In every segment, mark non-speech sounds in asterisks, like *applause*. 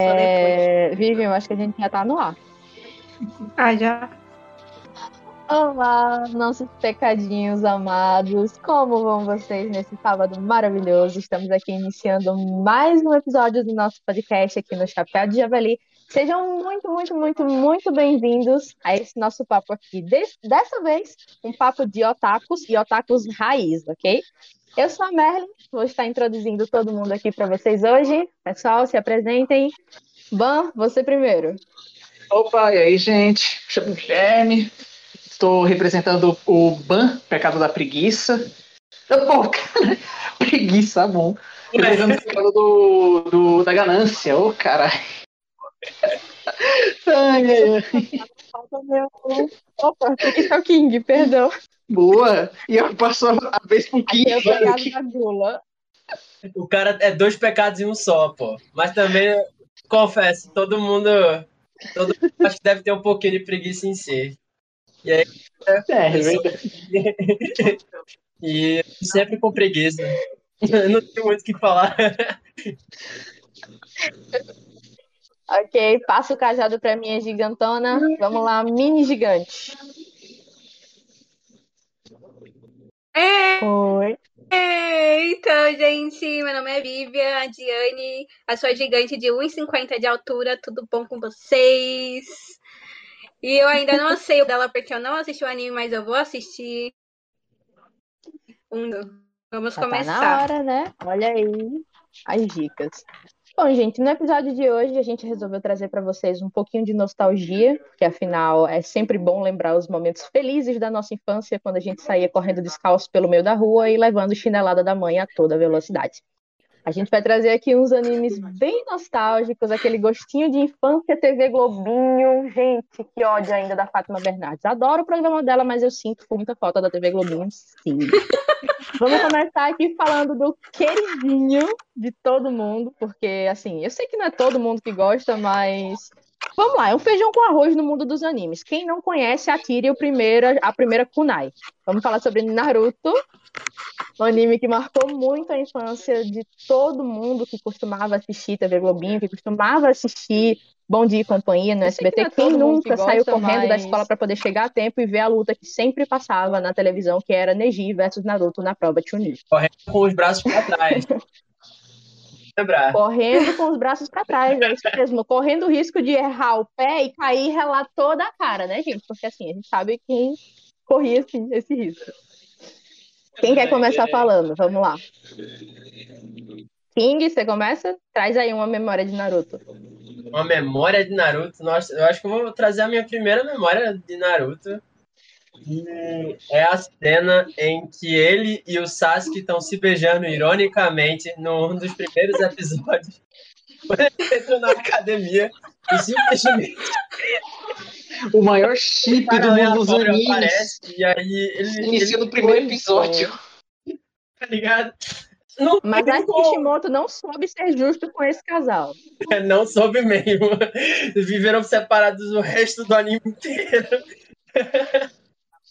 É... Vivian, eu acho que a gente já tá no ar. *laughs* Ah, já. Olá, nossos pecadinhos amados. Como vão vocês nesse sábado maravilhoso? Estamos aqui iniciando mais um episódio do nosso podcast aqui no Chapéu de Javali. Sejam muito, muito, muito, muito bem-vindos a esse nosso papo aqui. Dessa vez, um papo de otakus e otakus raiz, ok? Eu sou a Merlin, vou estar introduzindo todo mundo aqui para vocês hoje. Pessoal, se apresentem. Ban, você primeiro. Opa, e aí, gente? Chamo Guilherme. Estou representando o Ban, Pecado da Preguiça. *laughs* Pô, cara, preguiça, bom. Representando o pecado do, do, da ganância. Ô, oh, caralho. Ai, ai, ai. Falta meu. Opa, preguiça é o King, perdão. Boa! E eu passo a vez pro King. O cara é dois pecados em um só, pô. Mas também, confesso, todo mundo. Todo mundo acho que deve ter um pouquinho de preguiça em si. E aí. É, é verdade. *laughs* e sempre com preguiça. Não tenho muito o que falar. *laughs* ok, passa o cajado pra minha gigantona. Vamos lá, mini gigante. É. Oi. É, então, gente, meu nome é Vivian, a Diane, a sua gigante de 1,50 de altura, tudo bom com vocês? E eu ainda não *laughs* sei o dela porque eu não assisti o anime, mas eu vou assistir. Um, vamos Já começar. Tá na hora, né? Olha aí as dicas. Bom, gente, no episódio de hoje a gente resolveu trazer para vocês um pouquinho de nostalgia, que afinal é sempre bom lembrar os momentos *laughs* felizes da nossa infância, quando a gente saía correndo descalço pelo meio da rua e levando chinelada da mãe a toda velocidade. A gente vai trazer aqui uns animes bem nostálgicos, aquele gostinho de infância TV Globinho. Gente, que ódio ainda da Fátima Bernardes. Adoro o programa dela, mas eu sinto muita falta da TV Globinho, sim. *laughs* Vamos começar aqui falando do queridinho de todo mundo, porque, assim, eu sei que não é todo mundo que gosta, mas Vamos lá, é um feijão com arroz no mundo dos animes. Quem não conhece, atire o primeiro, a primeira kunai. Vamos falar sobre Naruto, um anime que marcou muito a infância de todo mundo que costumava assistir TV Globinho, que costumava assistir Bom Dia e Companhia no SBT. É Quem nunca que saiu correndo mas... da escola para poder chegar a tempo e ver a luta que sempre passava na televisão, que era Neji versus Naruto na prova de Chunin. Correndo com os braços para trás. *laughs* lembrar. Correndo com os braços para trás, é isso mesmo. Correndo o risco de errar o pé e cair e relar toda a cara, né, gente? Porque assim, a gente sabe quem corria assim, esse risco. Quem quer começar falando? Vamos lá. King, você começa? Traz aí uma memória de Naruto. Uma memória de Naruto? Nossa, eu acho que eu vou trazer a minha primeira memória de Naruto. E é a cena em que ele e o Sasuke estão se beijando ironicamente num dos primeiros *laughs* episódios. Quando ele entra na academia e simplesmente. O maior chip do mundo dos animes. Aparece, e aí ele. Inicia no primeiro episódio. Tá ligado? Não Mas a Kishimoto não soube ser justo com esse casal. *laughs* É, não soube mesmo. Viveram separados o resto do anime inteiro. *laughs*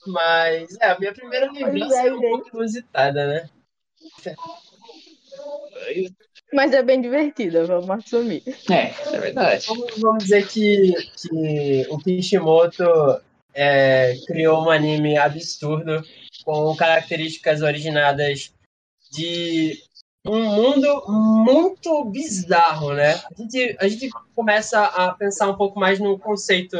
Mas, é, a minha primeira lembrança é, é um pouco inusitada, né? Mas é bem divertida, vamos assumir. É, é verdade. Vamos, vamos dizer que, que o Kishimoto é, criou um anime absurdo com características originadas de um mundo muito bizarro, né? A gente, a gente começa a pensar um pouco mais no conceito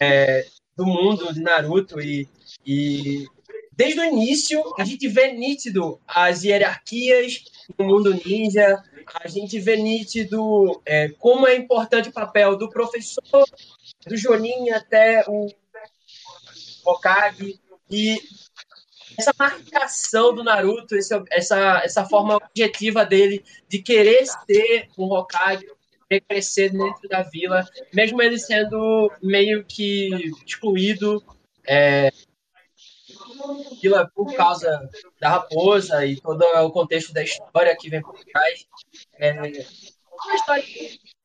é, do mundo de Naruto e e desde o início a gente vê nítido as hierarquias no mundo ninja, a gente vê nítido é, como é importante o papel do professor, do Jonin até o Hokage, e essa marcação do Naruto, esse, essa, essa forma objetiva dele de querer ser um Hokage, crescer dentro da vila, mesmo ele sendo meio que excluído é, vila por causa da raposa e todo o contexto da história que vem por trás. É uma história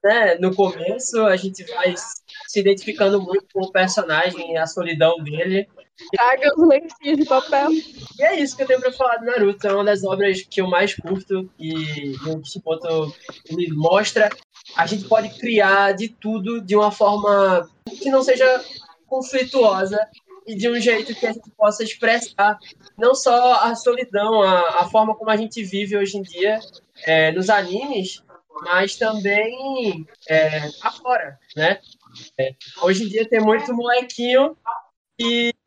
né, no começo a gente vai se identificando muito com o personagem, a solidão dele, Traga os lencinhos de papel. E é isso que eu tenho pra falar do Naruto. É uma das obras que eu mais curto e o Kishimoto me mostra. A gente pode criar de tudo de uma forma que não seja conflituosa e de um jeito que a gente possa expressar não só a solidão, a, a forma como a gente vive hoje em dia é, nos animes, mas também é, afora, né? É, hoje em dia tem muito molequinho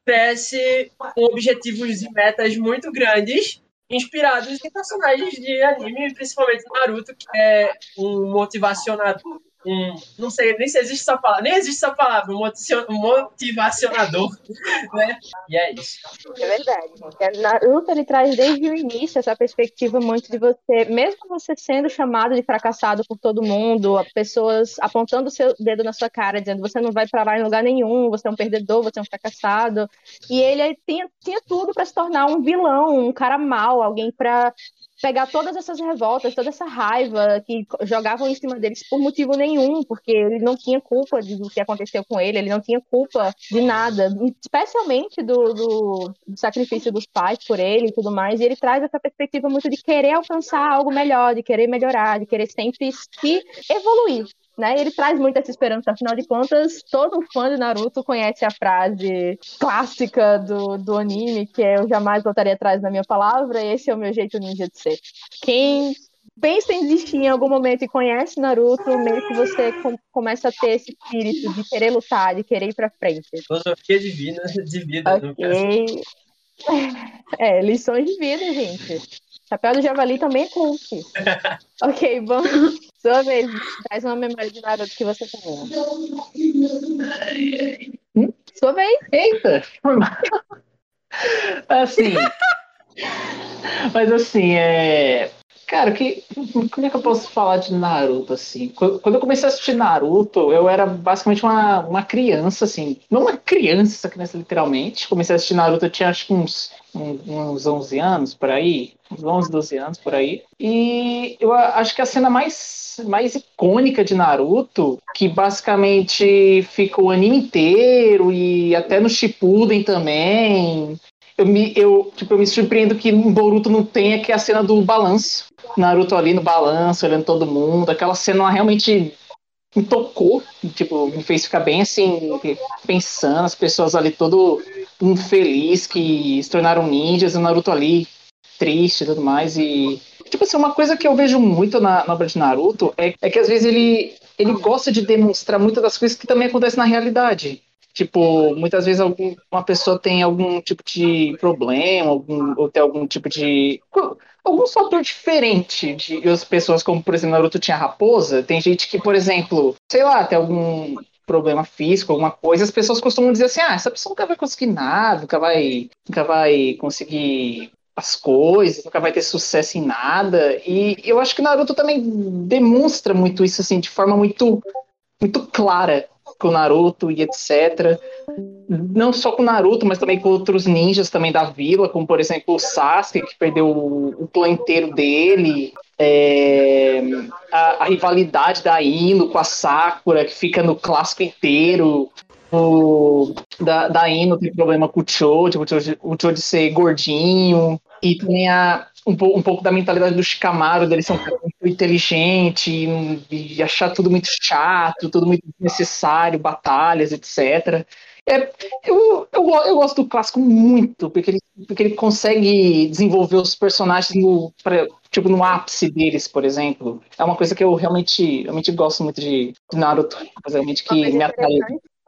cresce com objetivos e metas muito grandes, inspirados em personagens de anime, principalmente Naruto, que é um motivacionador um, não sei nem se existe essa palavra, nem existe essa palavra, um motivacionador, *laughs* né? E é isso. É verdade. É, Naruto ele traz desde o início essa perspectiva muito de você, mesmo você sendo chamado de fracassado por todo mundo, pessoas apontando o seu dedo na sua cara, dizendo você não vai parar em lugar nenhum, você é um perdedor, você é um fracassado. E ele tinha, tinha tudo para se tornar um vilão, um cara mau, alguém para pegar todas essas revoltas, toda essa raiva que jogavam em cima deles por motivo nenhum, porque ele não tinha culpa do que aconteceu com ele, ele não tinha culpa de nada, especialmente do, do, do sacrifício dos pais por ele e tudo mais, e ele traz essa perspectiva muito de querer alcançar algo melhor, de querer melhorar, de querer sempre se evoluir, né? Ele traz muito essa esperança, afinal de contas, todo fã de Naruto conhece a frase clássica do, do anime, que é eu jamais voltaria atrás da minha palavra, e esse é o meu jeito ninja de ser. Quem pensa em desistir em algum momento e conhece Naruto, meio que você com, começa a ter esse espírito de querer lutar, de querer ir pra frente. Filosofia divina de vida. Ok. *laughs* É, lições de vida, gente. Chapéu do Javali também é cult. *laughs* ok, vamos. Sua vez, traz uma memória de Naruto que você tem. Hum? Sua vez. Eita! *laughs* assim. mas assim, é. Cara, que, como é que eu posso falar de Naruto, assim? Quando eu comecei a assistir Naruto, eu era basicamente uma, uma criança, assim. Não uma criança, criança literalmente. Comecei a assistir Naruto, eu tinha acho que uns, uns 11 anos, por aí. Uns 11, 12 anos, por aí. E eu acho que a cena mais, mais icônica de Naruto, que basicamente fica o anime inteiro e até no Shippuden também, eu me, eu, tipo, eu me surpreendo que no Boruto não tenha que é a cena do balanço. Naruto ali no balanço, olhando todo mundo. Aquela cena realmente me tocou, tipo, me fez ficar bem assim, pensando, as pessoas ali todo infeliz que se tornaram ninjas, o Naruto ali triste e tudo mais. E, tipo assim, uma coisa que eu vejo muito na, na obra de Naruto é, é que às vezes ele, ele gosta de demonstrar muitas das coisas que também acontecem na realidade. Tipo, muitas vezes algum, uma pessoa tem algum tipo de problema, algum, ou tem algum tipo de. Algum fator diferente de as pessoas, como por exemplo, Naruto tinha raposa. Tem gente que, por exemplo, sei lá, tem algum problema físico, alguma coisa, as pessoas costumam dizer assim: ah, essa pessoa nunca vai conseguir nada, nunca vai, nunca vai conseguir as coisas, nunca vai ter sucesso em nada. E eu acho que Naruto também demonstra muito isso, assim, de forma muito, muito clara com Naruto e etc. Não só com Naruto, mas também com outros ninjas também da vila, como por exemplo o Sasuke, que perdeu o, o clã inteiro dele. É, a, a, rivalidade da Ino com a Sakura, que fica no clássico inteiro. O, da, da Ino tem problema com o o Choji, o Choji ser gordinho. E também a, um, um pouco da mentalidade do Shikamaru, dele ser um cara muito inteligente e, e, achar tudo muito chato, tudo muito necessário, batalhas, etc. É, eu, eu, eu gosto do clássico muito, porque ele, porque ele consegue desenvolver os personagens no, pra, tipo, no ápice deles, por exemplo. É uma coisa que eu realmente, realmente gosto muito de, de Naruto, realmente que me atrai.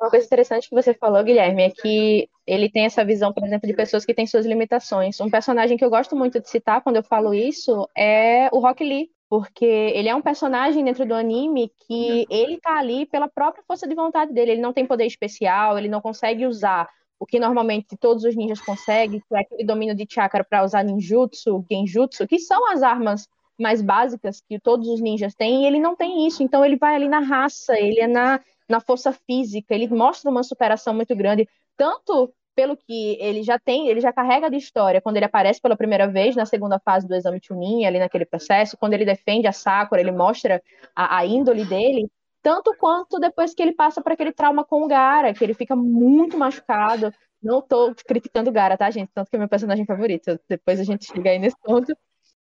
Uma coisa interessante que você falou, Guilherme, é que ele tem essa visão, por exemplo, de pessoas que têm suas limitações. Um personagem que eu gosto muito de citar quando eu falo isso é o Rock Lee, porque ele é um personagem dentro do anime que ele tá ali pela própria força de vontade dele. Ele não tem poder especial, ele não consegue usar o que normalmente todos os ninjas conseguem, que é aquele domínio de chakra para usar ninjutsu, genjutsu, que são as armas mais básicas que todos os ninjas têm, e ele não tem isso. Então ele vai ali na raça, ele é na na força física, ele mostra uma superação muito grande, tanto pelo que ele já tem, ele já carrega de história quando ele aparece pela primeira vez na segunda fase do exame Chunin, ali naquele processo, quando ele defende a Sakura, ele mostra a, a índole dele, tanto quanto depois que ele passa por aquele trauma com o Gara, que ele fica muito machucado, Não tô criticando o Gara, tá, gente? Tanto que é meu personagem favorito. Depois a gente chega aí nesse ponto.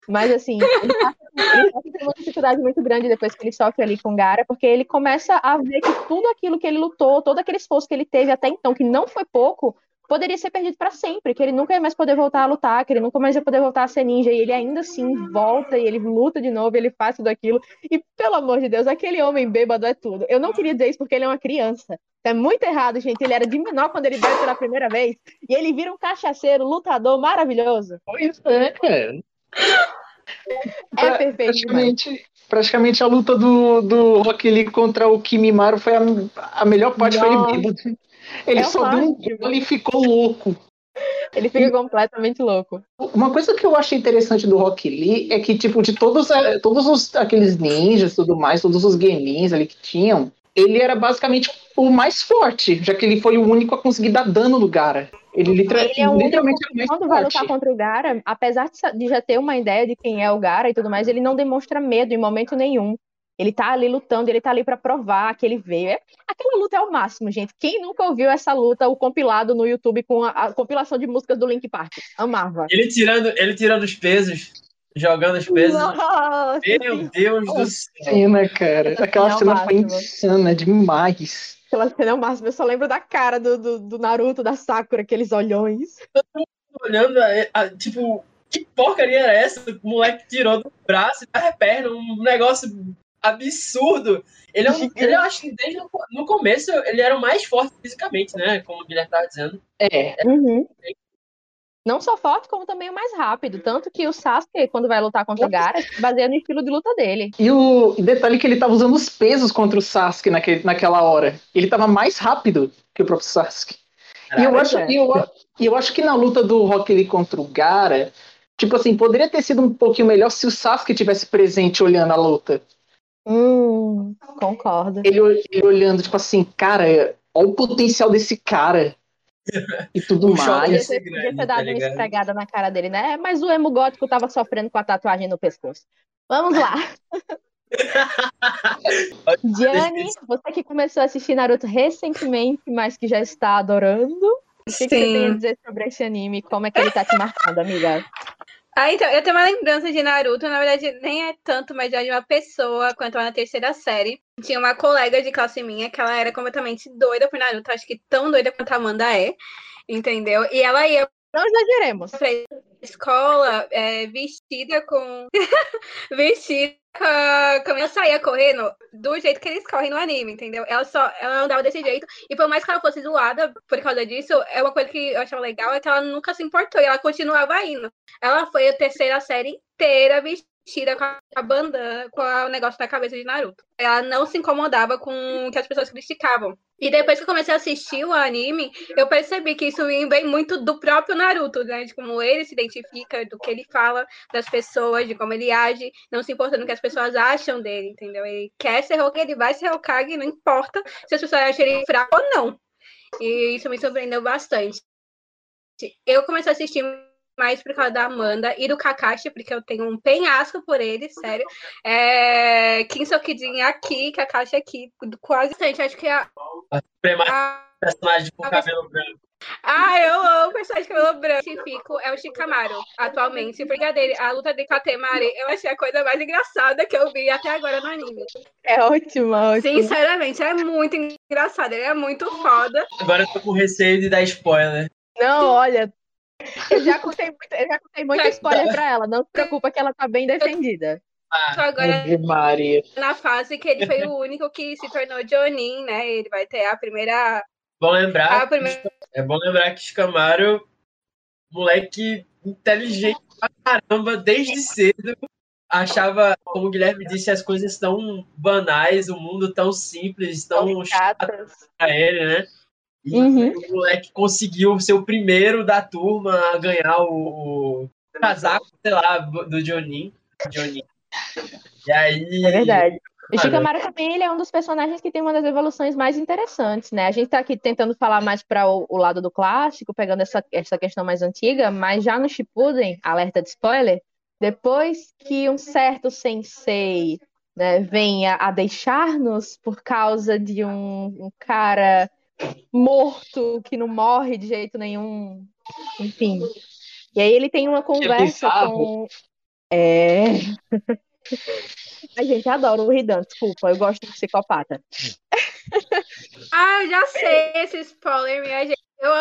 Mas, assim, ele passa, uma dificuldade muito grande depois que ele sofre ali com Gara, porque ele começa a ver que tudo aquilo que ele lutou, todo aquele esforço que ele teve até então, que não foi pouco, poderia ser perdido para sempre, que ele nunca ia mais poder voltar a lutar, que ele nunca mais ia poder voltar a ser ninja, e ele ainda assim volta e ele luta de novo, ele faz tudo aquilo. E pelo amor de Deus, aquele homem bêbado é tudo. Eu não queria dizer isso porque ele é uma criança. É muito errado, gente. Ele era de menor quando ele bebe pela primeira vez, e ele vira um cachaceiro, lutador maravilhoso. Pois é, cara. É perfeito. Praticamente, praticamente a luta do, do Rock Lee contra o Kimimaro foi a, a melhor parte, foi ele bêbado. Ele É só deu um e ficou louco. Ele fica completamente louco. Uma coisa que eu achei interessante do Rock Lee é que, tipo, de todos, eh, todos os, aqueles ninjas e tudo mais, todos os gamins ali que tinham, ele era basicamente o mais forte, já que ele foi o único a conseguir dar dano no Gara. Ele, literal- Ele é único literalmente mais Quando vai lutar contra o Gara, apesar de, já ter uma ideia de quem é o Gara e tudo mais, ele não demonstra medo em momento nenhum. Ele tá ali lutando, ele tá ali pra provar que ele veio. É- aquela luta é o máximo, gente. Quem nunca ouviu essa luta, o compilado no YouTube com a, a compilação de músicas do Link Park? Amava. Ele tirando, ele tirando os pesos, jogando os pesos. Nossa, Meu Deus do céu. cena, cara. Aquela cena é foi insana demais. Aquela cena é o máximo. Eu só lembro da cara do, do, do Naruto, da Sakura, aqueles olhões. Olhando, a- a- tipo, que porcaria era essa? O moleque tirou do braço e da perna, um negócio absurdo. Ele é um, ele eu acho que desde o co- no começo ele era o mais forte fisicamente, né? Como o Guilherme tava dizendo. É, Uhum. Não só forte, como também o mais rápido. Tanto que o Sasuke, quando vai lutar contra o Gara, se baseia no estilo de luta dele. E o detalhe que ele tava usando os pesos contra o Sasuke naquele, naquela hora. Ele tava mais rápido que o próprio Sasuke. E eu, acho, é. e eu, e eu acho que na luta do Rock Lee contra o Gara, tipo assim, poderia ter sido um pouquinho melhor se o Sasuke tivesse presente olhando a luta. Hum, concordo. Ele, ele olhando, tipo assim, cara, olha o potencial desse cara. E tudo O Podia mais. ter, podia ter tá dado uma ligado? esfregada na cara dele, né? Mas o emo gótico tava sofrendo com a tatuagem no pescoço. Vamos lá. *laughs* Diane, você que começou a assistir Naruto recentemente, mas que já está adorando, o que, que você tem a dizer sobre esse anime? Como é que ele tá te marcando, amiga? Ah, então, eu tenho uma lembrança de Naruto, na verdade nem é tanto, mas é de uma pessoa, quando eu na terceira série. Tinha uma colega de classe minha que ela era completamente doida por Naruto, acho que tão doida quanto a Amanda é, entendeu? E ela ia Não exageremos. pra escola é, vestida com. *laughs* vestida Como ela saía correndo do jeito que eles correm no anime, entendeu? Ela só ela andava desse jeito. E por mais que ela fosse zoada por causa disso, é uma coisa que eu achava legal é que ela nunca se importou e ela continuava indo. Ela foi a terceira série inteira vestida com a bandana, com o negócio na cabeça de Naruto. Ela não se incomodava com o que as pessoas criticavam. E depois que eu comecei a assistir o anime, eu percebi que isso vem muito do próprio Naruto, né? De como ele se identifica, do que ele fala das pessoas, de como ele age, não se importando o que as pessoas acham dele, entendeu? Ele quer ser Hokage, ele vai ser Hokage, não importa se as pessoas acham ele fraco ou não. E isso me surpreendeu bastante. Eu comecei a assistir mais por causa da Amanda e do Kakashi, porque eu tenho um penhasco por ele, sério. É... Kinsokidin aqui, Kakashi aqui, quase. Gente, acho que a, a personagem com cabelo branco. ah, eu amo o personagem de cabelo branco. que fico é o Shikamaru, atualmente. Porque a, dele, a luta de Katemari, eu achei a coisa mais engraçada que eu vi até agora no anime. É ótimo, ótimo. Sinceramente, é muito engraçado. Ele é muito foda. Agora eu tô com receio de dar spoiler. Não, olha, eu já contei muito, eu já contei muito spoiler pra ela. Não se preocupa que ela tá bem defendida. Tô agora Maria. na fase que ele foi o único que se tornou Jonin, né? Ele vai ter a primeira. Bom lembrar, A primeira é bom lembrar que Shikamaru, moleque inteligente pra caramba, desde cedo, achava, como o Guilherme disse, as coisas tão banais, o mundo tão simples, tão chato Chatas. pra ele, né? E Uhum. o moleque conseguiu ser o primeiro da turma a ganhar o, o casaco, sei lá, do Jonin. Jonin. E aí. É verdade. O. Shikamaru também ele é um dos personagens que tem uma das evoluções mais interessantes, né? A gente tá aqui tentando falar mais para o, o lado do clássico, pegando essa, essa questão mais antiga, mas já no Shippuden, alerta de spoiler, depois que um certo sensei, né, venha a deixar-nos por causa de um, um cara morto, que não morre de jeito nenhum. Enfim. E aí ele tem uma conversa com. É. *laughs* A gente adora o Ridan, desculpa, eu gosto de psicopata. *laughs* ah, eu já sei esse spoiler, minha gente. Eu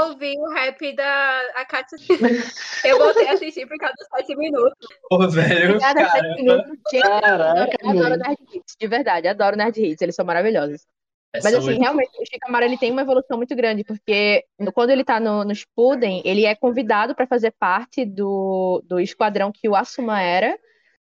ouvi o rap da Akatsu. *laughs* Eu voltei a assistir por causa dos 7 minutos. Pô, velho. Obrigada, caramba. 7 minutos. Gente, Caraca, eu adoro Nerd Hits, de verdade, adoro Nerd Hits, eles são maravilhosos. Essa Mas assim, muito... realmente, o Shikamaru ele tem uma evolução muito grande, porque quando ele tá no, no Spuden, ele é convidado para fazer parte do, do esquadrão que o Asuma era,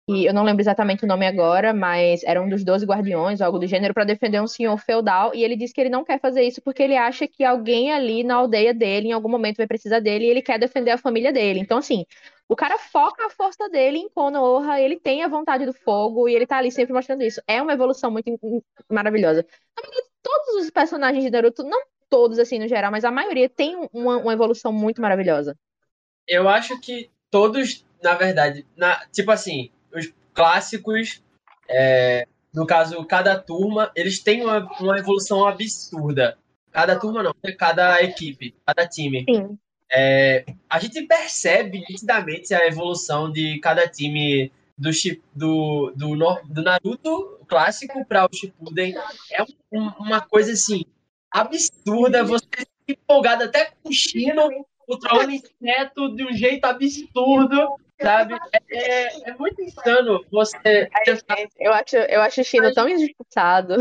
e eu não lembro exatamente o nome agora, mas era um dos 12 guardiões, algo do gênero, para defender um senhor feudal, e ele diz que ele não quer fazer isso porque ele acha que alguém ali na aldeia dele, em algum momento, vai precisar dele, e ele quer defender a família dele. Então, assim, o cara foca a força dele em Konoha, ele tem a vontade do fogo, e ele tá ali sempre mostrando isso. É uma evolução muito maravilhosa. Todos os personagens de Naruto, não todos, assim, no geral, mas a maioria tem uma, uma evolução muito maravilhosa. Eu acho que todos, na verdade, na, tipo assim, os clássicos, é, no caso, cada turma, eles têm uma, uma evolução absurda. Cada turma não, né? cada equipe, cada time. Sim. É, a gente percebe nitidamente a evolução de cada time do, do, do, do Naruto clássico para o Shippuden. É um, uma coisa assim absurda. Você fica empolgado até com o Shino controlando inseto de um jeito absurdo. Sabe? É, é, muito insano você. eu, acho, eu acho o Chino tão injustiçado.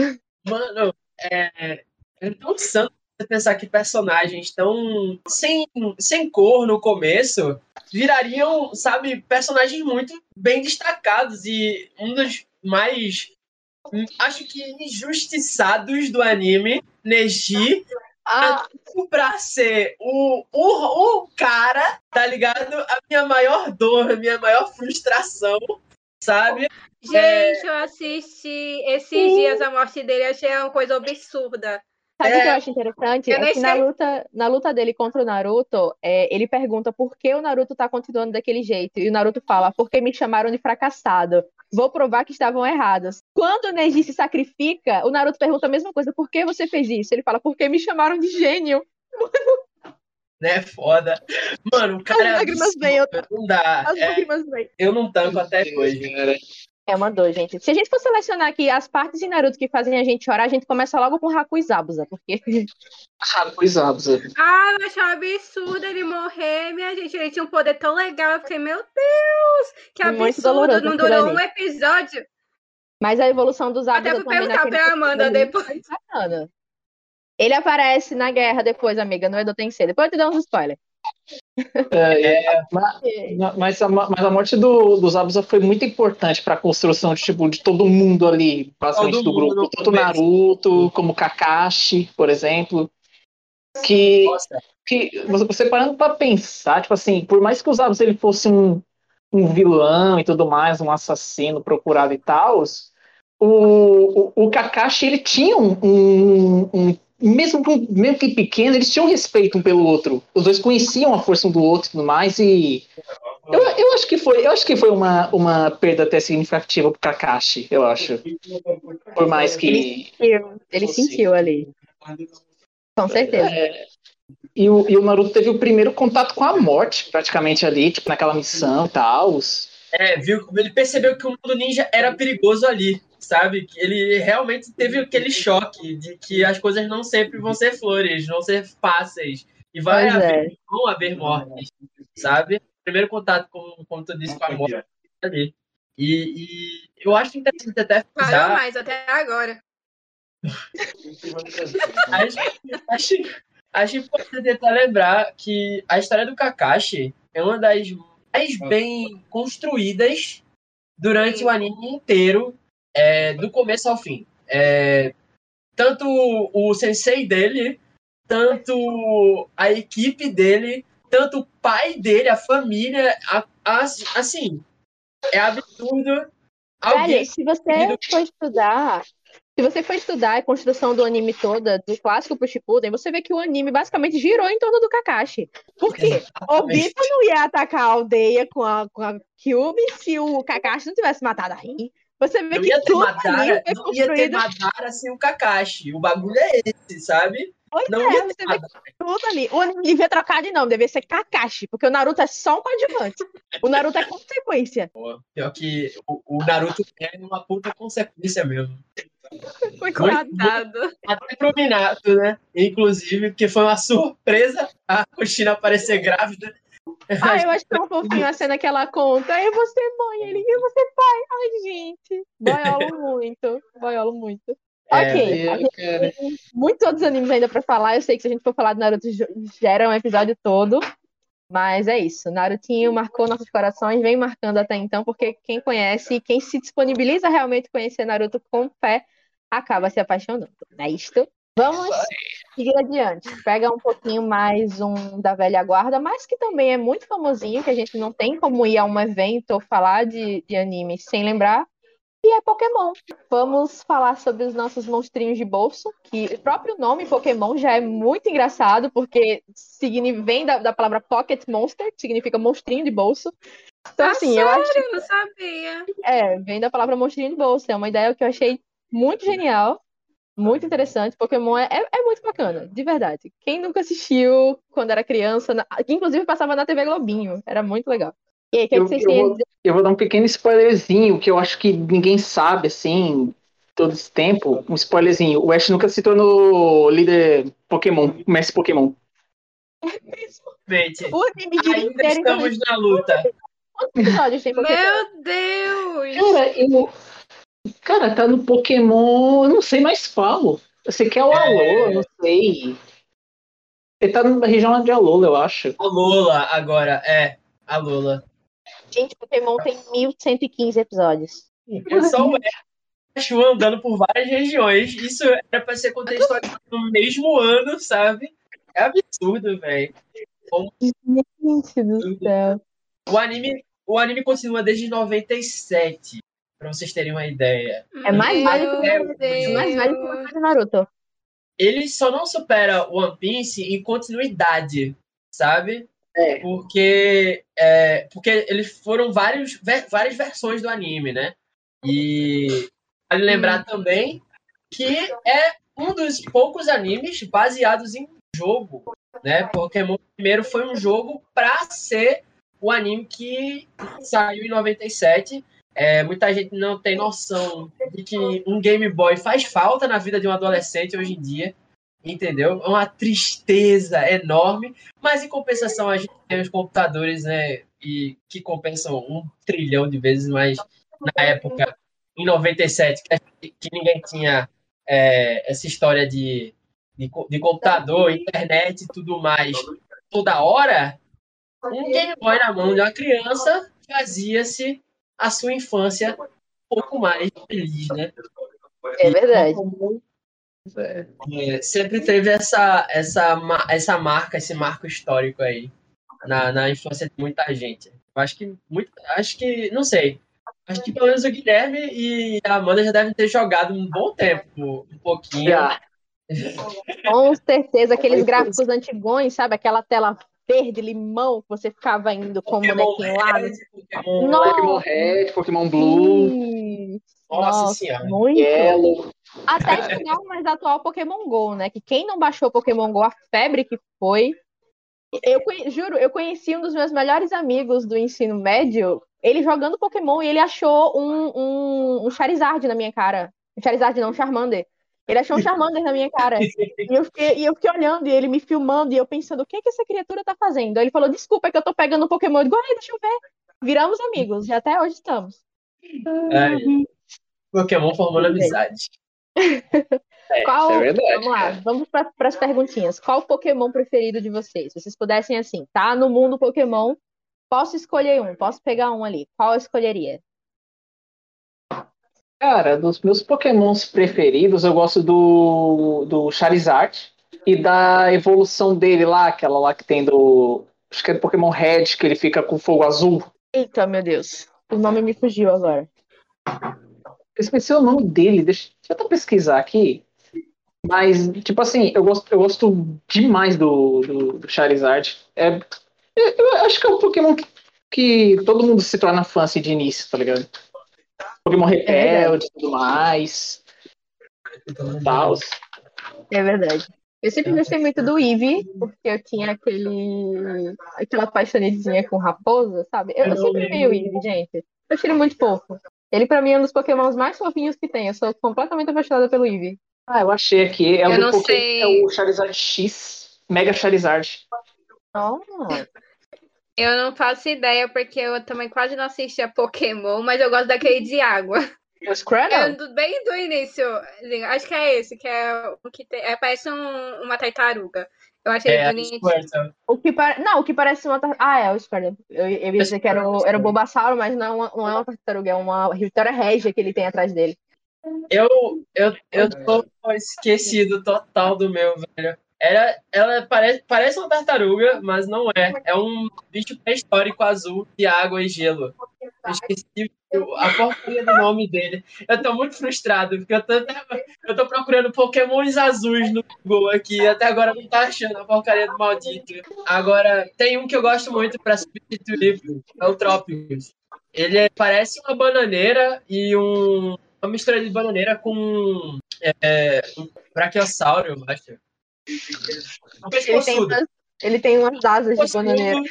Mano, é, é tão insano você pensar que personagens tão sem, sem cor no começo virariam, sabe, personagens muito bem destacados e um dos mais acho que injustiçados do anime, Neji, ah. pra ser o, o, o cara, tá ligado? A minha maior dor, a minha maior frustração, sabe? Gente, é... eu assisti esses dias a morte dele, achei uma coisa absurda. Sabe o é... que eu acho interessante? Eu é que na luta, na luta dele contra o Naruto, é, ele pergunta por que o Naruto tá continuando daquele jeito. E o Naruto fala, porque me chamaram de fracassado. Vou provar que estavam errados. Quando o Neji se sacrifica, o Naruto pergunta a mesma coisa, por que você fez isso? Ele fala, porque me chamaram de gênio. *laughs* Né, foda. Mano, o cara. As lágrimas vêm, eu... Não dá. As é... lágrimas vêm. Eu não tanco até hoje, cara. É uma dor, gente. Se a gente for selecionar aqui as partes de Naruto que fazem a gente chorar, a gente começa logo com Haku e Zabuza, porque... *laughs* Haku e Zabuza. Ah, eu achava absurdo ele morrer, minha gente. Ele tinha um poder tão legal. Eu fiquei, meu Deus, que absurdo. Não durou um episódio. Mas a evolução dos Zabuza Até vou perguntar pra Amanda depois. Ele aparece na guerra depois, amiga, no Edo Tensei. Depois eu te dou uns spoilers. É, é, mas, mas, a, mas, a, morte do, dos Abusa foi muito importante para a construção de, tipo, de todo mundo ali, basicamente todo do grupo. Tanto Naruto, como Kakashi, por exemplo. Que, que você parando para pensar, tipo assim, por mais que os Abusa ele fosse um, um vilão e tudo mais, um assassino procurado e tal, o, o, o Kakashi ele tinha um, um, um mesmo, mesmo que pequeno, eles tinham respeito um pelo outro. Os dois conheciam a força um do outro e tudo mais, e eu, eu acho que foi, eu acho que foi uma, uma perda até significativa pro Kakashi, eu acho. Por mais que. Ele sentiu, ele sentiu ali. Com certeza. É, e, o, e o Naruto teve o primeiro contato com a morte, praticamente ali, tipo, naquela missão e tal. É, viu? Ele percebeu que o mundo ninja era perigoso ali sabe? Ele realmente teve aquele choque de que as coisas não sempre vão ser flores, vão ser fáceis. E vai haver, é. vão haver mortes, sabe? Primeiro contato, com, como tu disse, com a morte ali. E, e eu acho interessante até frisar... Parou mais até agora. *laughs* acho, acho, acho importante até lembrar que a história do Kakashi é uma das mais bem construídas durante o anime inteiro é, do começo ao fim. É, tanto o sensei dele, tanto a equipe dele, tanto o pai dele, a família, a, a, assim, é absurdo. Alguém... se você for estudar, se você for estudar a construção do anime toda, do clássico pro Shippuden, você vê que o anime basicamente girou em torno do Kakashi. Por quê? O Bito não ia atacar a aldeia com a, com a Kyubi se o Kakashi não tivesse matado a Rin. Você vê Não que ia ter tudo Madara, ali foi não ia ter. Madara sem o Kakashi. O bagulho é esse, sabe? Pois Não é, ia você ter vê Madara. tudo ali. O anime devia trocar de nome, devia ser Kakashi, porque o Naruto é só um coadjuvante. O Naruto é consequência. *laughs* Pior que o, o Naruto é uma puta consequência mesmo. *laughs* Coitado. Até pro Minato, né? Inclusive, porque foi uma surpresa a Kushina aparecer grávida. Ah, eu acho tão fofinho a cena que ela conta. Eu vou ser mãe, ele, eu vou ser pai. Ai, gente. Boiolo *laughs* muito. Boiolo muito. É, ok, a cara. tem muitos outros animes ainda pra falar. Eu sei que se a gente for falar de Naruto, ge- gera um episódio todo. Mas é isso. Narutinho marcou nossos corações, vem marcando até então, porque quem conhece, quem se disponibiliza realmente conhecer Naruto com fé, acaba se apaixonando. Não é isto? Vamos seguir adiante. Pega um pouquinho mais um da velha guarda, mas que também é muito famosinho, que a gente não tem como ir a um evento ou falar de, de anime sem lembrar. E é Pokémon. Vamos falar sobre os nossos monstrinhos de bolso, que o próprio nome Pokémon já é muito engraçado, porque vem da, da palavra Pocket Monster, que significa monstrinho de bolso. Então, Ah, assim, eu acho Eu não sabia. é, vem da palavra monstrinho de bolsa. É uma ideia que eu achei muito genial, muito interessante. Pokémon é, é, é muito bacana, de verdade. Quem nunca assistiu quando era criança, na- que inclusive passava na TV Globinho, era muito legal. E aí, é que Eu- vocês eu vou-? Eu vou dar um pequeno spoilerzinho, que eu acho que ninguém sabe, assim, todo esse tempo. Um spoilerzinho. O Ash nunca se tornou líder Pokémon, mestre Pokémon. Gente, O anime de ainda inteiro, estamos na luta. quantos episódios tem Pokémon? Meu Deus! Cara, eu. Cara, tá no Pokémon. Eu não sei mais falo. Eu sei que é o É. Alô, eu não sei. Ele tá na região de Alola, eu acho. A Lola agora, é. A Lola. Gente, Pokémon tem 1115 episódios. Eu só o Ash andando por várias regiões. Isso era pra ser contextualizado no mesmo ano, sabe? É absurdo, velho. Gente do céu. O anime, o anime continua desde 97, pra vocês terem uma ideia. É mais velho que o é mais que o Naruto. Ele só não supera One Piece em continuidade, sabe? É. Porque, é, porque eles foram vários, ve- várias versões do anime, né? E vale lembrar também que é um dos poucos animes baseados em jogo, né? Pokémon primeiro foi um jogo para ser o anime que saiu em 97. É, muita gente não tem noção de que um Game Boy faz falta na vida de um adolescente hoje em dia, entendeu? É uma tristeza enorme, mas em compensação a gente tem os computadores, né? E que compensam um trilhão de vezes, mas na época, em 97, que, que ninguém tinha é, essa história de, de, de computador, internet e tudo mais toda hora, um Game Boy na mão de uma criança fazia-se a sua infância um pouco mais feliz, né? É verdade. É. É, sempre teve essa, essa, essa marca, esse marco histórico aí na, na infância de muita gente. Acho que muito, acho que, não sei. Acho que pelo menos o Guilherme e a Amanda já devem ter jogado um bom tempo, um pouquinho. Já. *laughs* Com certeza, aqueles gráficos antigões, sabe? Aquela tela verde, limão, que você ficava indo com o Pokémon bonequinho lá. Red, Pokémon Nossa, Pokémon Red, Pokémon Blue, Sim. Nossa Nossa, Senhora. muito. Yellow. Até *laughs* chegar o mais atual Pokémon GO, né? Que quem não baixou Pokémon GO, a febre que foi. Eu juro, eu conheci um dos meus melhores amigos do ensino médio, ele jogando Pokémon e ele achou um, um, um Charizard na minha cara. Um Charizard não, um Charmander. Ele achou um Charmander na minha cara. E eu, fiquei, e eu fiquei olhando e ele me filmando e eu pensando, o que, que essa criatura tá fazendo? Aí ele falou, desculpa, é que eu tô pegando um Pokémon. Eu digo, ai, deixa eu ver. Viramos amigos e até hoje estamos. É, Pokémon formando amizade. *laughs* É, Qual- é verdade. Vamos lá, vamos para as perguntinhas. Qual o Pokémon preferido de vocês? Se vocês pudessem, assim, tá no mundo Pokémon, posso escolher um, posso pegar um ali. Qual eu escolheria? Cara, dos meus Pokémons preferidos, eu gosto do, do Charizard e da evolução dele lá, aquela lá que tem do. Acho que é do Pokémon Red, que ele fica com fogo azul. Eita, meu Deus. O nome me fugiu agora. Eu esqueci o nome dele, deixa, deixa eu até pesquisar aqui. Mas, tipo assim, eu gosto, eu gosto demais do, do, do Charizard. É, eu, eu acho que é um Pokémon que, que todo mundo se torna fã assim, de início, tá ligado? Pokémon Rebelde e tudo mais. Tal. É verdade. Eu sempre gostei muito do Eevee, porque eu tinha aquele. aquela paixonezinha com raposa, sabe? Eu, eu sempre vi o Eevee, gente. Eu achei ele muito fofo. Ele, pra mim, é um dos pokémons mais fofinhos que tem. Eu sou completamente apaixonada pelo Eevee. Ah, eu achei aqui. É o Eu do não Poké- sei. é o Charizard X. Mega Charizard. Oh, Eu não faço ideia, porque eu também quase não assisti a Pokémon, mas eu gosto daquele de água. o Scrabble? É bem do início. Acho que é esse, que é o que tem. É, parece um- uma tartaruga. Eu achei É. Squirtle. O que pare... Não, o que parece uma tar... Ah, é o Squirtle. Eu, eu ia dizer que era o, era o Bulbasauro, mas não, é uma- não é uma tartaruga, é uma Vitória Régia que ele tem atrás dele. Eu, eu, eu tô esquecido total do meu, velho. Era, ela parece, parece uma tartaruga, mas não é. É um bicho pré-histórico azul de água e gelo. Eu esqueci a porcaria do nome dele. Eu tô muito frustrado, porque eu tô, eu tô procurando pokémons azuis no Google aqui até agora não tá achando a porcaria do maldito. Agora, tem um que eu gosto muito pra substituir, é o Trópicos. Ele é- parece uma bananeira e um, uma mistura de bananeira com é, um braquiossauro, eu acho. Um Ele tem, umas, ele tem umas asas de bananeira.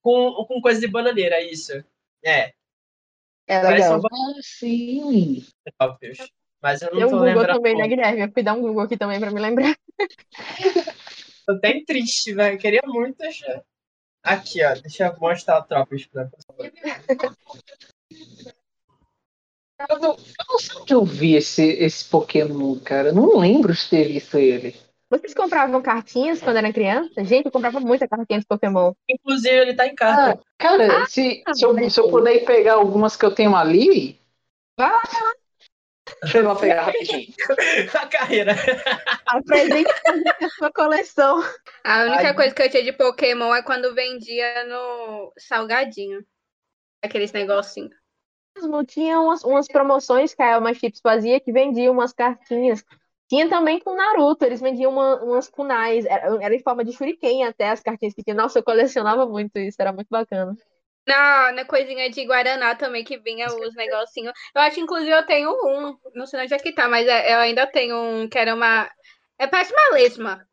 Com, com coisa de bananeira, isso. É, É parece legal. Ah, sim. Mas eu não Tem um tô Google também, né, Guilherme? Eu fui dar um Google aqui também pra me lembrar. *laughs* Tô bem triste, velho. Queria muito achar. Aqui, ó. Deixa eu mostrar o Trópicos pra. Eu não, eu não sei onde eu vi esse, esse Pokémon, cara. Eu não lembro de ter visto ele. Vocês compravam cartinhas quando eram criança? Gente, eu comprava muita cartinha de Pokémon. Inclusive, ele tá em carta. Ah, cara, se, se, eu, se eu puder pegar algumas que eu tenho ali. Vai lá. Deixa eu pegar rapidinho. *laughs* a carreira. Apresente a sua coleção. A única Ai. coisa que eu tinha de Pokémon é quando vendia no Salgadinho. Aqueles negocinhos. tinha umas, umas promoções que a Elma Chips fazia que vendiam umas cartinhas. Tinha também com Naruto, eles vendiam uma- umas kunais, era, era em forma de shuriken até as cartinhas que tinha. Nossa, eu colecionava muito isso, era muito bacana. Na, na coisinha de Guaraná também, que vinha os negocinhos. Eu acho, inclusive, eu tenho um. Não sei onde é que tá, mas é- eu ainda tenho um que era uma. É parece uma lesma.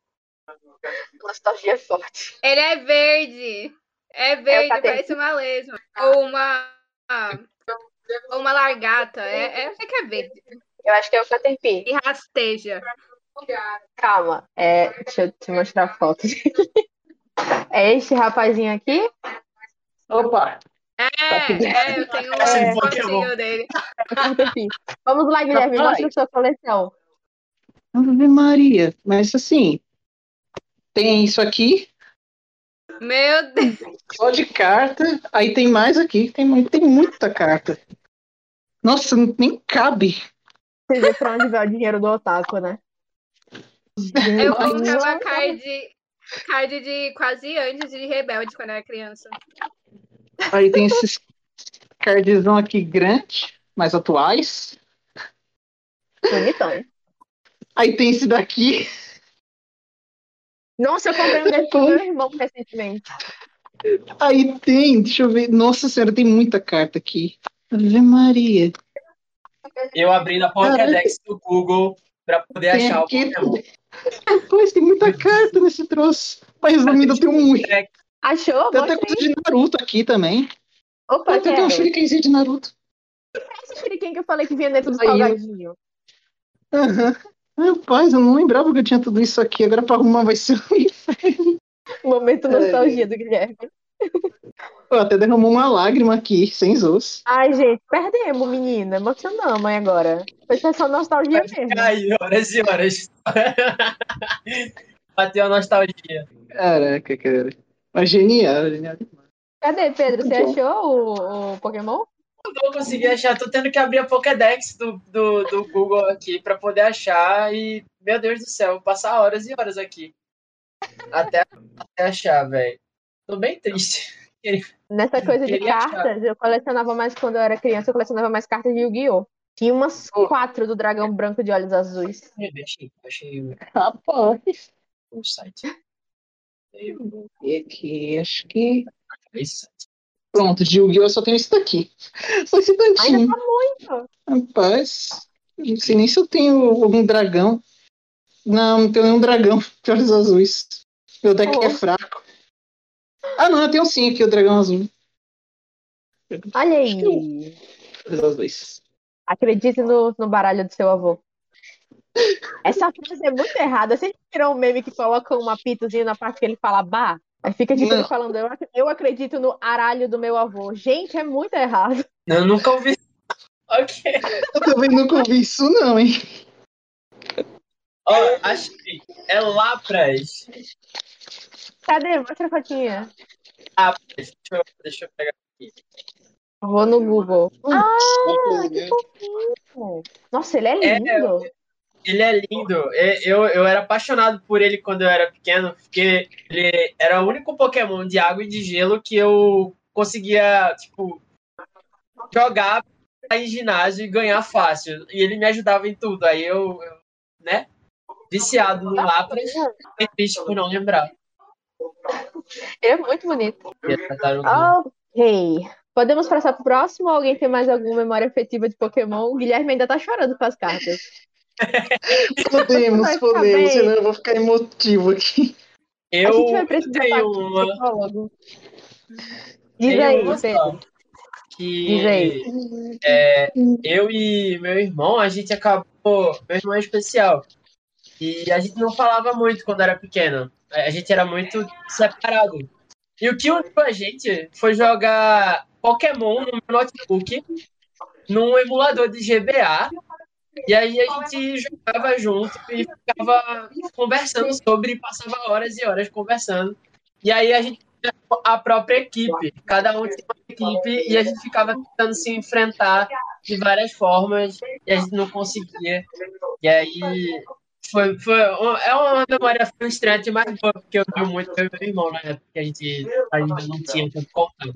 Nostalgia é forte. Ele é verde. É verde, Caterpie. parece uma lesma. Ou uma. Ou uma largata. É, é, sei que é verde. Eu acho que é o Caterpie. E rasteja. Calma, é, deixa eu te mostrar a foto. *laughs* É este rapazinho aqui? Opa! É, é, eu tenho *laughs* Esse um fotinho dele. *laughs* É. Vamos lá, Guilherme, Rapaz. mostra a sua coleção. Ave Maria, mas assim. Tem isso aqui, Meu Deus. só de carta. Aí tem mais aqui, tem, tem muita carta. Nossa, nem cabe. Você vê pra onde vai o dinheiro do otaku, né? Eu comprava card, card de quase antes de Rebelde quando era criança. Aí tem esses cardzão aqui grande, mais atuais. Bonitão. Aí tem esse daqui. Nossa, eu comprei um desse meu irmão recentemente. Aí tem, deixa eu ver. Nossa senhora, tem muita carta aqui. Ave Maria. Eu abrindo a Pokédex do Google pra poder Tem achar aqui. o Pokémon. Pois tem muita carta nesse troço. Mas resumindo, eu tenho muito. Achou? Tem até coisa de Naruto aqui também. Opa, Tem até um shurikenzinho de Naruto. Esse shuriken que eu falei que vinha dentro do salgadinho. Aham. Rapaz, eu não lembrava que eu tinha tudo isso aqui. Agora pra arrumar vai ser um *laughs* inferno. Momento nostalgia do Guilherme. *laughs* Pô, até derramou uma lágrima aqui, sem zoos. Ai, gente, perdemos, menina. Emocionamos aí agora. Foi só nostalgia mesmo. Ai, horas e horas. *laughs* Bateu a nostalgia. Caraca, cara. Mas genial, genial. Cadê, Pedro? Você achou o, o Pokémon? Não vou conseguir achar. Tô tendo que abrir a Pokédex do, do, do Google aqui pra poder achar. E, meu Deus do céu, vou passar horas e horas aqui. Até, até achar, velho. Tô bem triste. *laughs* Nessa coisa de Queria achar. cartas, eu colecionava mais quando eu era criança, eu colecionava mais cartas de Yu-Gi-Oh! Tinha umas Oh. quatro do dragão branco de olhos azuis. Deixei, achei o- Rapaz. o site. E aqui, acho que. Pronto, de Yu-Gi-Oh! eu só tenho isso daqui. Só esse Ainda tantinho. tá muito. Rapaz, não sei nem se eu tenho algum dragão. Não, não tenho nenhum dragão de olhos azuis. Meu deck Oh. é fraco. Ah, não, eu tenho sim aqui o dragão azul. Olha aí. Acredite no, no baralho do seu avô. Essa frase é muito errada. Você tirou um meme que coloca um apitozinho na parte que ele fala bah? Aí fica tipo ele Não. falando, eu, ac- eu acredito no aralho do meu avô. Gente, é muito errado. Eu nunca ouvi. *laughs* Ok. Eu também nunca ouvi isso, não, hein? Ó, achei. É Lapras. Cadê? Mostra a fotinha. Lapras. Deixa eu, deixa eu pegar aqui. Vou no Google. Ah, Desculpa, que né? fofinho. Nossa, ele é É, lindo. Ele é lindo. E- Eu, eu era apaixonado por ele quando eu era pequeno, porque ele era o único Pokémon de água e de gelo que eu conseguia, tipo, jogar em ginásio e ganhar fácil. E ele me ajudava em tudo. Aí eu, eu, né, viciado no Lapras, triste por não lembrar. Ele é muito bonito. Tartaruguinha. Ok. Podemos passar pro próximo? Alguém tem mais alguma memória afetiva de Pokémon? O Guilherme ainda tá chorando com as cartas. *laughs* Podemos, podemos, senão eu vou ficar emotivo aqui. A gente Eu vai precisar tenho uma, um psicólogo. Diz tenho aí, uma Pedro. só, que Diz aí. é, eu e meu irmão, a gente acabou. Meu irmão é especial. E a gente não falava muito quando era pequeno. A gente era muito separado. E o que uniu a gente foi jogar Pokémon no notebook, num emulador de GBA. E aí a gente jogava junto e ficava conversando sobre, passava horas e horas conversando. E aí a gente tinha a própria equipe, cada um tinha uma equipe e a gente ficava tentando se enfrentar de várias formas e a gente não conseguia. E aí foi, foi uma- é uma memória frustrante, mas boa, porque eu vi muito eu e meu irmão na época que a gente ainda não tinha tanto contato.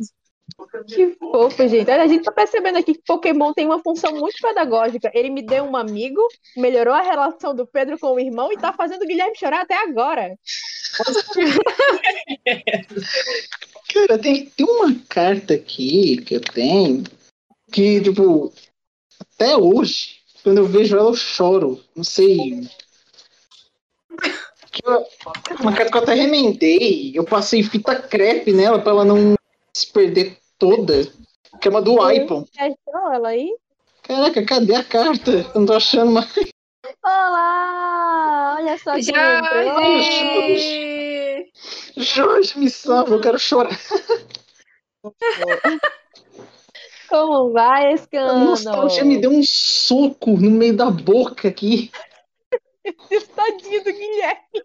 Que fofo, gente. Olha, a gente tá percebendo aqui que Pokémon tem uma função muito pedagógica. Ele me deu um amigo, melhorou a relação do Pedro com o irmão e tá fazendo o Guilherme chorar até agora. Cara, tem, tem uma carta aqui que eu tenho que, tipo, até hoje, quando eu vejo ela, eu choro. Não sei. Que eu- uma carta que eu até remendei. Eu passei fita crepe nela pra ela não se perder toda. Que é uma do Ipon. Achou ela aí? Caraca, cadê a carta? Eu não tô achando mais. Olá! Olha só quem entrou. Jorge! Jorge, me salva, eu quero chorar. Como vai, A Escano? nostalgia me deu um soco no meio da boca aqui. *laughs* Tadinho do Guilherme.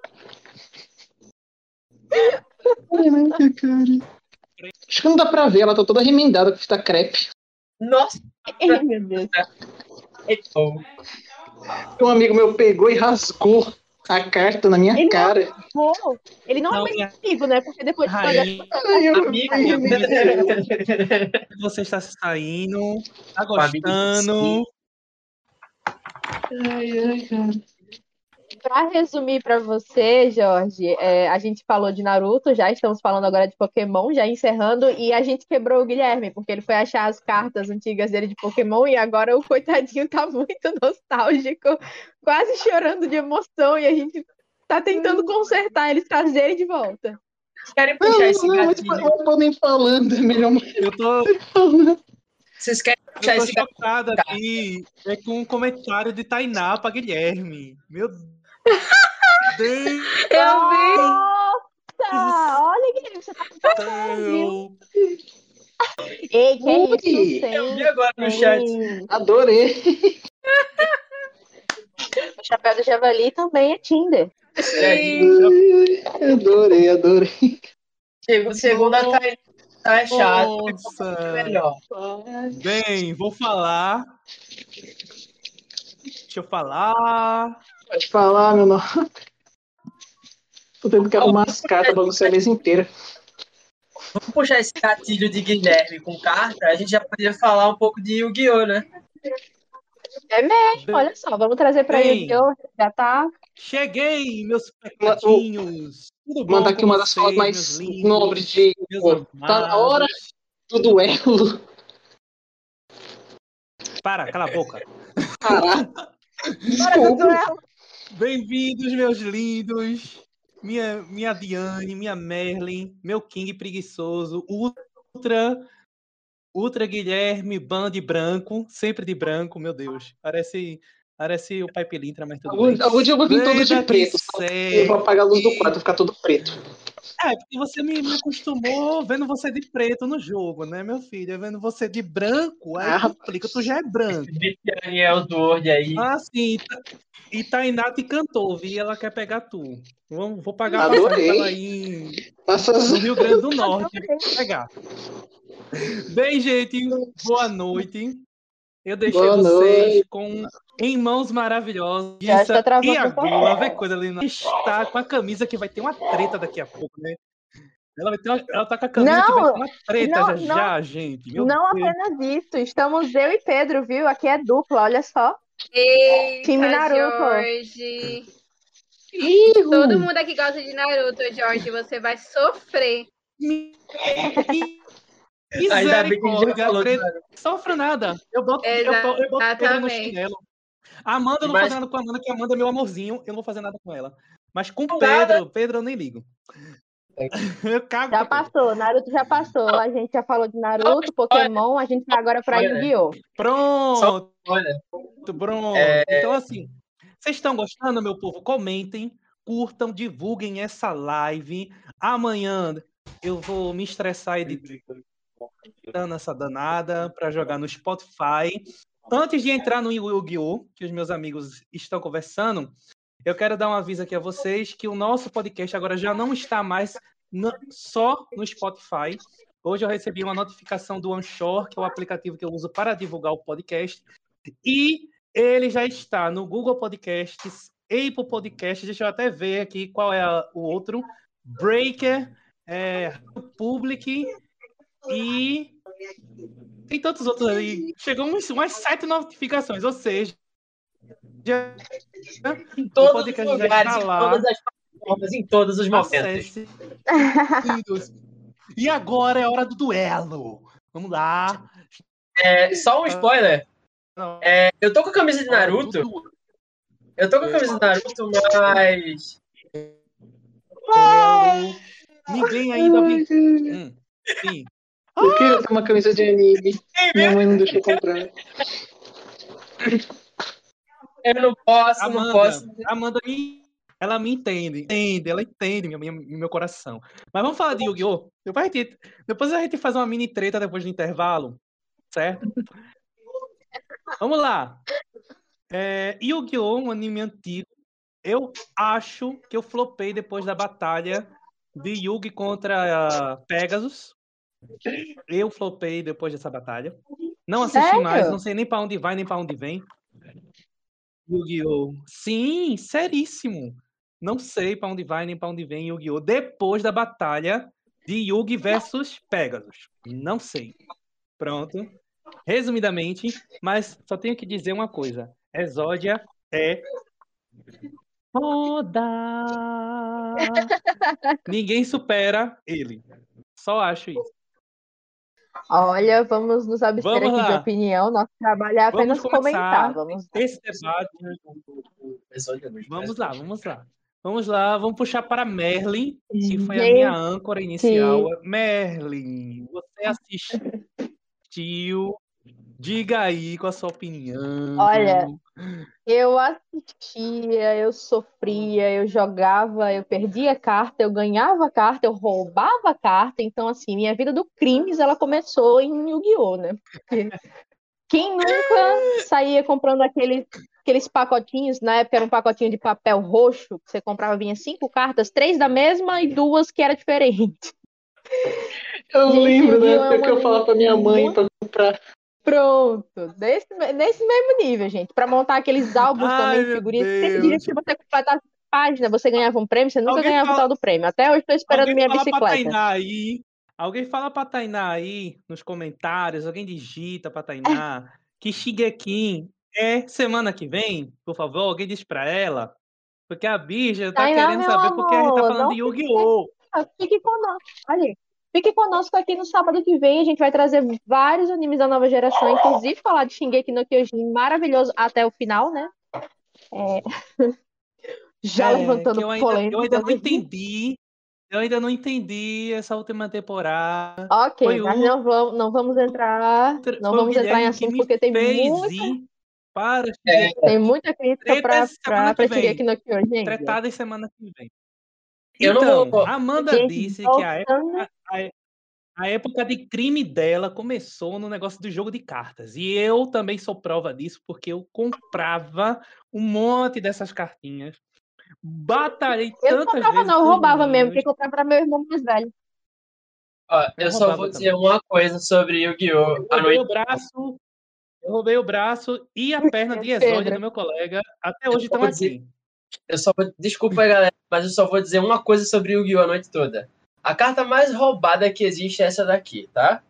Caraca, cara. Acho que não dá pra ver, ela tá toda remendada com fita crepe. Nossa, Ai, meu Deus. então, Um amigo meu pegou e rasgou a carta na minha Ele não- cara. Pô, ele não, Não, é minha amigo, né? Porque depois de rainha, Amigo, *laughs* você está saindo, tá gostando. Ai, ai, cara. Pra resumir pra você, Jorge, é, a gente falou de Naruto, já estamos falando agora de Pokémon, já encerrando, e a gente quebrou o Guilherme, porque ele foi achar as cartas antigas dele de Pokémon e agora o coitadinho tá muito nostálgico, quase chorando de emoção, e a gente tá tentando consertar eles, trazerem de volta. querem Não, puxar esse não, gatilho? não podem falando, é melhor não Eu tô, *laughs* falando. Vocês querem eu puxar tô esse gatilho? aqui é com um comentário de Tainá pra Guilherme. Meu Deus. Eu vi! Nossa! Olha, Guilherme, você tá com Deus. Ei, que é Ui, isso? Não Eu vi agora no chat. Adorei. O chapéu do javali também é Tinder. Sim. Adorei, adorei. Segundo, segundo a Thaís, tá chato. Nossa. Melhor. Bem, vou falar. Deixa eu falar. Pode falar, meu nome. *laughs* Tô tendo que arrumar as cartas, bagunçar a mesa inteira. Vamos puxar esse gatilho de Guilherme com carta. A gente já podia falar um pouco de Yu-Gi-Oh, né? É mesmo, olha só, vamos trazer pra hoje. Já tá. Cheguei, meus pequetinhos. Tudo bom Mandar aqui uma das fotos mais lindos, nobres de. Pô, tá na hora. do duelo. Para, cala a boca. Caraca. Bora do duelo. Bem-vindos, meus lindos. Minha, minha Diane, minha Merlin, meu King preguiçoso, Ultra, Ultra Guilherme, Band branco, sempre de branco, meu Deus. Parece, parece o Pai Pilintra, mas tudo Algum, bem. algum dia eu vou vir todo de preto. Eu vou apagar a luz do quarto, ficar todo preto. É, porque você me, me acostumou vendo você de preto no jogo, né, meu filho? Vendo você de branco, aí Ah, complica, tu já é branco. Daniel do Word aí. Ah, sim. E Tainá te cantou, vi, ela quer pegar tu. Vamos, vou pagar a passagem ela ir Passa no Rio Grande do *laughs* Norte pegar. Bem, gente, boa noite. Eu deixei Boa vocês noite. com em mãos maravilhosas. Já está travando e a pouco. Gula, vê coisa linda. Está com a camisa que vai ter uma treta daqui a pouco, né? Ela, vai ter uma- ela tá com a camisa que vai Não, ter uma treta não, já, não. já, gente. Meu Não Deus. apenas isso, estamos eu e Pedro, viu? Aqui é dupla, olha só. Eita, Time Naruto. Jorge. Ih, Todo mundo aqui gosta de Naruto, Jorge. Você vai sofrer. *laughs* Ainda bem que a gente já falou de Pedro, sofro nada. Eu boto, eu, boto- eu boto Pedro no Exatamente. chinelo. A Amanda, eu não vou Mas- fazer nada com a Amanda, que a Amanda é meu amorzinho. Eu não vou fazer nada com ela. Mas com Não Pedro, Pedro eu nem ligo. *laughs* Eu cago Já passou, Naruto já passou. A gente já falou de Naruto, Pokémon, a gente vai agora pra. Yu-Gi-Oh! Pronto, Olha, pronto. É. Então, assim, vocês estão gostando, meu povo? Comentem, curtam, divulguem essa live. Amanhã eu vou me estressar editando essa danada para jogar no Spotify. Antes de entrar no Yu-Gi-Oh!, que os meus amigos estão conversando, eu quero dar um aviso aqui a vocês que o nosso podcast agora já não está mais no- só no Spotify. Hoje eu recebi uma notificação do Anchor, que é o aplicativo que eu uso para divulgar o podcast. E ele já está no Google Podcasts, Apple Podcasts, deixa eu até ver aqui qual é a- o outro. Breaker, é, Public e tem tantos outros aí. Chegou uns, umas sete notificações, ou seja, já, em todos os lugares, em lá. todas as plataformas, em todos os momentos. E agora é hora do duelo. Vamos lá. É, só um spoiler. Não, É, eu tô com a camisa de Naruto. Eu tô com a camisa de Naruto, mas. Ninguém ainda viu. Hum, sim. Eu queria ter uma camisa de anime. Minha mãe não deixou comprar. Eu não posso, não Amanda, posso. Amanda me, ela me entende, entende, ela entende meu, meu, meu coração. Mas vamos falar de Yu-Gi-Oh! Depois a, gente, depois a gente faz uma mini treta depois do intervalo, certo? vamos lá. É, Yu-Gi-Oh! um anime antigo. Eu acho que eu flopei depois da batalha de Yugi contra ah, Pegasus. Eu flopei depois dessa batalha. Não assisti Sério? mais, não sei nem pra onde vai, nem pra onde vem. Yu-Gi-Oh! Sim, seríssimo. Não sei pra onde vai nem pra onde vem Yu-Gi-Oh! Depois da batalha de Yugi versus Pegasus. Não sei. Pronto. Resumidamente, mas só tenho que dizer uma coisa. Exódia é foda. *laughs* Ninguém supera ele. Só acho isso. Olha, vamos nos abster Vamos aqui de opinião. Nosso trabalho é Vamos apenas começar. comentar. Vamos... Esse debate Vamos lá, vamos lá. Vamos lá, vamos puxar para Merlin, que foi a minha âncora inicial. Merlin, você assistiu? *laughs* Diga aí com a sua opinião. Olha, Eu assistia, eu sofria, eu jogava, eu perdia carta, eu ganhava carta, eu roubava carta. Então, assim, minha vida do crimes, ela começou em Yu-Gi-Oh, né? Porque quem nunca saía comprando aqueles, aqueles pacotinhos, na época era um pacotinho de papel roxo, que você comprava, vinha cinco cartas, três da mesma e duas que era diferente. Eu Gente, lembro Yu-Gi-Oh! é que eu falava pra minha mãe pra comprar. Pronto, desse, nesse mesmo nível, gente. Para montar aqueles álbuns Ai, também de figurinhas. Sempre diria que se você completasse página, você ganhava um prêmio, você nunca Alguém ganhava o fala- tal do prêmio. Até hoje estou esperando Alguém minha bicicleta. Aí. Alguém fala pra Tainá aí nos comentários, alguém digita pra Tainá *laughs* que Shigekin é semana que vem, por favor, alguém diz pra ela. Porque a Bija tá Tainá, querendo saber porque a gente tá amor, falando de Yu-Gi-Oh! Ah, Fique nós. Olha, Fique conosco aqui no sábado que vem. A gente vai trazer vários animes da nova geração, inclusive falar de Shingeki no Kyojin, maravilhoso até o final, né? É... *laughs* Já É, levantando eu ainda, polêmica. eu ainda não entendi. Eu ainda não entendi essa última temporada. Ok, Foi mas o- não vamos, não vamos entrar, não vamos entrar em assunto porque tem muita, ir para É, tem muita crítica vem. Shingeki no Kyojin. tretada semana que vem. Eu não Então, vou- a Amanda Gente, disse que a época, a, a época de crime dela começou no negócio do jogo de cartas. E eu também sou prova disso, porque eu comprava um monte dessas cartinhas. Batalhei Eu não tantas comprava, vezes não, eu roubava mesmo, porque eu comprava pra meu irmão mais velho. ó, Eu eu só vou também. dizer uma coisa sobre Yu-Gi-Oh! Eu roubei noite. o braço, eu roubei o braço e a *laughs* perna de Pedro. exódio do meu colega. Até hoje estão dizer- aqui. Eu só vou... Desculpa aí, galera, mas eu só vou dizer uma coisa sobre Yu-Gi-Oh! a noite toda. A carta mais roubada que existe é essa daqui, tá?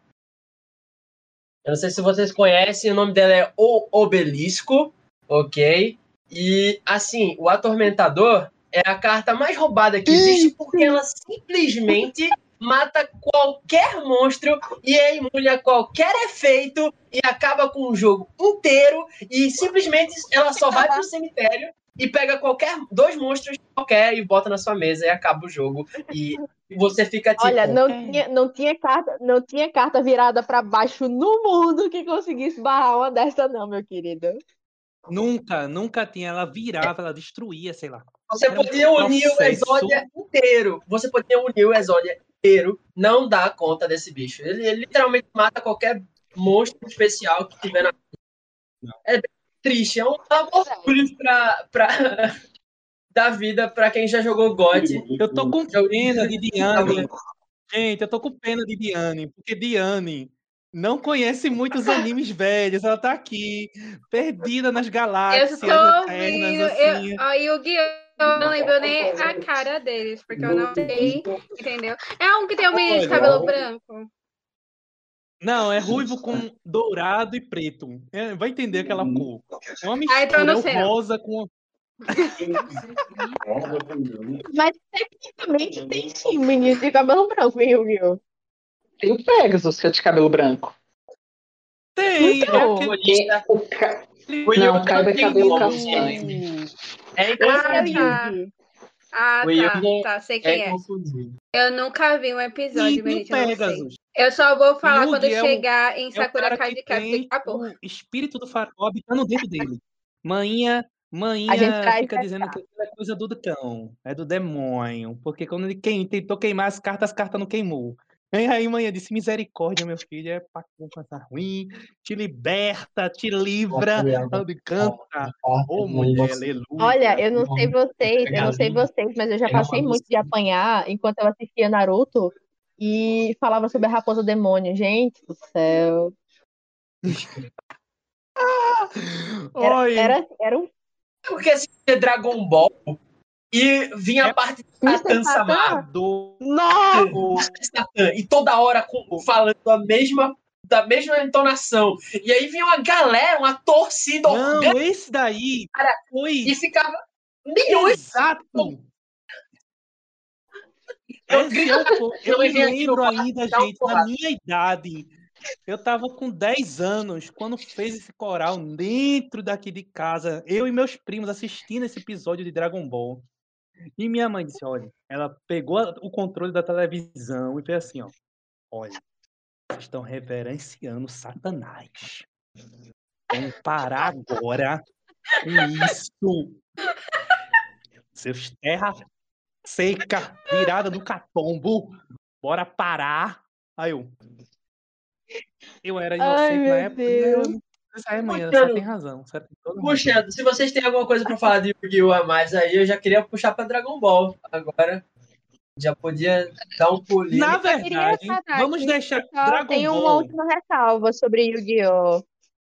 Eu não sei se vocês conhecem, o nome dela é O Obelisco, ok? E, assim, o Atormentador é a carta mais roubada que existe porque ela simplesmente mata qualquer monstro e é imune a qualquer efeito e acaba com o jogo inteiro e simplesmente ela só vai pro cemitério e pega qualquer dois monstros qualquer e bota na sua mesa e acaba o jogo e você fica tipo Olha, não, tinha, não, tinha carta, não tinha carta virada pra baixo no mundo que conseguisse barrar uma dessa, não, meu querido. Nunca, nunca tinha. Ela virava, ela destruía, sei lá. você era um podia unir o processo. Exódia inteiro você podia unir o Exódia inteiro não dá conta desse bicho ele, ele literalmente mata qualquer monstro especial que tiver na é bem triste é um orgulho pra, pra *laughs* da vida pra quem já jogou God Eu tô com Eu- pena de Diane. Gente, eu tô com pena de Diane, porque Diane não conhece muitos animes velhos. Ela tá aqui, perdida nas Eu galáxias estou eternas, ouvindo. assim. Eu, ó, Yu-Gi-Oh! Eu não lembro nem a cara deles, porque eu não sei, entendeu? É um que tem um menino de cabelo branco. Não, é ruivo com dourado e preto. É, vai entender aquela cor. É uma Ah, então mistura, eu não é o sei, não. rosa com... Mas tecnicamente tem sim menino de cabelo branco em Yu-Gi-Oh! Tem o Pegasus, que é de cabelo branco. Tem, Então, é Colista, O ca... aquele... O Não, Yugi Kaiba é cabelo castanho. é é o Ah, tá. Ah, O tá, tá, sei quem é é. Eu nunca vi um episódio, E o não sei. Pegasus. Eu só vou falar Yugi quando é o- chegar em É o Sakura cara Card pouco. o espírito do farol habitando dentro dele. Manhinha, manhinha A gente traz fica dizendo que é coisa do cão, é do demônio. Porque quando ele queim, tentou queimar as cartas, as cartas não queimou. E aí, manhã disse: Misericórdia, meu filho, é pra coisa ruim, te liberta, te livra de canta. Ô, mulher, aleluia. Olha, eu não sei vocês, eu não sei vocês, mas eu já passei muito de apanhar enquanto eu assistia Naruto e falava sobre a raposa demônio. Gente do céu. *laughs* Era, Oi, era, era um porque assistia Dragon Ball e vinha a É parte de do Nossa! Satan, e toda hora com- falando a mesma da mesma entonação. E aí vinha uma galera, uma torcida orgânica Não, esse daí Cara, foi e ficava milhões. exato. Eu eu Eu me no lembro ainda, gente, na minha idade. Eu tava com 10 anos quando fez esse coral dentro daqui de casa. Eu e meus primos assistindo esse episódio de Dragon Ball. E minha mãe disse: olha, ela pegou o controle da televisão e fez assim: ó. Olha, estão reverenciando Satanás. Vamos parar agora com isso. Seus terra seca, virada do catombo. Bora parar. Aí eu. Eu era inocente na época. né? Deus. Eu- Essa é Puxando. você tem razão. Você tem toda razão. Puxa, se vocês têm alguma coisa pra falar de Yu-Gi-Oh! a mais aí, eu já queria puxar pra Dragon Ball. Agora já podia dar um pulinho. Na verdade, vamos deixar Dragon tem uma Ball. última ressalva sobre Yu-Gi-Oh!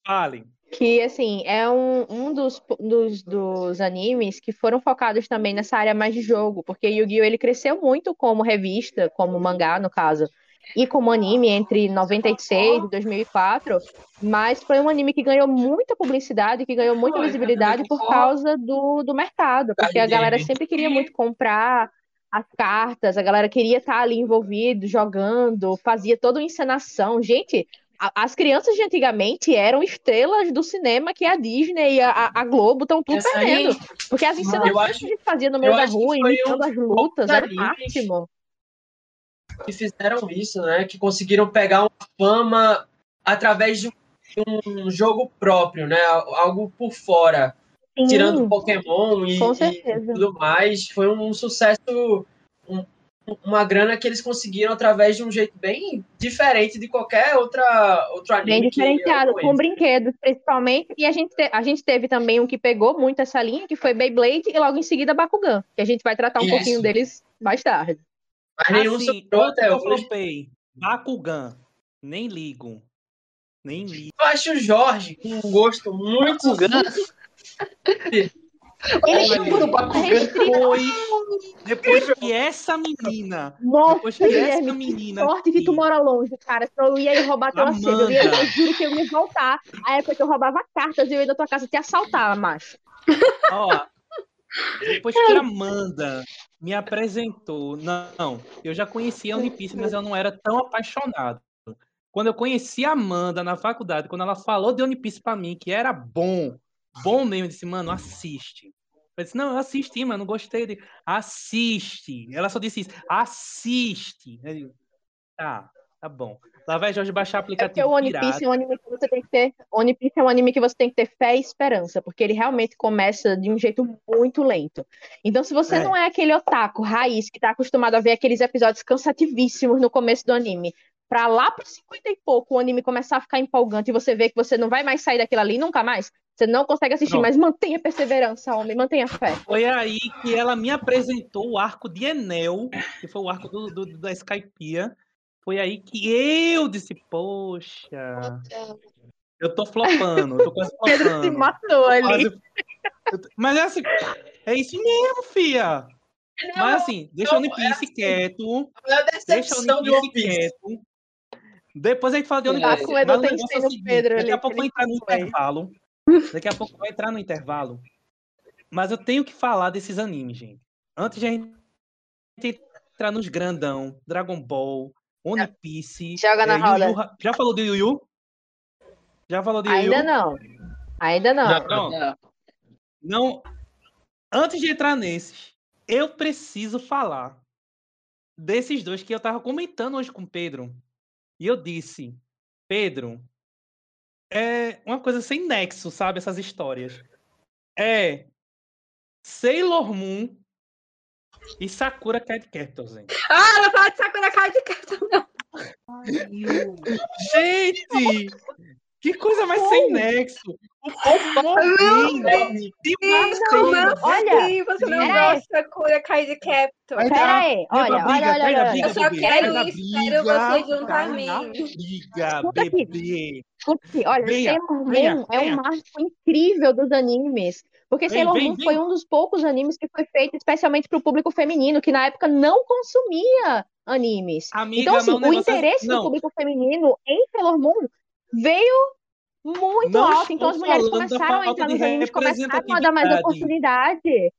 Fale. Que, assim, é um, um dos, dos, dos animes que foram focados também nessa área mais de jogo, porque Yu-Gi-Oh! ele cresceu muito como revista, como mangá, no caso, e como anime entre 96 e 2004, mas foi um anime que ganhou muita publicidade, que ganhou muita visibilidade por causa do, do mercado, porque a galera sempre queria muito comprar, as cartas, a galera queria estar ali envolvido, jogando, fazia toda uma encenação. Gente, as crianças de antigamente eram estrelas do cinema que a Disney e a, a Globo estão tudo Essa aí- perdendo. Porque as encenações acho- que a gente fazia no meio da rua, imitando um as lutas, era máximo. que fizeram isso, né? Que conseguiram pegar uma fama através de um- jogo próprio, né? Algo por fora. Sim, Tirando Pokémon e, e tudo mais. Foi um sucesso, um- uma grana que eles conseguiram através de um jeito bem diferente de qualquer outra, outro anime. Bem diferenciado, com brinquedos, principalmente. E a gente, te- a gente teve também um que pegou muito essa linha, que foi Beyblade, e logo em seguida Bakugan, que a gente vai tratar um Isso. pouquinho deles mais tarde. Mas nenhum Assim, sobrou outro até eu flopei, Bakugan. Nem ligo. Nem ligo. Eu acho o Jorge com um gosto muito. Bakugan. *laughs* Ele Lembra do Bakugan? Depois, depois que essa menina. Nossa, Depois que essa Guilherme, menina. sorte que tu mora longe, cara. Senão eu ia roubar teu acervo. Eu, ia, eu juro que eu ia voltar. A época que eu roubava cartas e eu ia da tua casa te assaltar, macho. Ó, depois que a Amanda me apresentou. Não, eu já conhecia a Unipice, mas eu não era tão apaixonado. Quando eu conheci a Amanda na faculdade, quando ela falou de Unipice pra mim, que era bom, bom mesmo, eu disse, mano, assiste. Eu disse, não, eu assisti, mano, não gostei de. Assiste. Ela só disse isso, assiste. Eu digo, tá, tá bom. Lá vai Jorge baixar É aplicativo o One. Piece é um anime que você tem que ter. One Piece é um anime que você tem que ter fé e esperança, porque ele realmente começa de um jeito muito lento. Então, se você É. não é aquele otaku raiz que tá acostumado a ver aqueles episódios cansativíssimos no começo do anime, pra lá pro 50 e pouco o anime começar a ficar empolgante e você vê que você não vai mais sair daquilo ali nunca mais, você não consegue assistir, Pronto. mas mantenha perseverança, homem, mantenha fé. Foi aí que ela me apresentou o arco de Enel, que foi o arco do, do- da Skypiea. Foi aí que eu disse, poxa, eu tô flopando, eu tô quase *laughs* Pedro se flopando. matou ali. Quase- Mas é assim, é isso mesmo, fia. Mas assim, deixa o One Piece quieto, É deixa o One Piece. quieto. Depois a gente fala de com o Edu Mas o tem negócio é o Pedro daqui a pouco vai entrar no intervalo. Daqui a pouco vai entrar no intervalo. Mas eu tenho que falar desses animes, gente. Antes de a gente entrar nos grandão, Dragon Ball, One Piece. Joga na Yu roda. Yu Ha- Já falou de Yu Yu? Já falou de Yu Yu? Ainda não. Ainda não. Não. Pronto. Não. Não. Antes de entrar nesses, eu preciso falar desses dois que eu tava comentando hoje com o Pedro. E eu disse, Pedro, é uma coisa sem nexo, sabe? Essas histórias. É Sailor Moon e Sakura Card Captor, gente. Ah, não fala de Sakura Card Captor, não. Gente! Que coisa mais sem nexo! O povo morrendo de Não, não, Marcelo. Olha, sim, você não gosta aí. de Sakura Card Captor. Vai Pera aí, olha, briga, olha, olha, olha. briga, Eu só bebê, quero e espero você junto a mim. briga, Escuta aqui. bebê. Olha, Venha, Sailor Moon venha, é venha. um marco incrível dos animes. Porque Vem, Sailor Moon foi um dos poucos animes que foi feito especialmente para o público feminino, que na época não consumia animes. Amiga, Então, assim, mas o negócio é- interesse do não, público feminino em Sailor Moon veio muito Não alto. Então, as estou mulheres começaram a entrar nos animes, começaram a dar mais representatividade. oportunidade.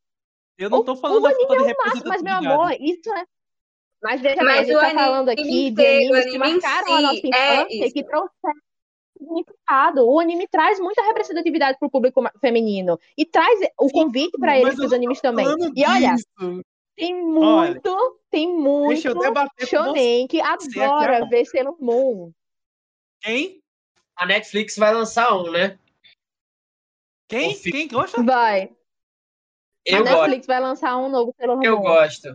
eu não tô falando o da falta de Mas, mas, meu representatividade. amor, isso é. Mas veja bem, a Mas gente o tá falando aqui de inteiro, o animes que marcaram a nossa si, é infância e isso. que trouxeram significado. O anime traz muita representatividade pro público ma- feminino e traz o Sim, convite para mas eles pros não animes também. E olha, disso. tem muito, tem Deixa eu muito debater com você shonen que adora ver Sailor Moon. Quem? A Netflix vai lançar um, né? Quem? O fi- Quem gosta? Vai. Eu a gosto. Netflix vai lançar um novo Sailor Eu Moon. gosto.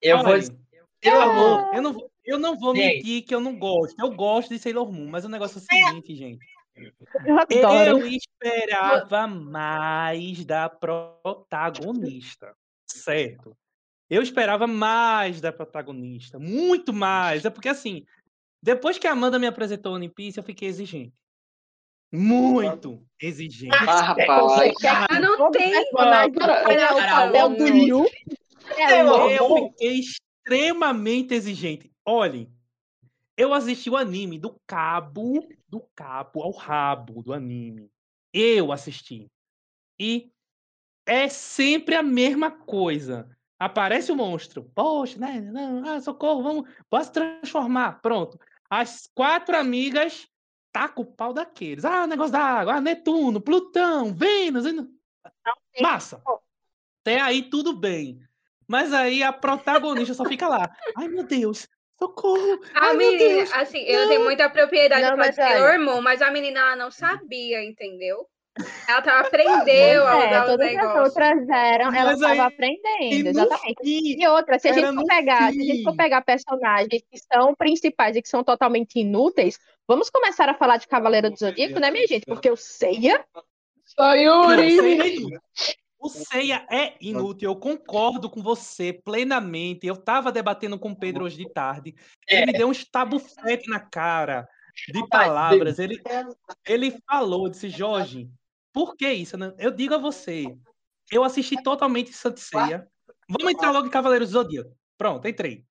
Eu vou Olha, dizer. Sailor Moon. eu não, vou- eu não vou mentir que eu não gosto. Eu gosto de Sailor Moon, mas o negócio é o seguinte, gente. Eu. Eu esperava mais da protagonista, certo? Eu esperava mais da protagonista, muito mais. É porque assim, depois que a Amanda me apresentou One Piece, eu fiquei exigente. Muito exigente. Ah, rapaz. Ah, não tem. Cara, o cara, papel não. do Yu. É Eu- fiquei extremamente exigente. Olhem, eu assisti o anime do cabo, do cabo ao rabo do anime. Eu assisti. E é sempre a mesma coisa. Aparece o monstro. Poxa, né? Não, ah, socorro, vamos. Posso transformar. Pronto. As quatro amigas tacam o pau daqueles. Ah, negócio da água. Ah, Netuno, Plutão, Vênus. Massa. Até aí tudo bem. Mas aí a protagonista só fica lá. Ai, meu Deus. Socorro! A Ai, menina, Deus, assim, eu tenho muita propriedade Não, pra mas dizer hormônio, mas a menina ela não sabia, entendeu? Ela tava aprendeu a É, usar os todas as negócios. outras eram, ela estava aprendendo, exatamente. fim, E outra, se a gente for pegar, se a gente for pegar personagens que são principais e que são totalmente inúteis, vamos começar a falar de Cavaleiro do Zodíaco, né, minha gente? Porque o Seiya, Sayuri! O Seiya é inútil. O Seiya é inútil, eu concordo com você plenamente. Eu tava debatendo com o Pedro hoje de tarde. Ele É. me deu um estabufete na cara de palavras. Ele, ele falou, disse, Jorge, por que isso? né? Eu digo a você, eu assisti totalmente Santo Ceia. Vamos entrar logo em Cavaleiros do Zodíaco. Pronto, entrei.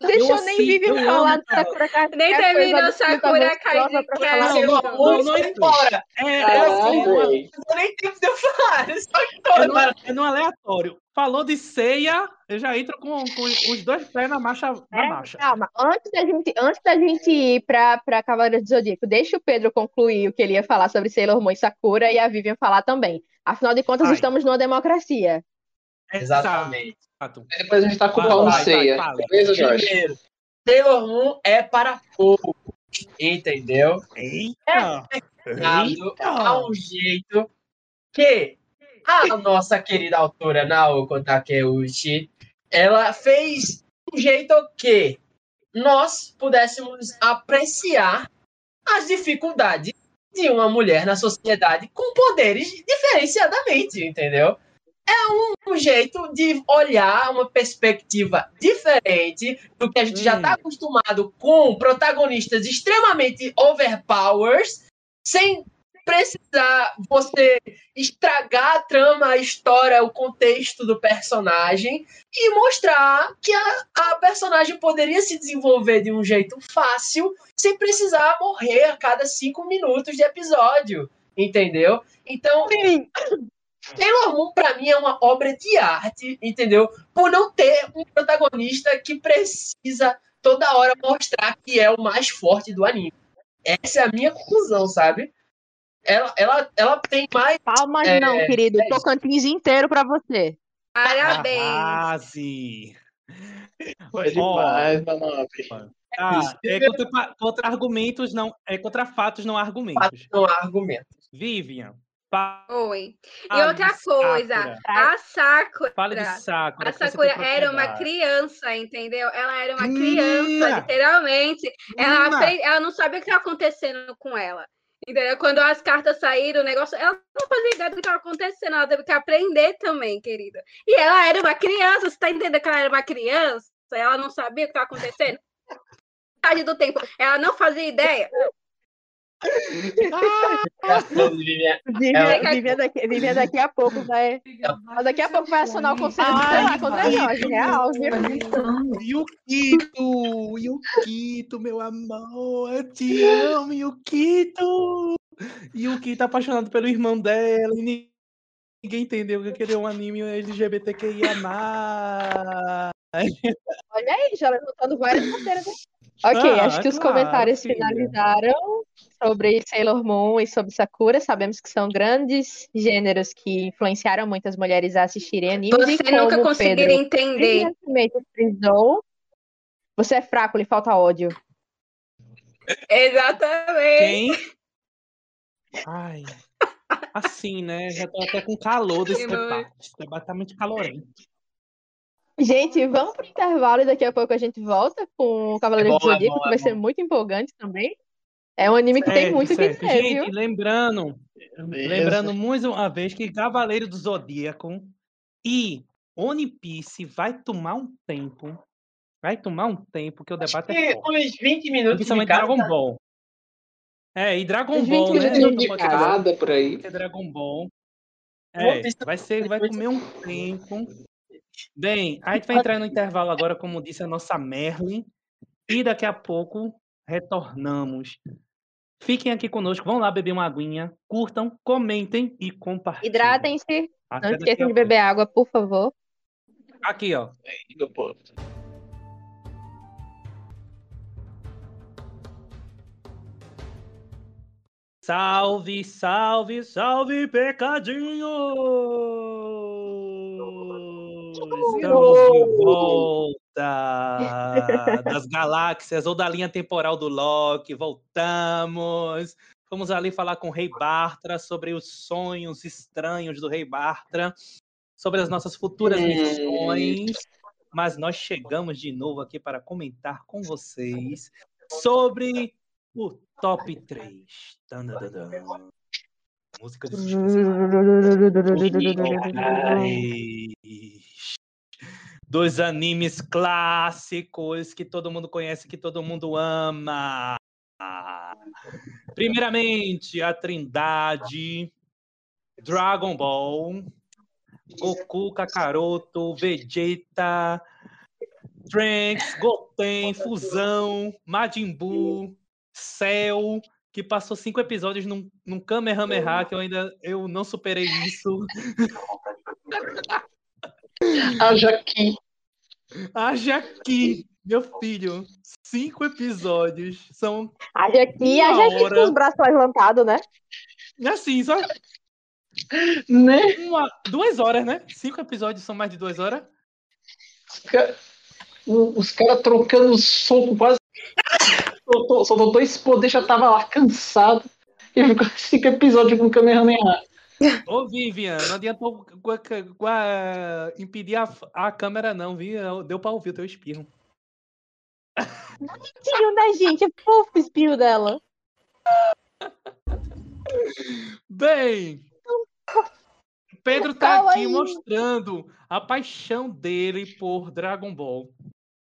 Deixou Eu nem assi- Vivi eu falar amo do Sakura Card Nem terminou Sakura Card Não, não, não entrei. embora. É, é Caralho, assim. Eu nem tempo de eu falar. Só que é, no, é no aleatório. Falou de ceia, eu já entro com, com os dois pés na marcha. Na É, marcha. Calma, antes da gente, antes da gente ir pra, pra Cavaleiro do Zodíaco, deixa o Pedro concluir o que ele ia falar sobre Sailor Moon e Sakura e a Vivian falar também. Afinal de contas, Vai. estamos numa democracia. Exatamente. Exato. Depois a gente tá com o Vai, pau no vai, ceia. Beleza, Jorge? Primeiro, Sailor Moon é para poucos, entendeu? Eita! Dado Eita! a um jeito que a nossa querida autora Naoko Takeuchi, ela fez um jeito que nós pudéssemos apreciar as dificuldades de uma mulher na sociedade com poderes diferenciadamente, entendeu? É um, um jeito de olhar uma perspectiva diferente do que a gente já Hum. está acostumado com protagonistas extremamente overpowers, sem precisar você estragar a trama, a história, o contexto do personagem e mostrar que a, a personagem poderia se desenvolver de um jeito fácil sem precisar morrer a cada cinco minutos de episódio, entendeu? Então, Sailor Moon pra mim é uma obra de arte, entendeu? Por não ter um protagonista que precisa toda hora mostrar que é o mais forte do anime. Essa é a minha conclusão, sabe? Ela, ela, ela tem mais Palmas É, não, querido. é. Tocantins inteiro pra você. Parabéns. Quase. Foi demais, nobre. Ah, é contra, contra argumentos, não. É contra fatos, não argumentos. não há argumento. Vivian. Oi. E outra coisa, Sakura. a Sakura. Fale de Sakura. A Sakura era uma criança, entendeu? Ela era uma criança, literalmente. Ela, Menina! apre- ela não sabia o que estava acontecendo com ela. Entendeu? Quando as cartas saíram, o negócio, ela não fazia ideia do que estava acontecendo. Ela teve que aprender também, querida. E ela era uma criança, você tá entendendo que ela era uma criança? Ela não sabia o que estava acontecendo? Metade do tempo, ela não fazia ideia. Vivian, Ela- Vivian daqui, Vivian daqui a pouco vai. Daqui a pouco vai acionar o conselho tutelar contra vai. Jorge, real, viu? Yukito! Yukito, meu amor! Eu te amo, Yukito! Yukito apaixonado pelo irmão dela e ni- ninguém entendeu que queria um anime LGBTQIA. Olha aí, já levantando várias bandeiras. Ok, Ah, acho que os claro, comentários filha. finalizaram sobre Sailor Moon e sobre Sakura. Sabemos que são grandes gêneros que influenciaram muitas mulheres a assistirem animes. e Você nunca conseguiria entender. frisou, você é fraco, lhe falta ódio. Exatamente. Quem? Ai. Assim, né? Já tô até com calor desse debate. Esse debate tá muito calorento. Gente, vamos pro intervalo e daqui a pouco a gente volta com o Cavaleiro É bom, do é Zodíaco, bom, que é vai bom. ser muito empolgante também. É um anime que tem Certo, muito o que certo. dizer, Gente, viu? lembrando, Beleza. lembrando mais uma vez que Cavaleiro do Zodíaco e One Piece vai tomar um tempo. Vai tomar um tempo que o debate é E forte. uns 20 minutos de Principalmente. Dragon Ball. É, e Dragon Uns 20 Ball, né? minutinhos Não de pode ser Cada por aí. que é Dragon Ball. É, Piece vai ser, vai comer um tempo. Bem, a gente vai entrar no intervalo agora, como disse a nossa Merlin, e daqui a pouco retornamos. Fiquem aqui conosco, vão lá beber uma aguinha, curtam, comentem e compartilhem. Hidratem-se, não esqueçam de beber água, por favor. Aqui, ó. Povo. Salve, salve, salve, pecadinho! Estamos de volta das galáxias ou da linha temporal do Loki. Voltamos. Vamos ali falar com o Rei Bartra sobre os sonhos estranhos do Rei Bartra, sobre as nossas futuras missões. Mas nós chegamos de novo aqui para comentar com vocês sobre o top 3. Música de *laughs* Dois animes clássicos que todo mundo conhece, que todo mundo ama. Primeiramente, a Trindade, Dragon Ball, Goku, Kakaroto, Vegeta, Trunks, Goten, Fusão, Majin Buu, Cell, que passou cinco episódios num, num Kamehameha, que eu ainda eu não superei isso. *laughs* Haja aqui. Haja aqui, meu filho. Cinco episódios. São Haja aqui, Uma haja aqui com os braços levantados, né? assim, só Né? uma, duas horas, né? Cinco episódios são mais de duas horas. Os caras trocando soco quase. Soltou, soltou dois poderes, já tava lá cansado. E ficou cinco episódios com o Kamehameha. Ô, Vivian, não adiantou impedir a, a câmera, não, viu? Deu pra ouvir o teu espirro. Tio da gente, é fofo o espinho dela. Bem, Pedro tá aqui aí. mostrando a paixão dele por Dragon Ball.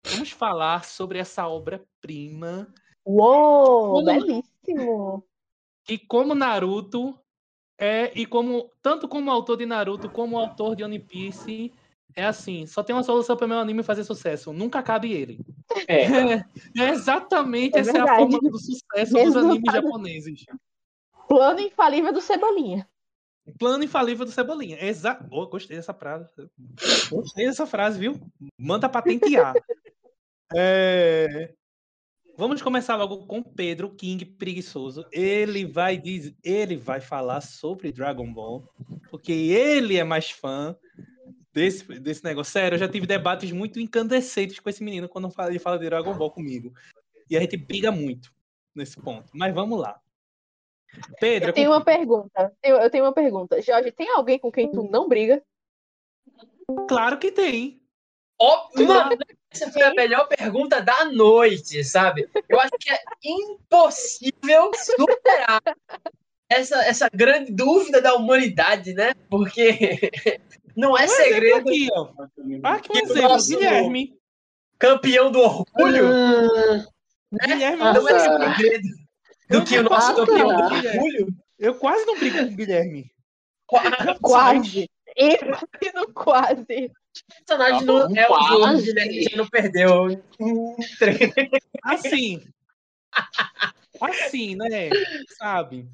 Vamos falar sobre essa obra-prima Uou, Como- belíssimo. que, como Naruto, é e como tanto como autor de Naruto como autor de One Piece, é assim, só tem uma solução para meu anime fazer sucesso, nunca acabe ele. É. *laughs* É exatamente É essa é a fórmula do sucesso dos Resultado. animes japoneses. Plano infalível do Cebolinha. Plano infalível do Cebolinha. Exa oh, gostei dessa frase. Gostei dessa frase, viu? Manda patentear. *laughs* É, Vamos começar logo com Pedro King preguiçoso. Ele vai diz... ele vai falar sobre Dragon Ball, porque ele é mais fã desse, desse negócio. Sério, eu já tive debates muito incandescentes com esse menino quando ele fala de Dragon Ball comigo. E a gente briga muito nesse ponto. Mas vamos lá. Pedro, Eu tenho uma pergunta. Eu, eu tenho uma pergunta. Jorge, tem alguém com quem tu não briga? claro que tem. Ó, mano, essa foi a melhor pergunta da noite, sabe? Eu acho que é impossível superar essa, essa grande dúvida da humanidade, né? Porque *laughs* não é Um exemplo segredo. aqui, ó. Ah, que um exemplo, nosso- Guilherme. Campeão do orgulho Ah, Guilherme, Ah, não é segredo eu do que o nosso campeão do orgulho. Eu quase não brigo com o Guilherme. Quase. Eu quase. Personagem Tá não bom, é o jogo, já não perdeu. Assim. Assim, né? Sabe?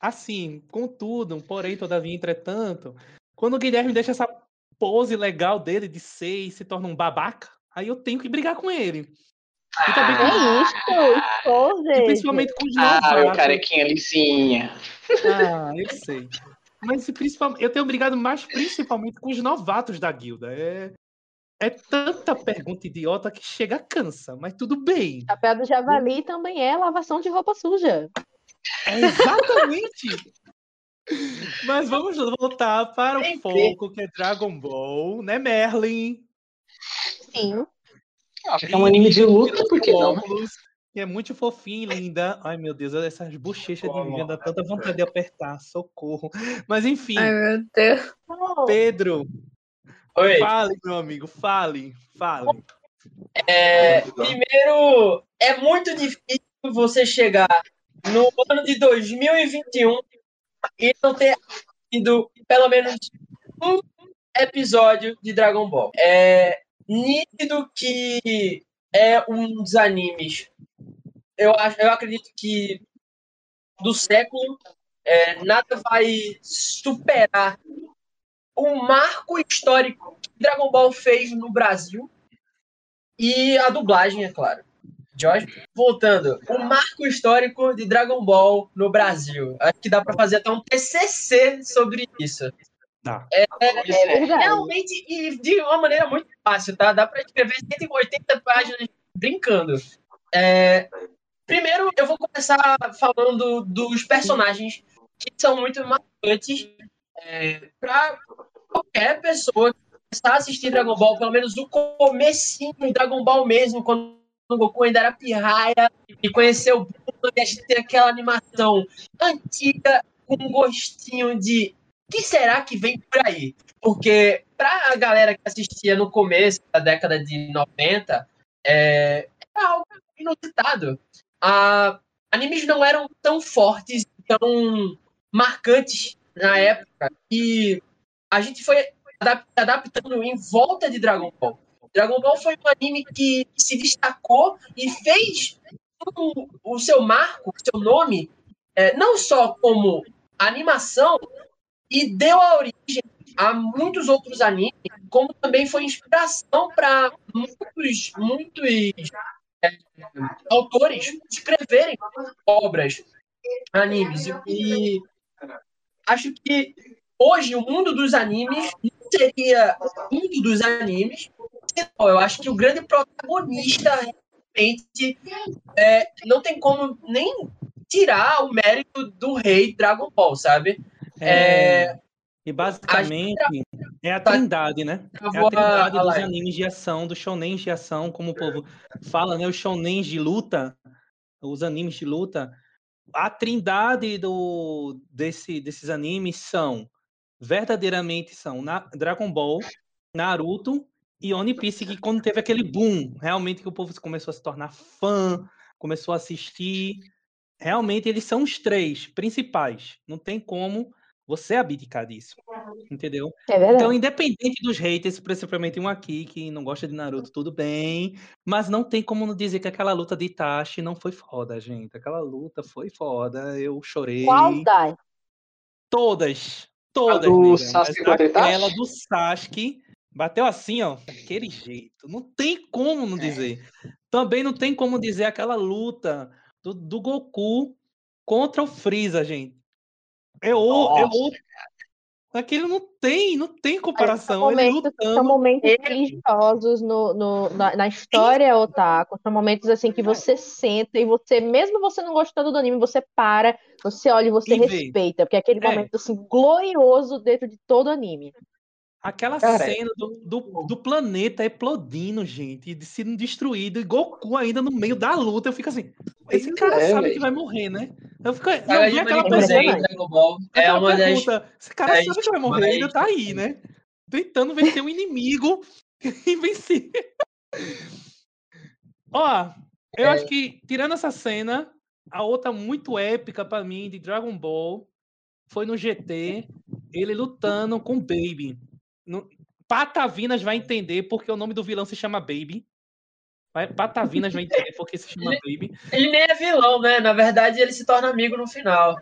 Assim, contudo, porém, todavia, entretanto, quando o Guilherme deixa essa pose legal dele de ser e se torna um babaca, aí eu tenho que brigar com ele. E também com- É isso, e gente. principalmente com os Ah, novatos. carequinha lisinha. Ah, eu sei. Mas principalmente, eu tenho brigado mais principalmente com os novatos da guilda. É, é tanta pergunta idiota que chega a cansa, mas tudo bem. Chapéu do javali também é lavação de roupa suja. É exatamente. mas vamos voltar para o foco, que é Dragon Ball, né, Merlin? Sim. É um anime de luta, por que não? Óculos, que é muito fofinho e linda. Ai, meu Deus, essas bochechas de Vivian dá tanta vontade de apertar, socorro. Mas enfim, Ai, meu Deus. Pedro, Oi. Fale, meu amigo, fale, fale. É, primeiro, é muito difícil você chegar no ano de 2021 e não ter tido pelo menos um episódio de Dragon Ball. É nítido que é um dos animes. Eu, acho, eu acredito que do século é, nada vai superar o marco histórico que Dragon Ball fez no Brasil e a dublagem, é claro. Jorge, voltando, o marco histórico de Dragon Ball no Brasil. Acho que dá para fazer até um TCC sobre isso. Tá. É, é, é, realmente, e de uma maneira muito fácil, tá? Dá para escrever 180 páginas brincando. É, primeiro, eu vou começar falando dos personagens que são muito marcantes é, para qualquer pessoa que começar a assistir Dragon Ball, pelo menos o comecinho de Dragon Ball mesmo, quando o Goku ainda era pirraia e conheceu o Bulma, e a gente tem aquela animação antiga com um gostinho de que será que vem por aí? Porque para a galera que assistia no começo da década de 90, é, era algo inusitado. A, animes não eram tão fortes, tão marcantes na época, e a gente foi adaptando em volta de Dragon Ball. Dragon Ball foi um anime que se destacou e fez o, o seu marco, o seu nome, é, não só como animação, e deu a origem a muitos outros animes, como também foi inspiração para muitos, muitos autores escreverem obras, animes. E acho que hoje o mundo dos animes não seria o mundo dos animes. Eu acho que o grande protagonista realmente é, não tem como nem tirar o mérito do rei Dragon Ball, sabe? É, é, e basicamente a é a trindade, né? É a trindade dos animes de ação, dos shonens de ação, como o povo fala, né? Os shonens de luta, os animes de luta. A trindade do, desse, desses animes são, verdadeiramente são na, Dragon Ball, Naruto e One Piece, que quando teve aquele boom, realmente que o povo começou a se tornar fã, começou a assistir. Realmente eles são os três principais. Não tem como você abdicar disso. Entendeu? É então, independente dos haters, principalmente um aqui que não gosta de Naruto, tudo bem. Mas não tem como não dizer que aquela luta de Itachi não foi foda, gente. Aquela luta foi foda. Eu chorei. Qual das? Todas. Todas. A do Sasuke Aquela do Sasuke. Bateu assim, ó, daquele jeito. Não tem como não dizer. Também não tem como dizer aquela luta do, do Goku contra o Freeza, gente. É o, é o. Aquele não tem, não tem comparação. São momentos, são momentos religiosos no, no, na, na história otaku. São momentos assim que você senta e você, mesmo você não gostando do anime, você para, você olha e você e respeita. Porque é aquele é. momento assim, glorioso dentro de todo anime. Aquela Cara, cena do, do, do, planeta explodindo, gente, de sendo destruído, e Goku ainda no meio da luta, eu fico assim, esse cara é, sabe véio. que vai morrer, né? Eu fico, não, vi aquela pergunta, é uma pergunta, das... esse cara é sabe que vai morrer, mas... ainda tá aí, né? Tentando vencer um inimigo *laughs* invencível. Ó, eu é. acho que, tirando essa cena, a outra muito épica para mim de Dragon Ball foi no GT, ele lutando com Baby. No... Patavinas vai entender porque o nome do vilão se chama Baby. Patavinas vai entender porque se chama ele, Baby. Ele nem é vilão, né? Na verdade, ele se torna amigo no final.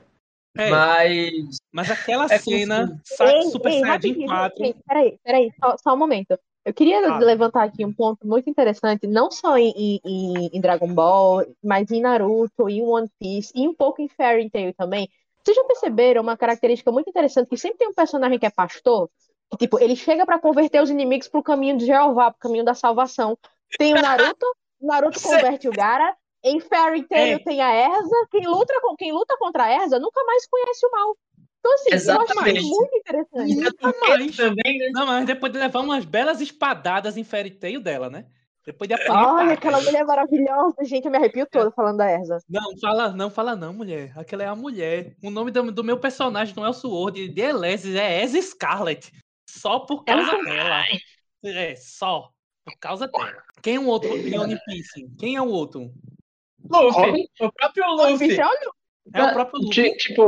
É, mas. Mas aquela é cena, ei, Super ei, Saiyajin 4. Peraí, peraí, só, só, um momento. Eu queria ah. levantar aqui um ponto muito interessante, não só em, em, em, Dragon Ball, mas em Naruto, em One Piece, e um pouco em Fairy Tail também. Vocês já perceberam uma característica muito interessante que sempre tem um personagem que é pastor, tipo, ele chega para converter os inimigos pro caminho de Jeová, pro caminho da salvação. Tem o Naruto, o Naruto *laughs* converte o Gara. Em Fairy Tail é. tem a Erza. Quem luta, quem luta contra a Erza nunca mais conhece o mal. Então, assim, Exatamente. eu acho muito interessante. Nunca mais. Também, né? Não, mas depois de levar umas belas espadadas em Fairy Tail dela, né? Depois de apanhar. Ai, aquela mulher maravilhosa. Gente, eu me arrepio todo falando da Erza. Não, fala não, fala não, mulher. Aquela é a mulher. O nome do, do meu personagem não é o Sword, de Elesis, é Ezra Scarlet. Só por causa dela. É, só. Por causa dela. Quem é o outro em One Piece? Quem é o outro? Luffy. O próprio Luffy. É o próprio Luffy. Tipo,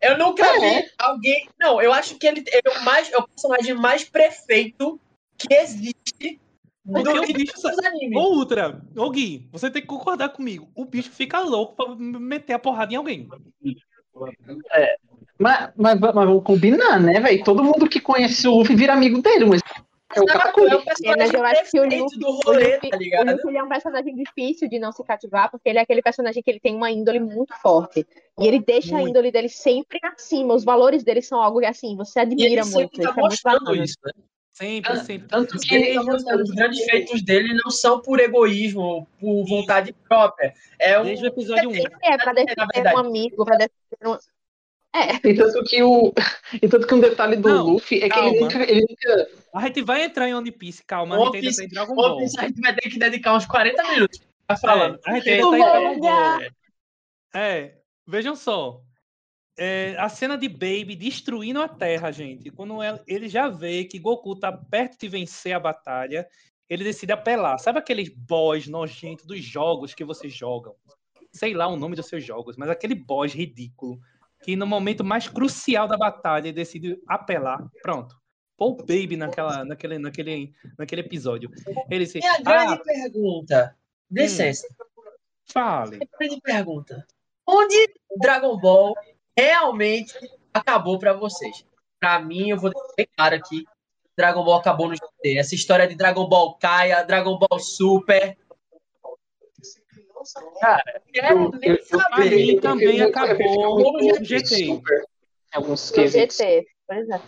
eu nunca é. vi alguém. Não, eu acho que ele, é, o mais, é o personagem mais prefeito que existe do que o bicho animes. Ô, Ultra, ô Gui, você tem que concordar comigo. O bicho fica louco pra meter a porrada em alguém. É, Mas, mas, mas vamos combinar, né, velho? Todo mundo que conhece o Luffy vira amigo dele, mas é o Katakuri. é o É, mas personagem eu acho que o Luffy, do o rolê, Luffy, tá o ligado? Luffy ele é um personagem difícil de não se cativar, porque ele é aquele personagem que ele tem uma índole muito forte. E ele deixa a Muito. índole dele sempre acima. Os valores dele são algo que, assim, você E ele admira sempre muito. tá Isso é mostrando isso, né? Sempre, Ah, sempre. Tanto que Ele tá mostrando os grandes feitos dele não são por egoísmo ou por vontade própria. É um. Desde o episódio 1. É, pra defender um amigo, pra defender um... É, E tanto que o. E tanto que um detalhe do Não, Luffy é que ele calma. nunca, ele nunca. A gente vai entrar em One Piece, calma. A One gente ainda Piece- Dragon One Ball. Piece a gente vai ter que dedicar uns 40 minutos pra falar. É, a gente ainda tá em Dragon Ball. Olha! É, vejam só. É, a cena de Baby destruindo a Terra, gente. Quando ele já vê que Goku tá perto de vencer a batalha, ele decide apelar. Sabe aqueles boss nojentos dos jogos que vocês jogam? Sei lá o nome dos seus jogos, mas aquele boss ridículo que no momento mais crucial da batalha decide apelar. Pronto. Pô, Baby naquela, naquele, naquele, naquele episódio. Ele disse: Minha grande Ah, pergunta. Licença. fale. Minha grande pergunta. Onde Dragon Ball realmente acabou pra vocês? Pra mim, eu vou deixar bem claro aqui. Dragon Ball acabou no GT. Essa história de Dragon Ball Kaia, Dragon Ball Super. Cara, eu- eu- Pra saber. mim também acabou no GT. Alguns. GT. Pois é.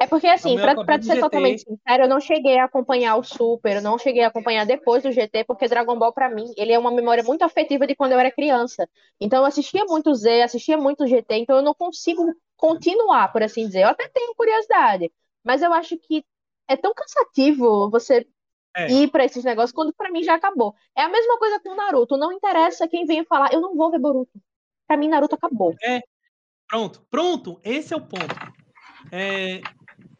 É porque, assim, O pra, pra ser GT. totalmente sincero, eu não cheguei a acompanhar o Super, eu não cheguei a acompanhar depois do GT, porque Dragon Ball, pra mim, ele é uma memória muito afetiva de quando eu era criança. Então, eu assistia muito o Z, assistia muito o GT, então eu não consigo continuar, por assim dizer. Eu até tenho curiosidade, mas eu acho que é tão cansativo você É. ir pra esses negócios quando pra mim já acabou. É a mesma coisa com o Naruto. Não interessa quem venha falar, eu não vou ver Boruto. Pra mim, Naruto acabou. Pronto, pronto, esse é o ponto. É,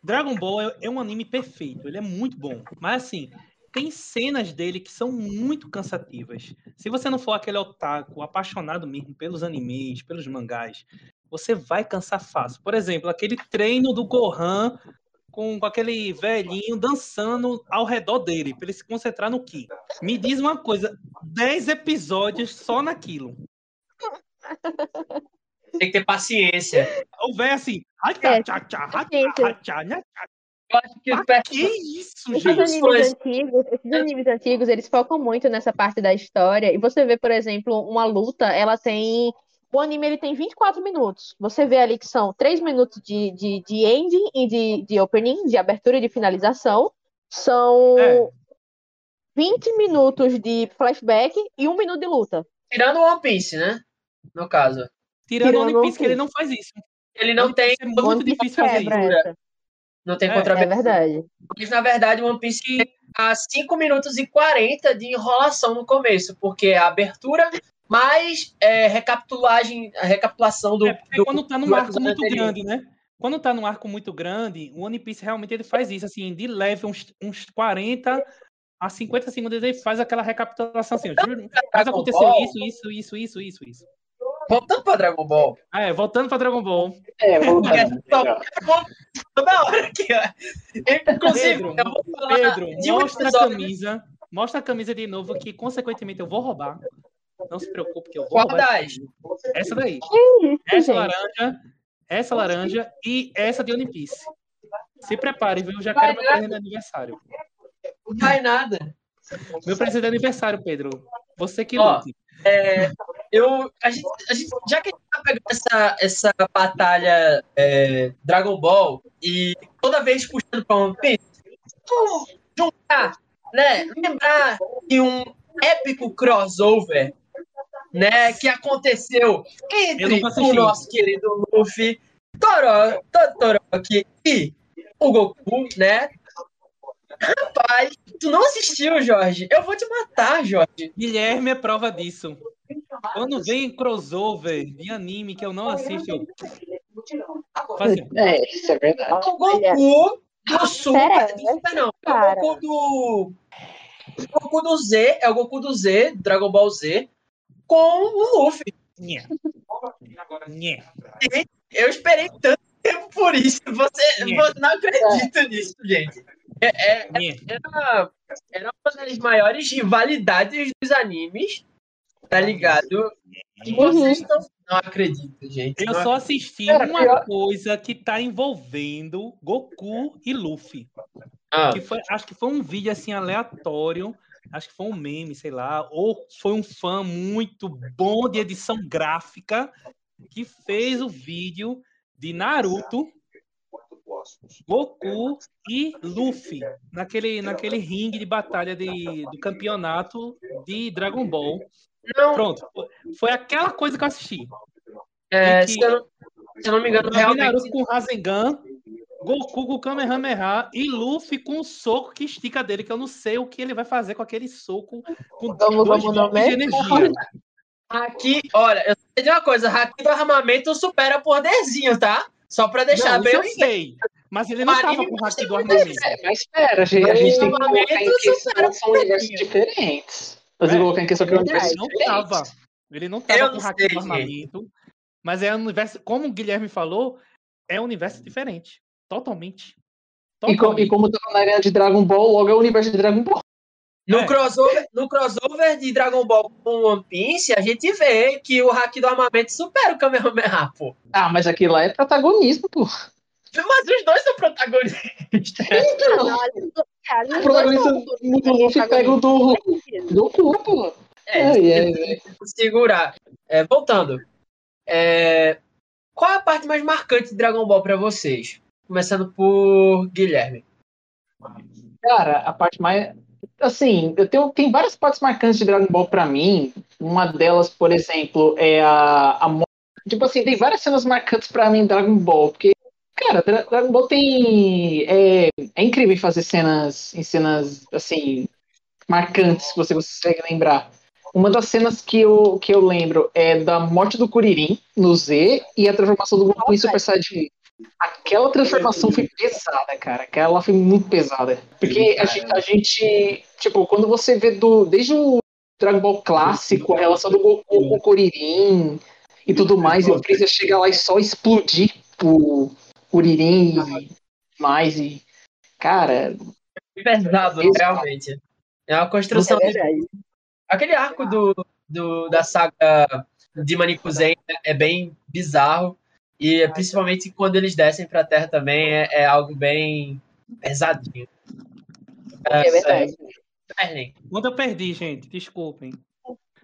Dragon Ball é, é um anime perfeito, ele é muito bom. Mas assim, tem cenas dele que são muito cansativas. Se você não for aquele otaku apaixonado mesmo pelos animes, pelos mangás, você vai cansar fácil. Por exemplo, aquele treino do Gohan com, com aquele velhinho dançando ao redor dele, para ele se concentrar no Ki. Me diz uma coisa, 10 episódios só naquilo. *laughs* Tem que ter paciência. O velho assim, "Ai, É, né?" Eu acho que Ah, que isso, Esses gente? animes Mas- antigos, esses animes antigos, eles focam muito nessa parte da história. E você vê, por exemplo, uma luta, ela tem. O anime ele tem 24 minutos. Você vê ali que são 3 minutos de, de, de ending e de, de opening, de abertura e de finalização. São É. 20 minutos de flashback e um minuto de luta. tirando o One Piece, né? No caso. Tirando o One One Piece, que ele não faz isso. Ele não One tem, é muito One Piece difícil fazer isso. essa. não tem É, contra É verdade. Mas, na verdade, o One Piece tem a 5 minutos e 40 de enrolação no começo, porque é a abertura mais é, recapitulagem, a recapitulação do. É do- quando tá num arco muito anterior. grande, né? Quando tá num arco muito grande, o One Piece realmente ele faz isso, assim, de leve uns, uns 40 a 50 segundos ele faz aquela recapitulação assim, juro, mas aconteceu Ball. isso, isso, isso, isso, isso, isso. Voltando pra Dragon Ball. Ah, é, voltando pra Dragon Ball. É, vou Toda hora aqui, ó. Inclusive, Pedro, eu vou falar Pedro, de um mostra a episódio- camisa, mostra a camisa de novo que consequentemente eu vou roubar. Não se preocupe que eu vou Qual das? Essa daí. Isso, Essa gente. laranja, essa laranja e essa de One Piece. Se prepare, viu? Eu já quero meu presente de aniversário. Não vai nada. Meu presente de aniversário, Pedro. Você que Ó, lute. É, eu, a gente, a gente- já que a gente tá pegando essa, essa batalha é, Dragon Ball e toda vez puxando pra One Piece, juntar, né? Lembrar de um épico crossover, né? Que aconteceu Eu entre o nosso querido Luffy, Toro, Todoroki e o Goku, né? Rapaz, tu não assistiu, Jorge? Eu vou te matar, Jorge. Guilherme é prova disso. Quando vem crossover de anime que eu não assisto, eu. Faz assim, É, isso é verdade. O Goku do Super. Super não. É Cara. o Goku do. O Goku do Z, é o Goku do Z, Dragon Ball Z, com o Luffy. nhé. Nhé. Eu esperei tanto tempo por isso. Você, não acredita nisso, gente. É, é- nhé. era, era uma das maiores rivalidades dos animes, tá ligado? E Uhum. vocês estão. não acredito, gente. Eu Não só assisti uma pior- coisa que tá envolvendo Goku e Luffy. Ah, Que foi, acho que foi um vídeo assim aleatório. Acho que foi um meme, sei lá. Ou foi um fã muito bom de edição gráfica que fez o vídeo de Naruto, Goku e Luffy naquele, naquele ringue de batalha de, do campeonato de Dragon Ball. não, Pronto. Foi aquela coisa que eu assisti. é, que- se, eu não, se eu não me engano, Eu realmente. Naruto com Rasengan, Goku com Kamehameha e Luffy com o soco que estica dele, que eu não sei o que ele vai fazer com aquele soco com Vamos- dois vamos de energia. Aqui, olha, eu sei de uma coisa, Haki do armamento supera poderzinho, tá? Só pra deixar Não, bem. isso eu sei. Mas ele não Mas tava ele com o haki do armamento. É, mas espera, a gente, a gente tem que colocar em Armamento questão são universos diferentes. Nós É, colocar em questão que universo Ele não diferente. tava. Ele não tava Eu com o haki do armamento. Mas é um universo, como o Guilherme falou, é um universo diferente. Totalmente. E, co- e Totalmente. como tava na arena de Dragon Ball, logo é o universo de Dragon Ball. No, É. crossover, no crossover de Dragon Ball com One Piece, a gente vê que o Haki do armamento supera o Kamehameha, pô. Ah, mas aquilo lá é protagonismo, pô. Mas os dois são protagonistas. *laughs* É, ali O protagonista do Luffy pega o do, do cu, pô. É, Ai, ai, ai. segurar. É, voltando. É, qual é a parte mais marcante de Dragon Ball pra vocês? Começando por Guilherme. Cara, a parte mais. Assim, eu tenho, tem várias partes marcantes de Dragon Ball pra mim. Uma delas, por exemplo, é a, a morte. Tipo assim, tem várias cenas marcantes pra mim em Dragon Ball. Porque, cara, Dra- Dragon Ball tem. É, é incrível fazer cenas. Em cenas, assim. Marcantes, que você consegue lembrar. Uma das cenas que eu, que eu lembro é da morte do Kuririn no Z e a transformação do Goku em Super Saiyajin. Aquela transformação foi pesada, cara. Aquela foi muito pesada. Porque a gente, a gente, tipo, quando você vê do, desde o Dragon Ball clássico, a relação do Goku com o Kuririn e tudo mais, e o Freezer chega lá e só explodir o Kuririn e mais e cara, Pesado, Isso. realmente. É uma construção. É verdade. Aquele arco do, do, da saga de Manikuzen é bem bizarro. E principalmente quando eles descem pra terra também é, é algo bem pesadinho. É verdade. Quando eu perdi, gente, desculpem.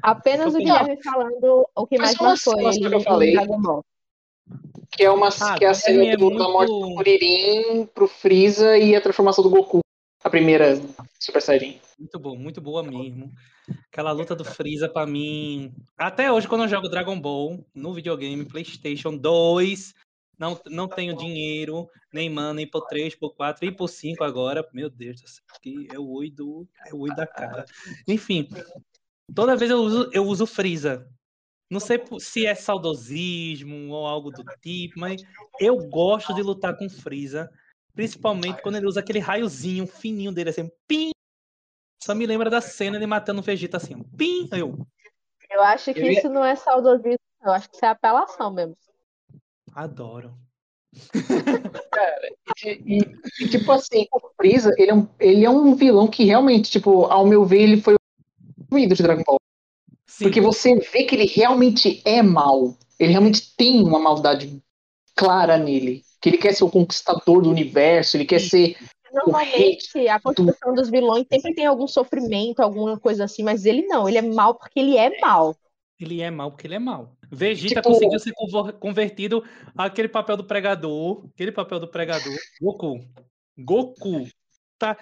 Apenas o. Guilherme falando o que Mas mais uma marcou ele que eu falei. que é uma Ah, que é a cena é do- da muito- morte do Kuririn pro Freeza e a transformação do Goku, a primeira Super Saiyajin. Muito bom, muito boa mesmo. Aquela luta do Freeza pra mim. Até hoje, quando eu jogo Dragon Ball no videogame, PlayStation 2, não, não tenho dinheiro, nem mana, nem por 3, por 4 e por 5 agora. Meu Deus do céu, que é o oi do, é o oi da cara. Enfim, toda vez eu uso, eu uso Freeza. Não sei se é saudosismo ou algo do tipo, mas eu gosto de lutar com Freeza. Principalmente quando ele usa aquele raiozinho fininho dele, assim, pim, só me lembra da cena ele matando o Vegeta assim, ó. Pim! Aí Eu Eu acho que Eu ia- isso não é saudosismo, eu acho que isso é apelação mesmo. adoro. E, e- e, tipo assim, o Freeza, ele é, um, ele é um vilão que realmente, tipo, ao meu ver, ele foi o ídolo de Dragon Ball. Sim, Porque você vê que ele realmente é mal. Ele realmente tem uma maldade clara nele. Que ele quer ser o conquistador do universo, ele quer ser. Normalmente, a construção dos vilões sempre tem algum sofrimento, alguma coisa assim, mas ele não, ele é mal porque ele é mal. ele é mal porque ele é mal. Vegeta Tipo- conseguiu ser convertido àquele papel do pregador. Aquele papel do pregador. Goku. Goku. Tá.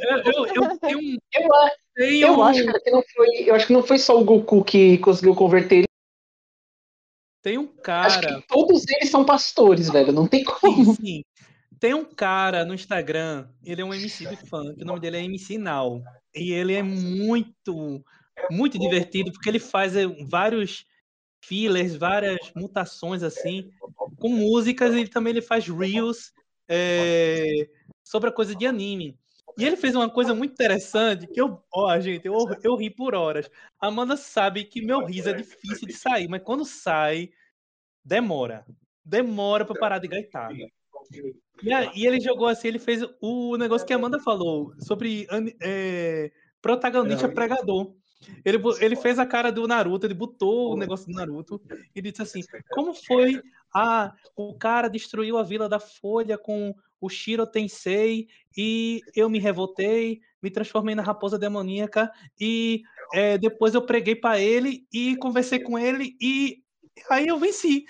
Eu, eu, eu tenho um. Eu, tenho eu um- acho cara, que não foi. Eu acho que não foi só o Goku que conseguiu converter ele. Tem um Acho cara. que todos eles são pastores, velho. Não tem como. Sim, sim. Tem um cara no Instagram, ele é um MC de funk, o nome dele é MC Now. E ele é muito, muito divertido, porque ele faz eh, vários fillers, várias mutações assim, com músicas, e também ele faz reels eh, sobre a coisa de anime. E ele fez uma coisa muito interessante, que eu, ó, gente, eu, eu ri por horas. A Amanda sabe que meu riso é difícil de sair, mas quando sai, demora. Demora pra parar de gaitar. E ele jogou assim, ele fez o negócio que a Amanda falou sobre é, protagonista pregador. Ele, ele fez a cara do Naruto, ele botou o negócio do Naruto e disse assim: Como foi? Ah, o cara destruiu a Vila da Folha com o Shiro Tensei e eu me revoltei, me transformei na raposa demoníaca e é, depois eu preguei para ele e conversei com ele e aí eu venci.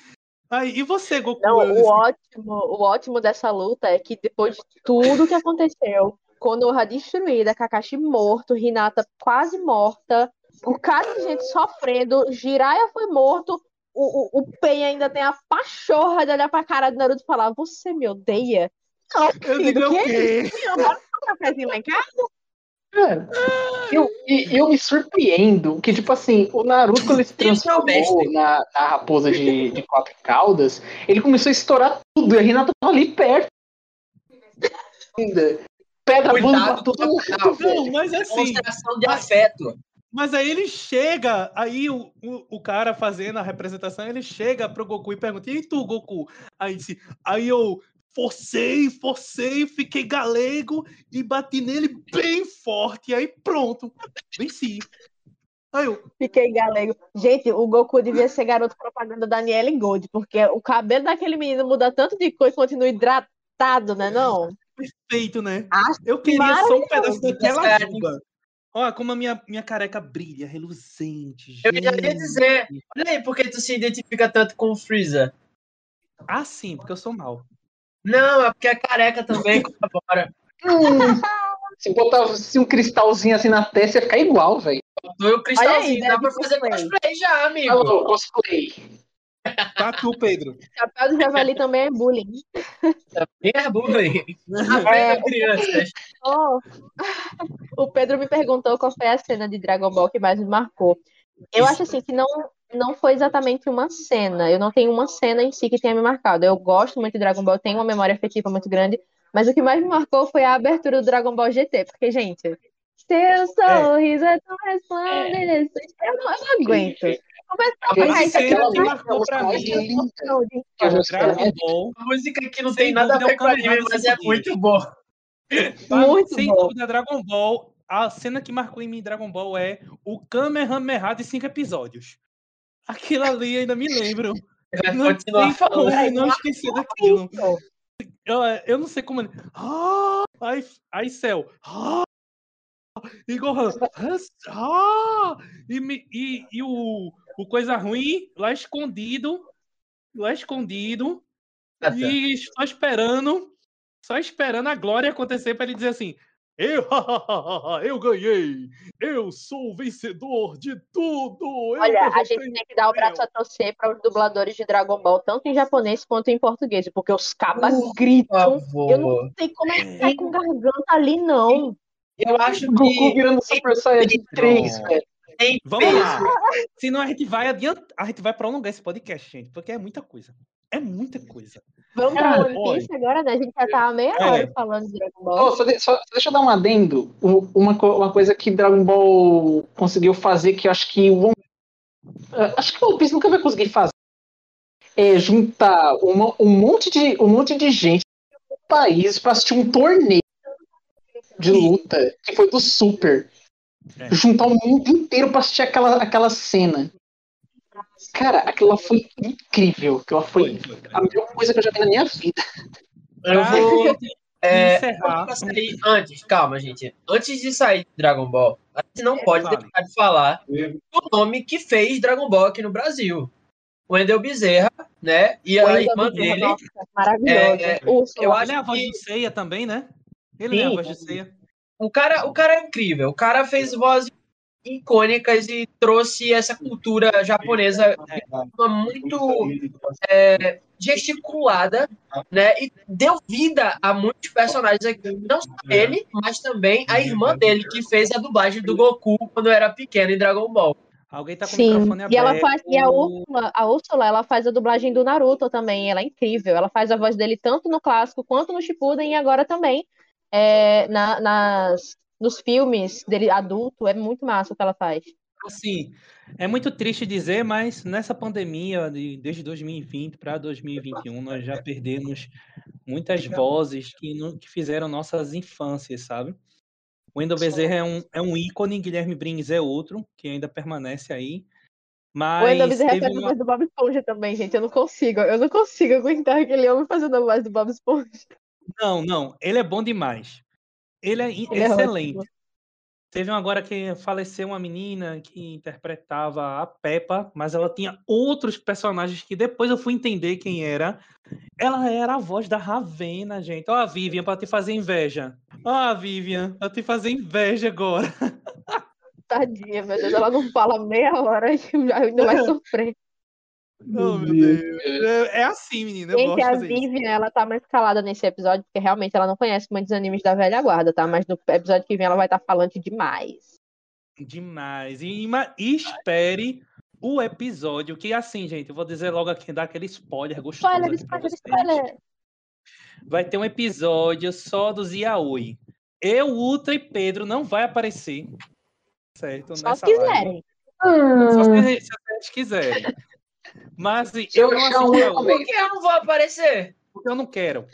Aí, e você, Goku? Não, o ótimo, o ótimo dessa luta é que depois de tudo que aconteceu, Konoha destruída, Kakashi morto, Hinata quase morta, o cara de gente sofrendo, Jiraiya foi morto, o, o, o Pen ainda tem a pachorra de olhar pra cara do Naruto e falar: Você me odeia? Não, eu digo o quê? Eu quero um cafezinho lá em casa? Cara, eu, eu me surpreendo que, tipo assim, o Naruto, quando ele se transformou na, na raposa de, de quatro caudas, ele começou a estourar tudo e a Renata tava ali perto. Ainda. Pedra Cuidado, tudo. Não, mas assim. Demonstração de afeto. Mas aí ele chega, aí o, o, o, cara fazendo a representação, ele chega pro Goku e pergunta: E tu, Goku? Aí, aí eu forcei, forcei, fiquei galego e bati nele bem forte. E aí pronto, venci. Aí eu... Fiquei galego. Gente, o Goku devia ser garoto propaganda da Daniela Gold, porque o cabelo daquele menino muda tanto de cor e continua hidratado, né não? Perfeito, né? Acho eu queria só um pedaço daquela juba. Olha como a minha, minha careca brilha, reluzente. Gente. Eu já ia dizer, olha aí, por que tu se identifica tanto com o Freeza? Ah, sim, porque eu sou mal. Não, é porque a careca também *laughs* colabora. Hum, se botasse um cristalzinho assim na testa, ia ficar igual, velho. Botou o cristalzinho, aí, dá pra fazer cosplay já, amigo. Alô, cosplay. Tá tu, Pedro. Chapéu do javali também é bullying. Também é bullying. É, crianças. Oh, o Pedro me perguntou qual foi a cena de Dragon Ball que mais me marcou. Eu Isso. acho assim que não não foi exatamente uma cena. Eu não tenho uma cena em si que tenha me marcado. Eu gosto muito de Dragon Ball, tenho uma memória afetiva muito grande, mas o que mais me marcou foi a abertura do Dragon Ball GT, porque, gente, seu é. sorriso é, é tão resplandecente. É. Eu, não, eu não aguento. A cena que marcou pra mim Dragon Ball. A música que não tem nada a ver com anime, mas é muito bom. *laughs* Muito Sem bom. dúvida, Dragon Ball a cena que marcou em mim Dragon Ball é o Kamehameha de cinco episódios. Aquilo ali ainda me lembro. *laughs* Não tem como não esquecer daquilo. Eu, eu não sei como ele. Ah, aí, aí céu. Ah, e Gohan. Ah, e, e, e o, o coisa ruim lá escondido. Lá escondido. E só esperando. Só esperando a glória acontecer para ele dizer assim: eu, *laughs* eu ganhei! Eu sou o vencedor de tudo! Olha, a gente tem que dar o braço a torcer para os dubladores de Dragon Ball, tanto em japonês quanto em português, porque os cabas uh, gritam. Eu não sei como é que tá com garganta ali, não. Eu acho que. Goku virando Super Saiyajin 3, velho. Vamos lá. Senão a gente vai adiantar, a gente vai prolongar esse podcast, gente, porque é muita coisa. É muita coisa. Vamos para One Piece agora, né? A gente já tá meia é. hora falando de Dragon Ball. Oh, só, de, só, deixa eu dar um adendo. Uma, uma coisa que Dragon Ball conseguiu fazer que eu acho que o One, uh, acho que o One Piece nunca vai conseguir fazer. É juntar uma, um, monte de, um monte de gente no país para assistir um torneio de luta que foi do Super. É. Juntar o mundo inteiro para assistir aquela, aquela cena. Cara, aquilo foi incrível. Aquilo foi, foi, foi, a melhor coisa que eu já vi na minha vida. Eu vou é, encerrar. Antes, calma, gente. Antes de sair de Dragon Ball, a gente não pode deixar de falar do nome que fez Dragon Ball aqui no Brasil. O Endel Bezerra, né? E a irmã dele. Nossa, maravilhoso. É, eu acho é a voz de ceia também, né? Ele Sim, é a voz de ceia. O cara, o cara é incrível. O cara fez voz icônicas e trouxe essa cultura japonesa de forma muito é, gesticulada, né? E deu vida a muitos personagens aqui, não só ele, mas também a irmã dele que fez a dublagem do Goku quando era pequeno em Dragon Ball. Alguém tá com Sim. o microfone aberto. E ela faz, e a Úrsula, a Úrsula, ela faz a dublagem do Naruto também, ela é incrível. Ela faz a voz dele tanto no clássico quanto no Shippuden e agora também é, na, nas, nos filmes dele adulto, é muito massa o que ela faz. Assim, é muito triste dizer, mas nessa pandemia, de, desde 2020 para 2021, nós já perdemos muitas vozes que, no, que fizeram nossas infâncias, sabe? O Wendel Bezerra é um, é um ícone, Guilherme Brins é outro, que ainda permanece aí. Mas o Wendel Bezerra faz a uma- voz do Bob Esponja também, gente. Eu não consigo. Eu não consigo aguentar aquele homem fazendo a voz do Bob Esponja. Não, não, ele é bom demais. Ele é i- Ele é excelente. ótimo. Teve um agora que faleceu uma menina que interpretava a Peppa, mas ela tinha outros personagens que depois eu fui entender quem era. Ela era a voz da Ravena, gente. Ó, a Vivian, pra te fazer inveja. Ó, a Vivian, pra te fazer inveja agora. *laughs* Tadinha, meu Deus. Ela não fala meia hora *laughs* e ainda vai sofrer. Meu Deus. É, é assim, menina. Eu gosto Gente, de a. Vivian, ela tá mais calada nesse episódio, porque realmente ela não conhece muitos animes da velha guarda, tá? Mas no episódio que vem ela vai estar falante demais. Demais. E, e espere o episódio, que assim, gente, eu vou dizer logo aqui, dar aquele spoiler gostoso Spoiler, spoiler, vocês. spoiler. Vai ter um episódio só dos Yaoi. Eu, Ultra e Pedro não vai aparecer. Certo? Só nessa se live. quiserem. Se Hum, vocês, se vocês quiserem. Mas eu não achar assisto um, eu Yaoi, Por que eu não vou aparecer? porque eu não quero.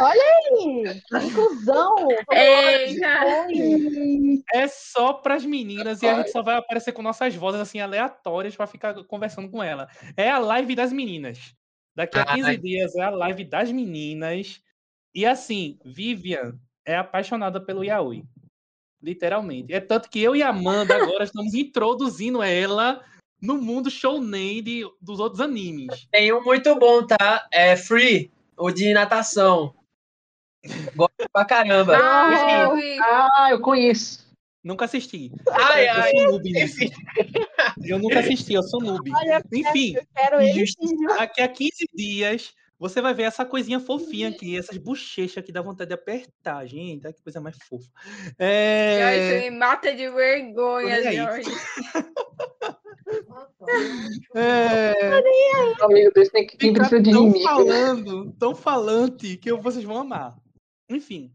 Ih, Inclusão. Eita! Oi. É só pras meninas e a gente só vai aparecer com nossas vozes assim aleatórias pra ficar conversando com ela. É a live das meninas. Daqui a 15 Ai. dias é a live das meninas. E assim, Vivian é apaixonada pelo Yaoi. Literalmente. É tanto que eu e a Amanda agora estamos introduzindo ela no mundo shounen de, dos outros animes. Tem um muito bom, tá? É Free, o de natação. Gosto pra caramba. Ah, eu Enfim, vi. Ah, eu conheço. Nunca assisti. Ai, eu ai, sou noob enfim. Eu nunca assisti, eu sou noob. Olha, Enfim, eu quero ele. Injustiça. Daqui a 15 dias, você vai ver essa coisinha fofinha aqui, essas bochechas que dá vontade de apertar, gente. Olha que coisa mais fofa. É... me mata de vergonha, aí. Jorge. *laughs* é... Amigo Deus, tem que quem Fica precisa de tão inimigo. falando, tão falante, que vocês vão amar. Enfim.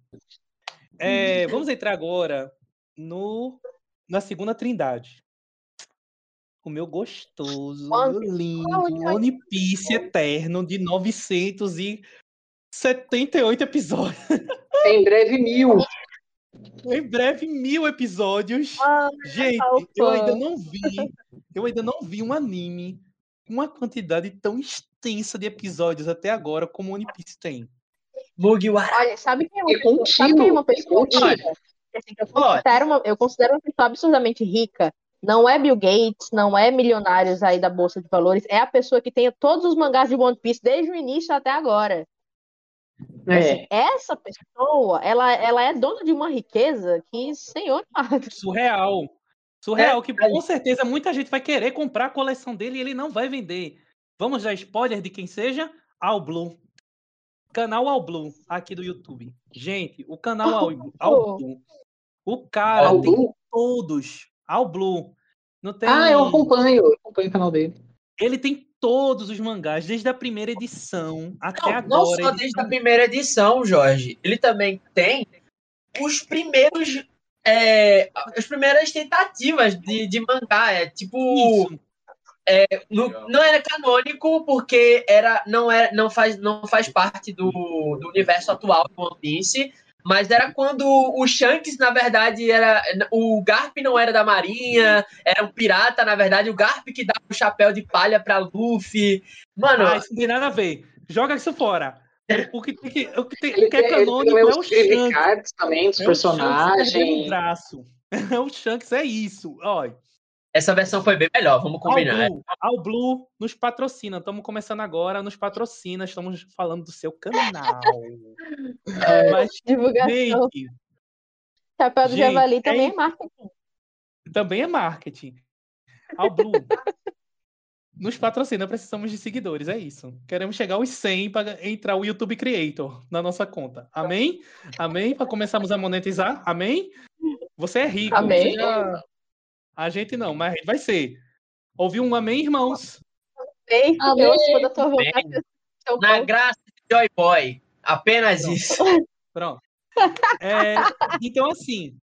É, vamos entrar agora no, na segunda trindade. O meu gostoso, o meu lindo, One One Piece eterno de 978 episódios. Em breve mil. *laughs* Em breve, mil episódios. Ah, Gente, Alfa. eu ainda não vi. Eu ainda não vi um anime com uma quantidade tão extensa de episódios até agora como One Piece tem. Mugiwara. Olha, sabe quem é uma E pessoa, sabe quem é uma contínuo, pessoa rica? Assim, eu, considero uma, eu considero uma pessoa absurdamente rica. Não é Bill Gates, não é milionários aí da Bolsa de Valores, é a pessoa que tem todos os mangás de One Piece desde o início até agora. Assim, É. essa pessoa, ela, ela é dona de uma riqueza que, senhor *laughs* amado. Surreal. Surreal, que aí- com certeza muita gente vai querer comprar a coleção dele e ele não vai vender. Vamos dar spoiler de quem seja? All Blue. Canal All Blue, aqui do YouTube. Gente, o canal All, All Blue. O cara All tem Blue? todos. All Blue. Não tem... Ah, eu acompanho, eu acompanho o canal dele. Ele tem todos os mangás, desde a primeira edição até Não, agora. não só edição- desde a primeira edição, Jorge. Ele também tem os primeiros. é, as primeiras tentativas de, de mangá. É tipo. Isso. no- não era canônico porque era, não, era, não, faz, não faz parte do, do universo atual do One Piece. Mas era quando o Shanks, na verdade, era. O Garp não era da Marinha, era um pirata, na verdade, o Garp que dava o chapéu de palha pra Luffy. Mano, Ah, isso não tem nada a ver. Joga isso fora. O que, tem que, o que, tem, Ele, o que é canônico também é o Shanks. cards também dos É o Shanks personagens. É *laughs* o Shanks, é isso. Olha, essa versão foi bem melhor, vamos combinar. Blue, All Blue nos patrocina. Estamos começando agora, nos patrocina. Estamos falando do seu canal. *laughs* Mas, Divulgação. gente, Chapéu do gente, Javali é também é marketing. também é marketing. All Blue. *laughs* Nos patrocina, precisamos de seguidores, é isso. Queremos chegar aos 100 para entrar o YouTube Creator na nossa conta. Amém? Amém? Para começarmos a monetizar? Amém? Você é rico. Amém. você já- A gente não, mas a gente vai ser. Ouviu um amém, irmãos? Amém. da tua vontade. seu Na graça de Joy Boy. Apenas isso. *laughs* Pronto. É, então, assim,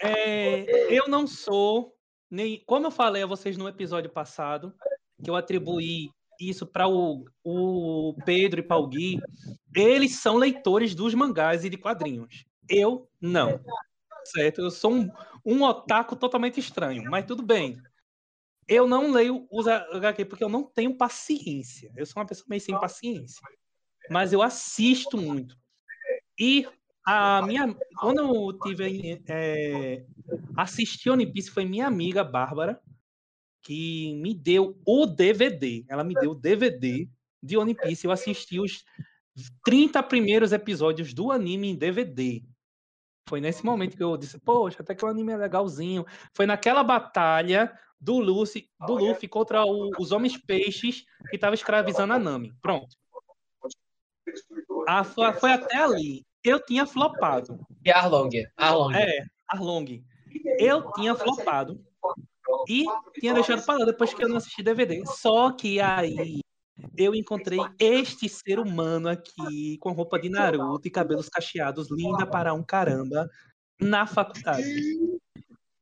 é, eu não sou nem. Como eu falei a vocês no episódio passado, que eu atribuí isso para o, o Pedro e para o Gui, eles são leitores dos mangás e de quadrinhos. Eu não. Certo. Eu sou um, um otaku totalmente estranho, mas tudo bem. Eu não leio os HQ porque eu não tenho paciência. Eu sou uma pessoa meio sem paciência. Mas eu assisto muito. E a minha. Quando eu tive. É, assisti One Piece foi minha amiga Bárbara, que me deu o DVD. Ela me deu o DVD de One Piece. Eu assisti os 30 primeiros episódios do anime em DVD. Foi nesse momento que eu disse, poxa, até que o anime é legalzinho. Foi naquela batalha do Luffy, do Luffy contra o, os homens peixes que estavam escravizando a Nami. Pronto. Ah, foi, foi, até ali. Eu tinha flopado. E Arlong. Arlong. É, Arlong. Eu tinha flopado. E tinha deixado para lá depois que eu não assisti DVD. Só que aí eu encontrei este ser humano aqui com roupa de Naruto e cabelos cacheados, linda para um caramba, na faculdade.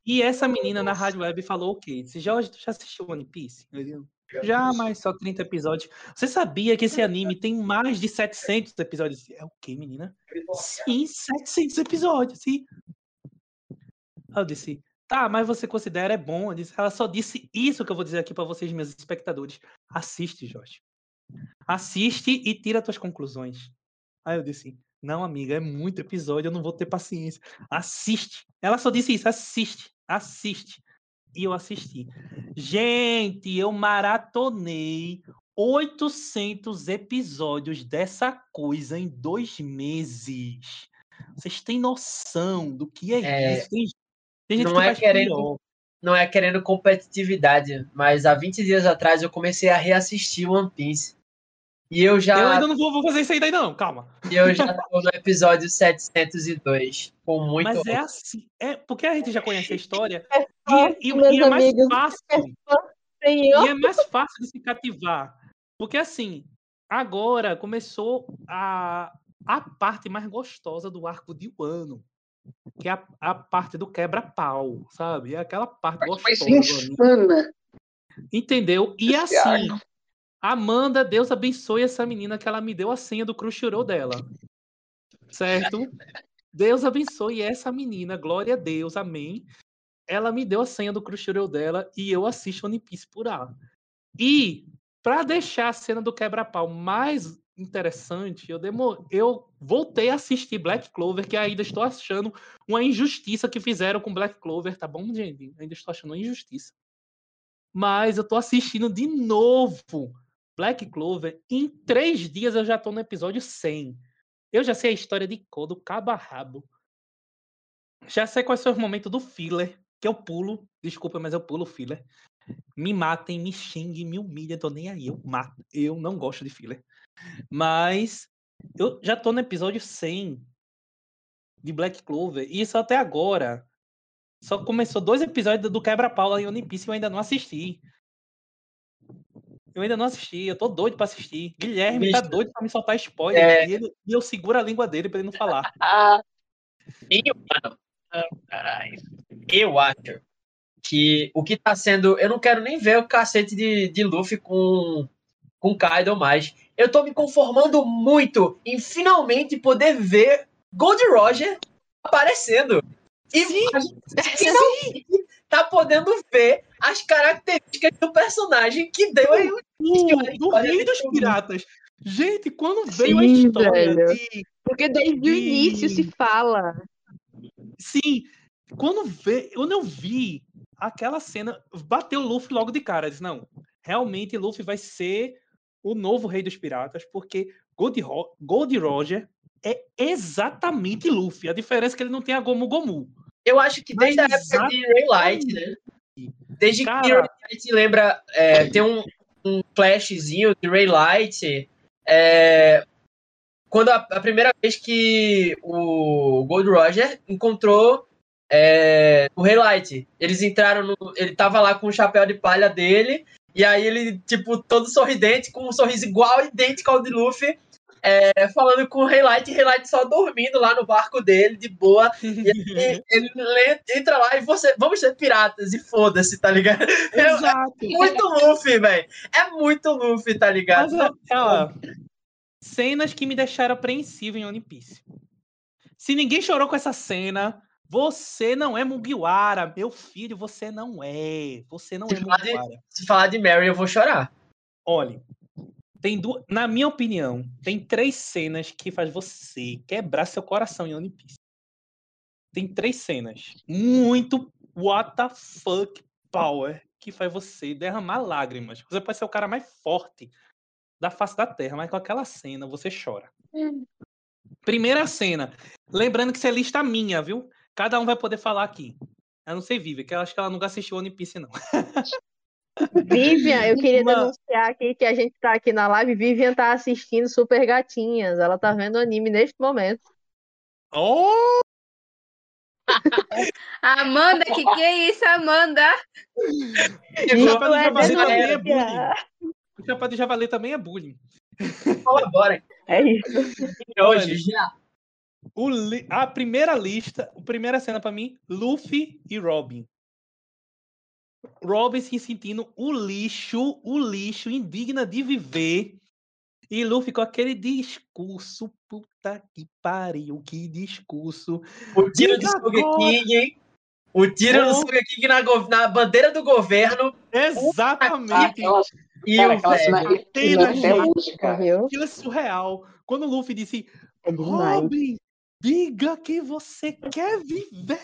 E essa menina na rádio web falou o quê? Disse, Jorge, tu já assistiu One Piece? Eu já, mas só 30 episódios. Você sabia que esse anime tem mais de 700 episódios? É o quê, menina? Sim, 700 episódios, sim. Eu disse, tá, mas você considera é bom? Ela só disse isso que eu vou dizer aqui para vocês, meus espectadores. Assiste, Jorge. Assiste e tira tuas conclusões. Aí eu disse, não, amiga, é muito episódio, eu não vou ter paciência. Assiste. Ela só disse isso, assiste assiste. E eu assisti. Gente, eu maratonei 800 episódios dessa coisa em dois meses. Vocês têm noção do que é, é isso? Tem, tem não é querendo, não é querendo competitividade, mas há 20 dias atrás eu comecei a reassistir One Piece. E eu já. Eu ainda não vou, vou fazer isso ainda, não, calma. E eu já tô no episódio 702. Com muito. Mas é assim. É, porque a gente já conhece a história. É fácil, e, e, e, é mais amigos, fácil. É e é mais fácil de se cativar. Porque assim, agora começou a, a parte mais gostosa do arco de Wano. Que é a, a parte do quebra-pau, sabe? É aquela parte gostosa. Insana. Entendeu? E Esse assim. Arco Amanda, Deus abençoe essa menina que ela me deu a senha do Crunchyroll dela. Certo? Deus abençoe essa menina, glória a Deus, amém. Ela me deu a senha do Crunchyroll dela e eu assisto One Piece por lá. E para deixar a cena do quebra-pau mais interessante, eu, demor... eu voltei a assistir Black Clover, que ainda estou achando uma injustiça que fizeram com Black Clover, tá bom, gente? Ainda estou achando uma injustiça. Mas eu estou assistindo de novo Black Clover, em três dias eu já tô no episódio 100. Eu já sei a história de cor, do cabo a rabo. Já sei quais são os momentos do filler, que eu pulo. Desculpa, mas eu pulo filler. Me matem, me xinguem, me humilhem, tô nem aí. Eu mato. Eu não gosto de filler. Mas eu já tô no episódio 100 de Black Clover. E isso até agora. Só começou dois episódios do Quebra-Pau em One Piece e eu ainda não assisti. Eu ainda não assisti, eu tô doido pra assistir. Guilherme tá Bicho. tá doido pra me soltar spoiler é... e, ele, e, eu seguro a língua dele pra ele não falar. *laughs* eu, mano, caralho. Eu acho que o que tá sendo. Eu não quero nem ver o cacete de, de Luffy com, com Kaido mais. Eu tô me conformando muito em finalmente poder ver Gold Roger aparecendo. E sim, *laughs* finalmente tá podendo ver as características do personagem que deu aí o do, do Rei dos Piratas. Gente, quando veio Sim, a história de... Porque desde de... o início se fala. Sim, quando, vê, quando eu vi aquela cena, bateu o Luffy logo de cara. disse, não, realmente Luffy vai ser o novo Rei dos Piratas, porque Gold, Ro Gold Roger é exatamente Luffy. A diferença é que ele não tem a Gomu Gomu. Eu acho que desde Mas a época de Ray Light, né? Desde Cara... que Ray Light lembra, é, tem um, um flashzinho de Ray Light. É, quando a, a, primeira vez que o Gold Roger encontrou é, o Ray Light, eles entraram no. Ele tava lá com o chapéu de palha dele. E aí ele, tipo, todo sorridente, com um sorriso igual, idêntico ao de Luffy é, falando com o Relight, Relight só dormindo lá no barco dele, de boa. E *laughs* ele, ele entra lá e você, vamos ser piratas, e foda-se, tá ligado? *laughs* Exato. É muito Luffy, velho. É muito Luffy, tá ligado? Mas, ó, cenas que me deixaram apreensivo em One Piece. Se ninguém chorou com essa cena, Você não é Mugiwara, meu filho, você não é. Você não Se é falar de- Mugiwara. Se falar de Mary, eu vou chorar. Olha, tem duas, na minha opinião, tem três cenas que faz você quebrar seu coração em One Piece. Tem três cenas muito what the fuck power que faz você derramar lágrimas. Você pode ser o cara mais forte da face da Terra, mas com aquela cena você chora. Primeira cena. Lembrando que isso é lista minha, viu? Cada um vai poder falar aqui. Eu não sei, Vivi, que eu acho que ela nunca assistiu One Piece, não. Vivian, eu *laughs* queria Uma- denunciar aqui que a gente tá aqui na live. Vivian tá assistindo Super Gatinhas. Ela tá vendo anime neste momento. Oh! *laughs* Amanda, que que é isso, Amanda? O chapéu do é javali também é bullying. O chapéu do javali também é bullying. Colabora. É isso. Hoje, já. O li- A primeira lista, a primeira cena pra mim, Luffy e Robin. Robin se sentindo o lixo, o lixo, indigna de viver. E Luffy com aquele discurso, puta que pariu, que discurso. O tiro do Diga agora. King. O tiro do Oh. Sugar King na, go- na bandeira do governo. Exatamente. E cara, o aquela cena. Viu? Aquilo é surreal. Quando o Luffy disse, É. Robin, diga que você quer viver.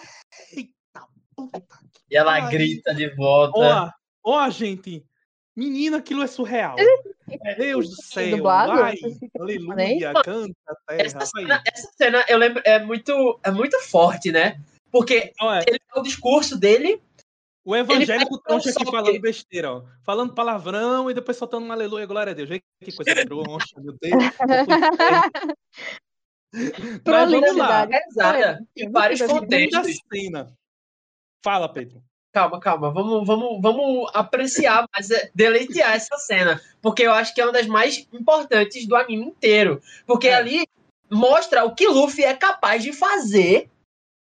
Eita puta E ela Ai. grita de volta. Ó, ó, gente. Menina, aquilo é surreal. Deus do céu. dublado? Vai, aleluia, canta terra. Essa cena, essa cena, eu lembro, é muito, é muito forte, né? Porque Olha, ele o discurso dele. o evangélico troncha aqui falando que- besteira, ó. Falando palavrão e depois soltando um aleluia, glória a Deus. Vê que coisa *laughs* troncha, meu Deus. Mas vamos lá. Prolixidade. Pesada. Em vários contextos. cena. Fala, Pedro. Calma, calma. Vamos, vamos, vamos apreciar, mas é, deleitear essa cena. Porque eu acho que é uma das mais importantes do anime inteiro. Porque É. ali mostra o que Luffy é capaz de fazer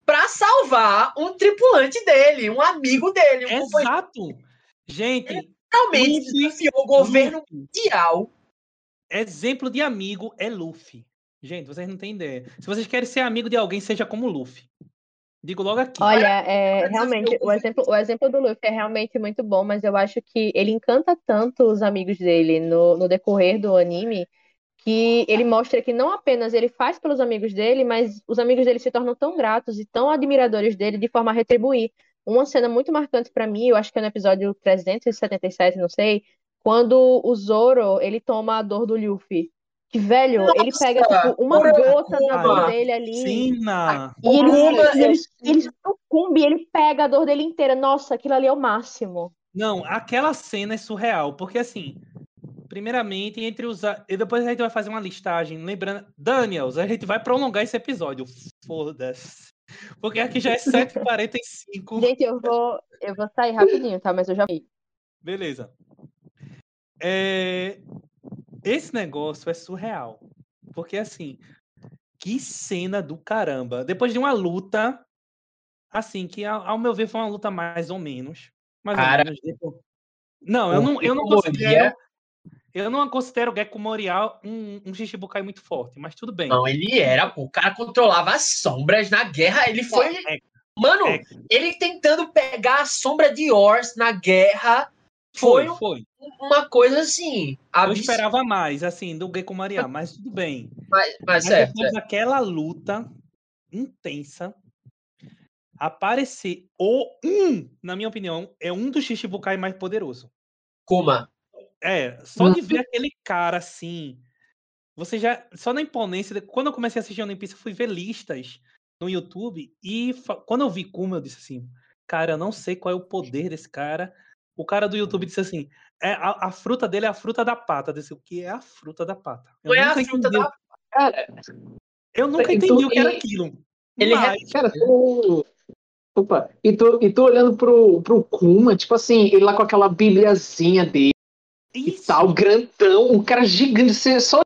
pra salvar um tripulante dele, um amigo dele, um companheiro Exato. Gente, que realmente desafiou o governo Luffy, mundial. exemplo de amigo é Luffy. Gente, vocês não têm ideia. Se vocês querem ser amigo de alguém, seja como Luffy. Digo logo aqui. Olha, é, realmente, o exemplo, o exemplo do Luffy é realmente muito bom, mas eu acho que ele encanta tanto os amigos dele no, no decorrer do anime que ele mostra que não apenas ele faz pelos amigos dele, mas os amigos dele se tornam tão gratos e tão admiradores dele de forma a retribuir. Uma cena muito marcante pra mim, eu acho que é no episódio 377, não sei, quando o Zoro, ele toma a dor do Luffy. Que, velho, ele Nossa, pega, tipo, uma gota na dor dele ali. Sina. E ele, ele, é- ele sucumbe, ele pega a dor dele inteira. Nossa, aquilo ali é o máximo. Não, aquela cena é surreal, porque assim, primeiramente, entre os. E depois a gente vai fazer uma listagem, lembrando. Daniels, a gente vai prolongar esse episódio. Foda-se. Porque aqui já é *laughs* 7h45. Gente, eu vou, eu vou sair rapidinho, tá? Mas eu já vi. Beleza. É, Esse negócio é surreal. Porque assim, que cena do caramba. Depois de uma luta, assim, que ao, meu ver foi uma luta mais ou menos. Mais Cara. ou menos. tipo- Não, eu não, eu não considero. Eu não considero o Gecko Morial um, um Shichibukai muito forte, mas tudo bem. Não, ele era, o cara controlava as sombras na guerra. Ele foi. É, Mano, é. ele tentando pegar a sombra de Ors na guerra foi, foi foi. Uma coisa assim. Eu esperava mais, assim, do Gecko Morial, mas tudo bem. Mas, mas Mas é, depois daquela luta intensa, aparecer o um, na minha opinião, é um dos Shichibukai mais poderoso. Kuma. É, só de ver aquele cara assim, você já, só na imponência, quando eu comecei a assistir One Piece, eu fui ver listas no YouTube e quando eu vi Kuma, eu disse assim, cara, eu não sei qual é o poder desse cara. O cara do YouTube disse assim, é, a, a fruta dele é a fruta da pata. Eu disse, o que é a fruta da pata? Eu Não é a nunca fruta entendi, da. Cara, eu nunca E tu- entendi o que era e- aquilo. Ele Mas- cara, tu. Opa, e tu, e tu olhando pro, pro Kuma, tipo assim, ele lá com aquela bibliazinha dele e Isso. tal, grandão, um cara gigante, você só.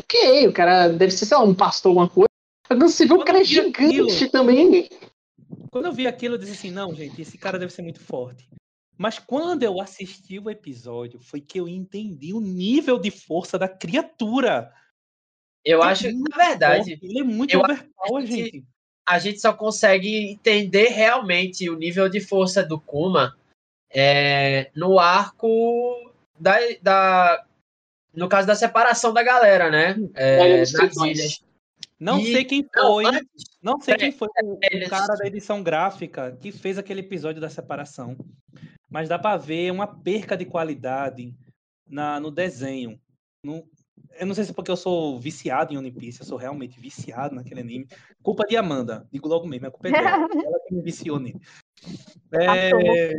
Ok, o cara deve ser, sei lá, um pastor, alguma coisa. Mas quando você vê o cara é vi aquilo- gigante também. Quando eu vi aquilo, eu disse assim, não, gente, esse cara deve ser muito forte. Mas quando eu assisti o episódio, foi que eu entendi o nível de força da criatura. Eu É acho, na verdade, Forte, Ele é muito overpower, gente. a gente só consegue entender realmente o nível de força do Kuma é, no arco da, da. No caso da separação da galera, né? É, nas ilhas. Não E- sei quem não, foi. antes- Não sei quem foi o, o cara da edição gráfica que fez aquele episódio da separação. Mas dá pra ver uma perca de qualidade na, no desenho. No- eu não sei se é porque eu sou viciado em One Piece, eu sou realmente viciado naquele anime. Culpa de Amanda, digo logo mesmo, a culpa é dela. *laughs* ela que me viciou nele. É,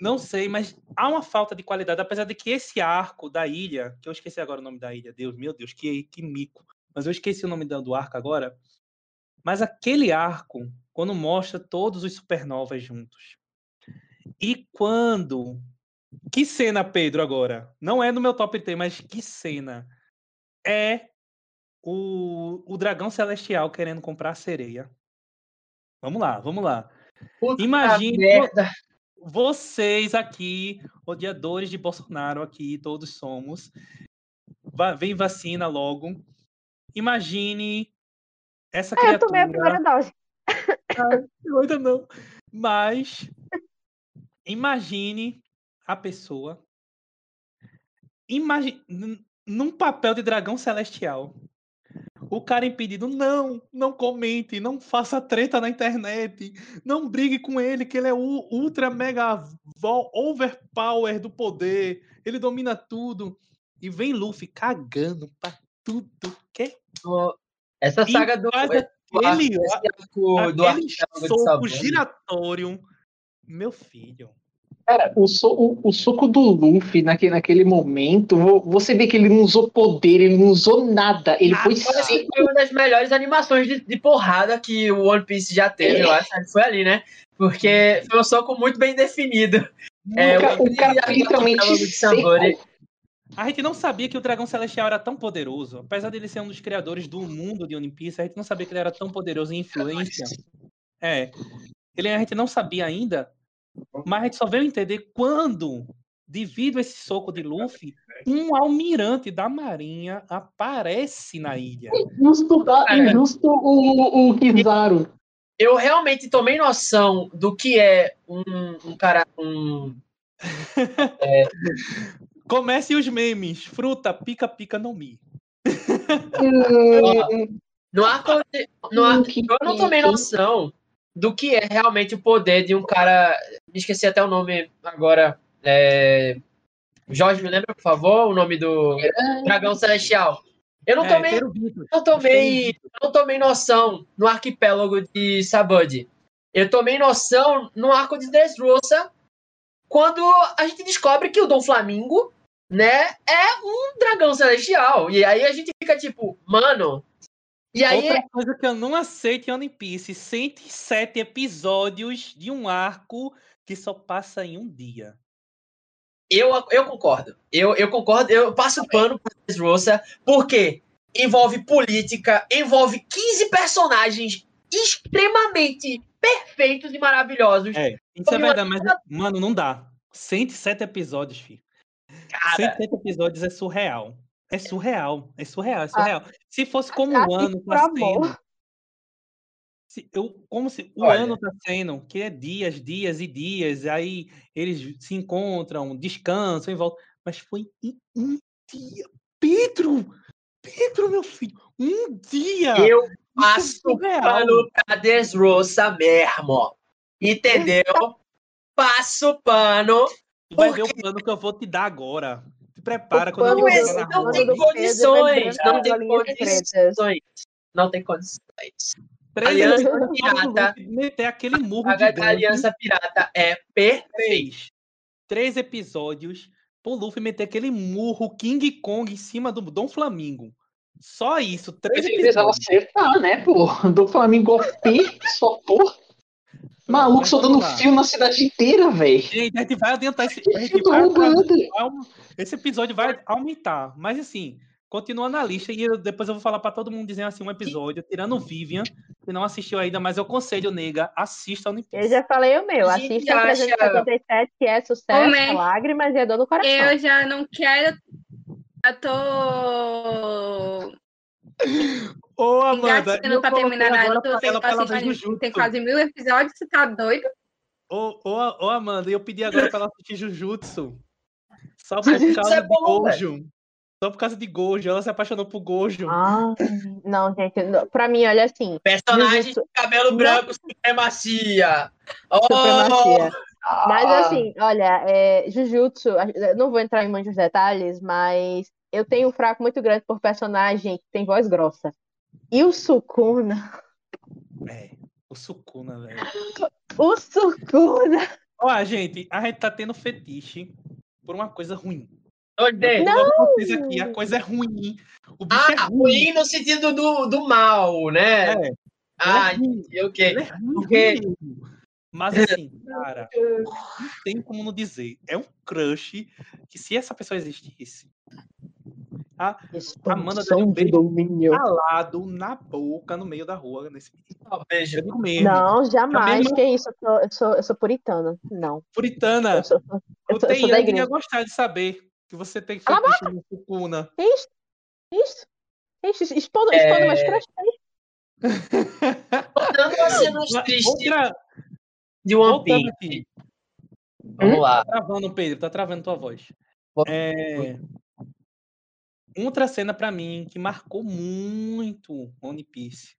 não sei, mas há uma falta de qualidade, apesar de que esse arco da ilha, que eu esqueci agora o nome da ilha, Deus, meu Deus, que, que mico. Mas eu esqueci o nome do do arco agora. Mas aquele arco, quando mostra todos os supernovas juntos. E quando. Que cena, Pedro, agora? Não é no meu top 3, mas que cena? É o, o dragão celestial querendo comprar a sereia. Vamos lá, vamos lá. Puta Imagine merda. vocês aqui, odiadores de Bolsonaro aqui, todos somos. Va- vem vacina logo. Imagine essa É, eu tomei a criatura. primeira dose. Eu ainda não. Mas imagine a pessoa imagine, num papel de dragão celestial. O cara impedido, não, não comente, não faça treta na internet, não brigue com ele, que ele é o ultra mega overpower do poder, ele domina tudo. E vem Luffy cagando pra tudo que é Essa saga do. do aquele- do aquele de soco giratório. Meu filho. Cara, o, so- o- o soco do Luffy naquele, naquele momento, vo- você vê que ele não usou poder, ele não usou nada. Ele foi Nada. seco. Foi uma das melhores animações de, de porrada que o One Piece já teve, eu acho. Foi ali, né? Porque foi um soco muito bem definido. É, o, o cara literalmente seco. A gente não sabia que o Dragão Celestial era tão poderoso. Apesar dele ser um dos criadores do mundo de One Piece, a gente não sabia que ele era tão poderoso em influência. É. Ele, a gente não sabia ainda, mas a gente só veio entender quando, devido a esse soco de Luffy, um almirante da marinha aparece na ilha. Justo, da- Cara. justo o, o Kizaru. Eu realmente tomei noção do que é um, um cara. Um, *laughs* Comece os memes. Fruta, pica, pica, no mi. Hum, *laughs* no arco. No arco que eu não tomei noção do que é realmente o poder de um cara. Me esqueci até o nome agora. É... Jorge, me lembra, por favor, o nome do Dragão Celestial. Eu não É, tomei, não tomei, não tomei noção no arquipélago de Sabud. Eu tomei noção no arco de Dressrosa quando a gente descobre que o Dom Flamingo, né, é um dragão celestial. E aí a gente fica tipo, mano. E aí Outra coisa que eu não aceito em One Piece: 107 episódios de um arco que só passa em um dia. Eu, eu concordo. Eu, eu concordo. Eu passo pano pro Dressrosa porque envolve política, envolve 15 personagens extremamente perfeitos e maravilhosos. É, isso é verdade, mas, mano, não dá. 107 episódios, filho. Cara, 107 episódios é surreal. É surreal, é surreal, é surreal. Se fosse como o ano tá sendo. Se, eu, como se o Olha. ano tá sendo, que é dias, dias e dias, aí eles se encontram, descansam e voltam. Mas foi um dia. Pedro! Pedro, meu filho! Um dia! eu é passo surreal. pano pra Dressrosa mesmo. Entendeu? *laughs* Passo pano. Tu vai Por ver o plano que eu vou te dar agora. Prepara O quando plano estiver desse na não tem condições, é não tem condições. Não tem condições. Três Aliança Pirata. Meter aquele murro A gigante. Aliança Pirata é perfeita. Três. Episódios pro Luffy meter aquele murro King Kong em cima do Dom Flamingo. Só isso, três Ele precisava episódios. acertar, né, pô? Do Flamengo só porra. Maluco vamos lá. fio na cidade inteira, velho. A gente vai adiantar esse. A gente vai aum- esse episódio vai aumentar. Mas assim, continua na lista e eu- depois eu vou falar pra todo mundo dizendo assim um episódio, tirando o Vivian, que não assistiu ainda, mas eu aconselho, nega, assista o One Eu já falei o meu. A gente Assista acha- 377, que é sucesso, Homem. lágrimas e a dor no coração. Eu já não quero. Eu tô. *laughs* Ô, Amanda. Você ela tá pra ela assistindo- ver Jujutsu. tem quase mil episódios, você tá doido? Ô, ô, ô, Amanda, eu pedi agora pra ela assistir Jujutsu. Só por Jujutsu causa é de bom, Gojo. Só por causa de Gojo. Ela se apaixonou por Gojo. Ah, não, gente, não, pra mim, olha assim, Personagem Jujutsu- de cabelo Não. branco, supremacia. Oh, supremacia. Mas assim, olha, é, Jujutsu, não vou entrar em muitos detalhes, mas eu tenho um fraco muito grande por personagem que tem voz grossa. E o Sukuna, É, o Sukuna, velho. o Sukuna, Ó, gente, a gente tá tendo fetiche por uma coisa ruim. Odeio. Não! Eu aqui, a coisa é ruim. O bicho é Ah, ruim. ruim no sentido do, do mal, né? É, ah, ele é ok. É Porque-. Mas assim, cara, não tem como não dizer. É um crush que se essa pessoa existisse, Amanda expansão deu um beijo. domínio. calado na boca, no meio da rua, nesse Ó, beijo. eu. Não, jamais, mesma- que isso, eu sou, eu sou, eu sou puritana, não. Puritana, Eu sou, eu o sou, eu ia gostar de saber que você tem Cala a fetiche no Sukuna. Isso, isso, isso, expondo, É, expondo. Contando uma cena Mas triste outra- de One Piece. aqui. Vamos lá. Tá travando, Pedro, tá travando tua voz. Vou- É... Outra cena pra mim que marcou muito One Piece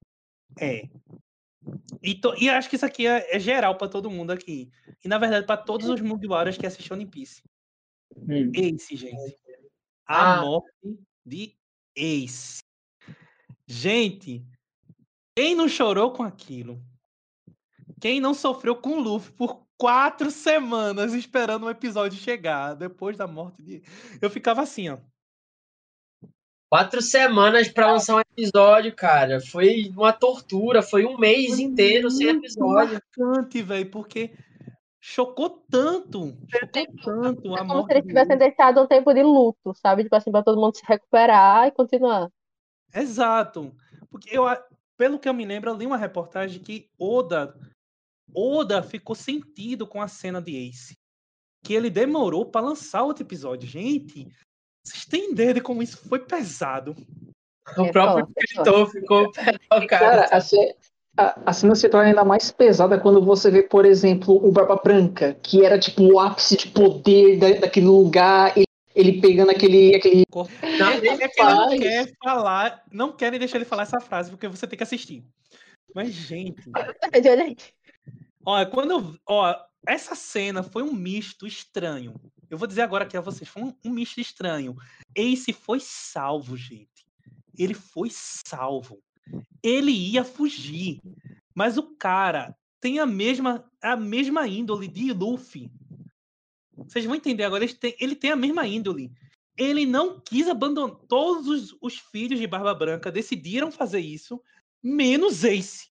é. E, to- e acho que isso aqui é, é geral pra todo mundo aqui. E na verdade pra todos os Mugiwaras que assistem One Piece. Hum. Ace, gente. A Ah. morte de Ace. Gente, quem não chorou com aquilo? Quem não sofreu com o Luffy por quatro semanas esperando o episódio chegar depois da morte de. Eu ficava assim, ó. Quatro semanas pra lançar um episódio, cara. Foi uma tortura. Foi um mês Foi inteiro sem episódio. marcante, velho, porque chocou tanto. Chocou tanto É como se eles tivessem deixado um tempo de luto, sabe? Tipo assim, pra todo mundo se recuperar e continuar. Exato. Porque eu, pelo que eu me lembro, eu li uma reportagem que Oda, Oda ficou sentido com a cena de Ace. Que ele demorou pra lançar outro episódio. Gente, vocês têm ideia de como isso foi pesado? O É próprio é escritor ficou Cara, cara. a, ce- a- a cena se torna ainda mais pesada quando você vê, por exemplo, o Barba Branca, que era tipo o ápice de poder da- daquele lugar, ele, ele pegando aquele, aquele. Não, nem é que ele não quer falar, não querem deixar ele falar essa frase, porque você tem que assistir. Mas, gente, Olha quando eu, ó, essa cena foi um misto estranho. Eu vou dizer agora aqui a vocês, foi um, um misto estranho. Ace foi salvo, gente. Ele foi salvo. Ele ia fugir. Mas o cara tem a mesma, a mesma índole de Luffy. Vocês vão entender agora. Ele tem, ele tem a mesma índole. Ele não quis abandonar. Todos os, os filhos de Barba Branca decidiram fazer isso, menos Ace.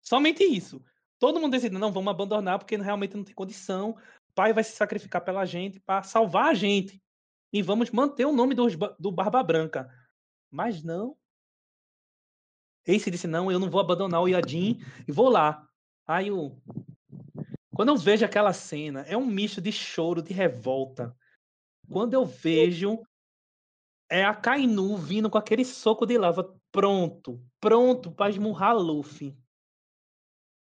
Somente isso. Todo mundo decidiu, não, vamos abandonar porque realmente não tem condição. Pai vai se sacrificar pela gente para salvar a gente. E vamos manter o nome ba- do Barba Branca. Mas não. Ace disse, não, eu não vou abandonar o Yadin e vou lá. Aí o. Quando eu vejo aquela cena, é um misto de choro, de revolta. Quando eu vejo é a Kainu vindo com aquele soco de lava pronto, pronto para esmurrar Luffy.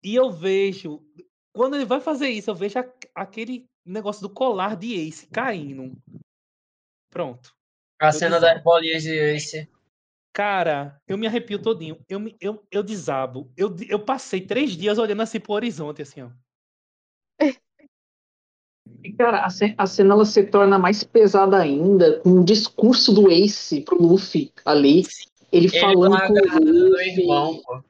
E eu vejo, quando ele vai fazer isso, eu vejo a- aquele negócio do colar de Ace caindo. Pronto. A Eu cena desabo. das bolinhas de Ace. Cara, eu me arrepio todinho. Eu, me, eu, eu desabo. Eu, eu passei três dias olhando assim pro horizonte, assim, ó. E, cara, a, ce- a cena ela se torna mais pesada ainda com o discurso do Ace pro Luffy ali. Ele, Ele falando lá com o Luffy, irmão, pô.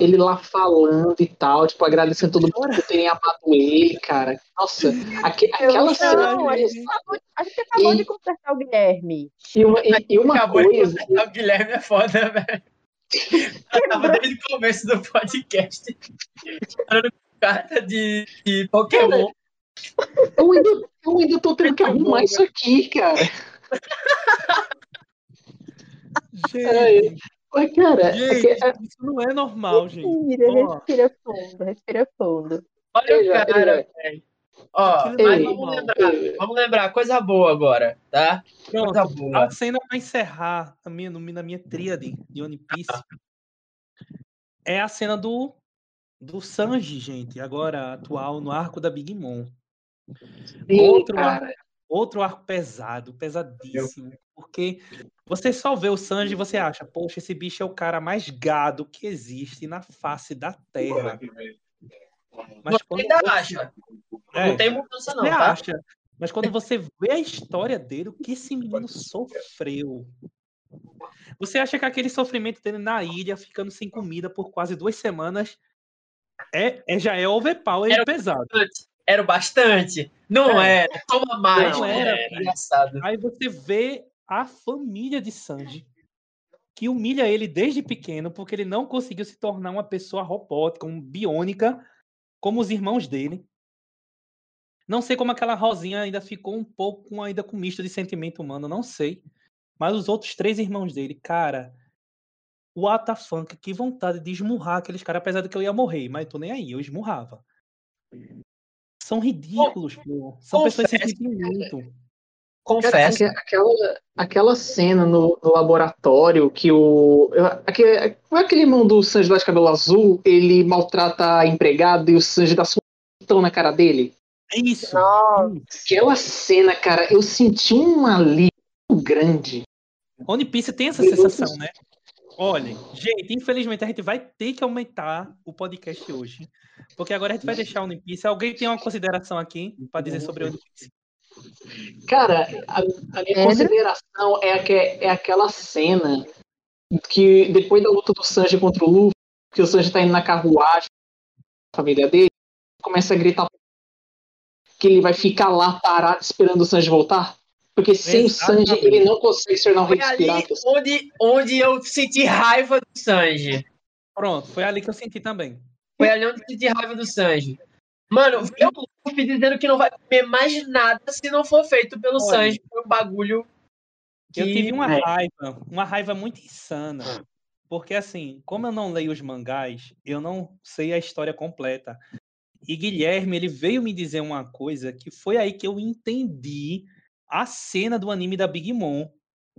Ele lá falando e tal, tipo, agradecendo todo mundo por terem amado ele, cara. Nossa, aque- aquela Eu cena. Não, a gente acabou, a gente acabou E- de conversar o Guilherme. E uma, e, e uma Acabou de coisa. conversar, o Guilherme é foda, velho. *laughs* Eu tava desde o começo do podcast. Falando carta de, de Pokémon. Eu ainda, eu ainda tô tendo que arrumar isso aqui, cara. *laughs* Gente, Mas, cara, é que- gente, isso não é normal, gente. Respira, respira fundo, respira fundo. Olha o cara, velho. Ó, Aquilo mas é vamos lembrar, vamos lembrar, coisa boa agora, tá? Pronto, Coisa boa. a cena pra encerrar na minha, na minha tríade de One Piece é a cena do, do Sanji, gente, agora atual no arco da Big Mom. Sim, Outro cara. Outro arco pesado, pesadíssimo, porque você só vê o Sanji e você acha, poxa, esse bicho é o cara mais gado que existe na face da Terra. Mas Você quando ainda você- acha? É, Não tem mudança não, você tá? acha. Mas quando você vê a história dele, o que esse menino sofreu. Você acha que aquele sofrimento dele na ilha, ficando sem comida por quase duas semanas, é, é- já é overpower e Era- pesado. Era o bastante. Não É. era. Toma mais. Não era, era. Engraçado. Aí você vê a família de Sanji, que humilha ele desde pequeno, porque ele não conseguiu se tornar uma pessoa robótica, um biônica, como os irmãos dele. Não sei como aquela Rosinha ainda ficou um pouco com- ainda com misto de sentimento humano, não sei. Mas os outros três irmãos dele, cara, the fuck, que vontade de esmurrar aqueles caras, apesar de que eu ia morrer, mas tô nem aí, eu esmurrava. São ridículos, pô. São pessoas sem confesso, sentimento. Cara, Confesso. aque- aquela, aquela cena no, no laboratório que o. eu- Aquele, é aquele irmão do Sanji lá de cabelo azul, ele maltrata a empregada e o Sanji dá sustão na cara dele. É isso. Nossa. Aquela cena, cara, eu senti um alívio muito grande. One Piece tem essa Meu sensação, né? Olha, gente, infelizmente a gente vai ter que aumentar o podcast hoje. Porque agora a gente vai deixar o One Piece. Alguém tem uma consideração aqui para dizer sobre o One Piece? Cara, a, a minha Pedro? consideração é, que, é aquela cena que depois da luta do Sanji contra o Luffy, que o Sanji tá indo na carruagem com a família dele, começa a gritar que ele vai ficar lá parado esperando o Sanji voltar. Porque sem o Sanji ele não consegue se tornar um rei Foi dos ali piratas. onde, onde eu senti raiva do Sanji. Pronto, foi ali que eu senti também. Foi ali onde eu senti raiva do Sanji. Mano, eu Luffy dizendo que não vai comer mais nada se não for feito pelo Olha. Sanji. Foi um bagulho que... Eu tive uma É. raiva, uma raiva muito insana. Porque assim, como eu não leio os mangás, eu não sei a história completa. E Guilherme, ele veio me dizer uma coisa que foi aí que eu entendi a cena do anime da Big Mom,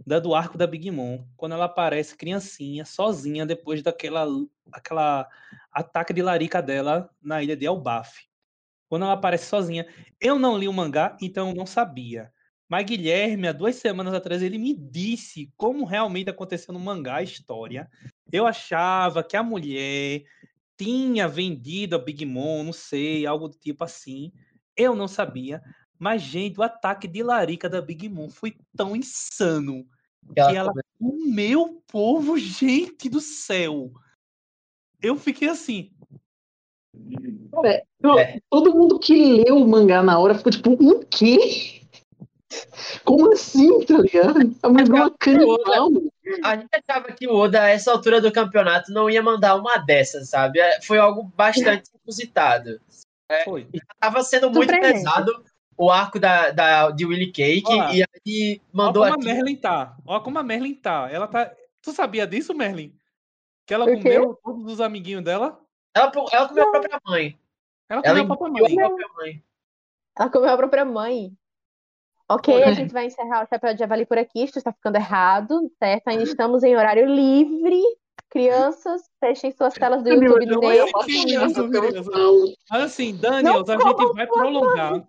da do arco da Big Mom, quando ela aparece criancinha, sozinha, depois daquela aquela ataque de larica dela na ilha de Elbaf. Quando ela aparece sozinha. Eu não li o mangá, então não sabia. Mas Guilherme, há duas semanas atrás, ele me disse como realmente aconteceu no mangá a história. Eu achava que a mulher tinha vendido a Big Mom, não sei, algo do tipo assim. Eu não sabia. Mas, gente, o ataque de larica da Big Mom foi tão insano que ela ela comeu o povo, gente do céu. Eu fiquei assim. Cara, eu- É. Todo mundo que leu o mangá na hora ficou tipo, o quê? Como assim, tá ligado? A mulher virou uma canibal. A gente achava que o Oda, a essa altura do campeonato, não ia mandar uma dessas, sabe? É, Foi algo bastante inusitado. Foi. Tava sendo muito pesado o arco da, da, de Willy Cake e aí mandou Olha como aqui. a Merlin tá. Olha como a Merlin tá. Ela tá. Tu sabia disso, Merlin? Que ela comeu todos os amiguinhos dela? Ela, ela comeu a própria mãe. Ela Ela comeu a própria mãe. a própria mãe. Ela comeu a própria mãe. Ok, a gente vai encerrar o Chapéu de Javali por aqui. Isto está ficando errado, certo? Ainda estamos em horário livre. Crianças, fechem suas telas do YouTube Não, eu não, não. Mas assim, Daniels, a gente vai prolongar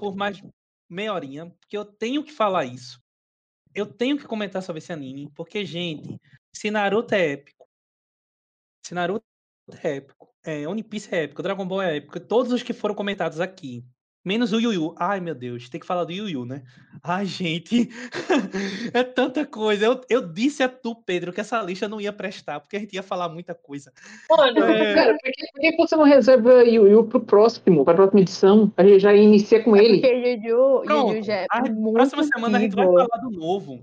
por mais meia horinha, porque eu tenho que falar isso. Eu tenho que comentar sobre esse anime, porque, gente, se Naruto é épico, se Naruto é épico, é, One Piece é épico, Dragon Ball é épico, todos os que foram comentados aqui, menos o Yu Yu. Ai, meu Deus, tem que falar do Yu Yu, né? Ai, gente, *laughs* é tanta coisa. Eu, eu disse a tu, Pedro, que essa lista não ia prestar, porque a gente ia falar muita coisa. Mano, É. *laughs* Cara, por que, por que você não reserva Yu Yu pro próximo, pra próxima edição? A gente já inicia com É ele. porque Yuyu, Pronto. Yuyu já é A muito próxima semana a gente vai falar do novo.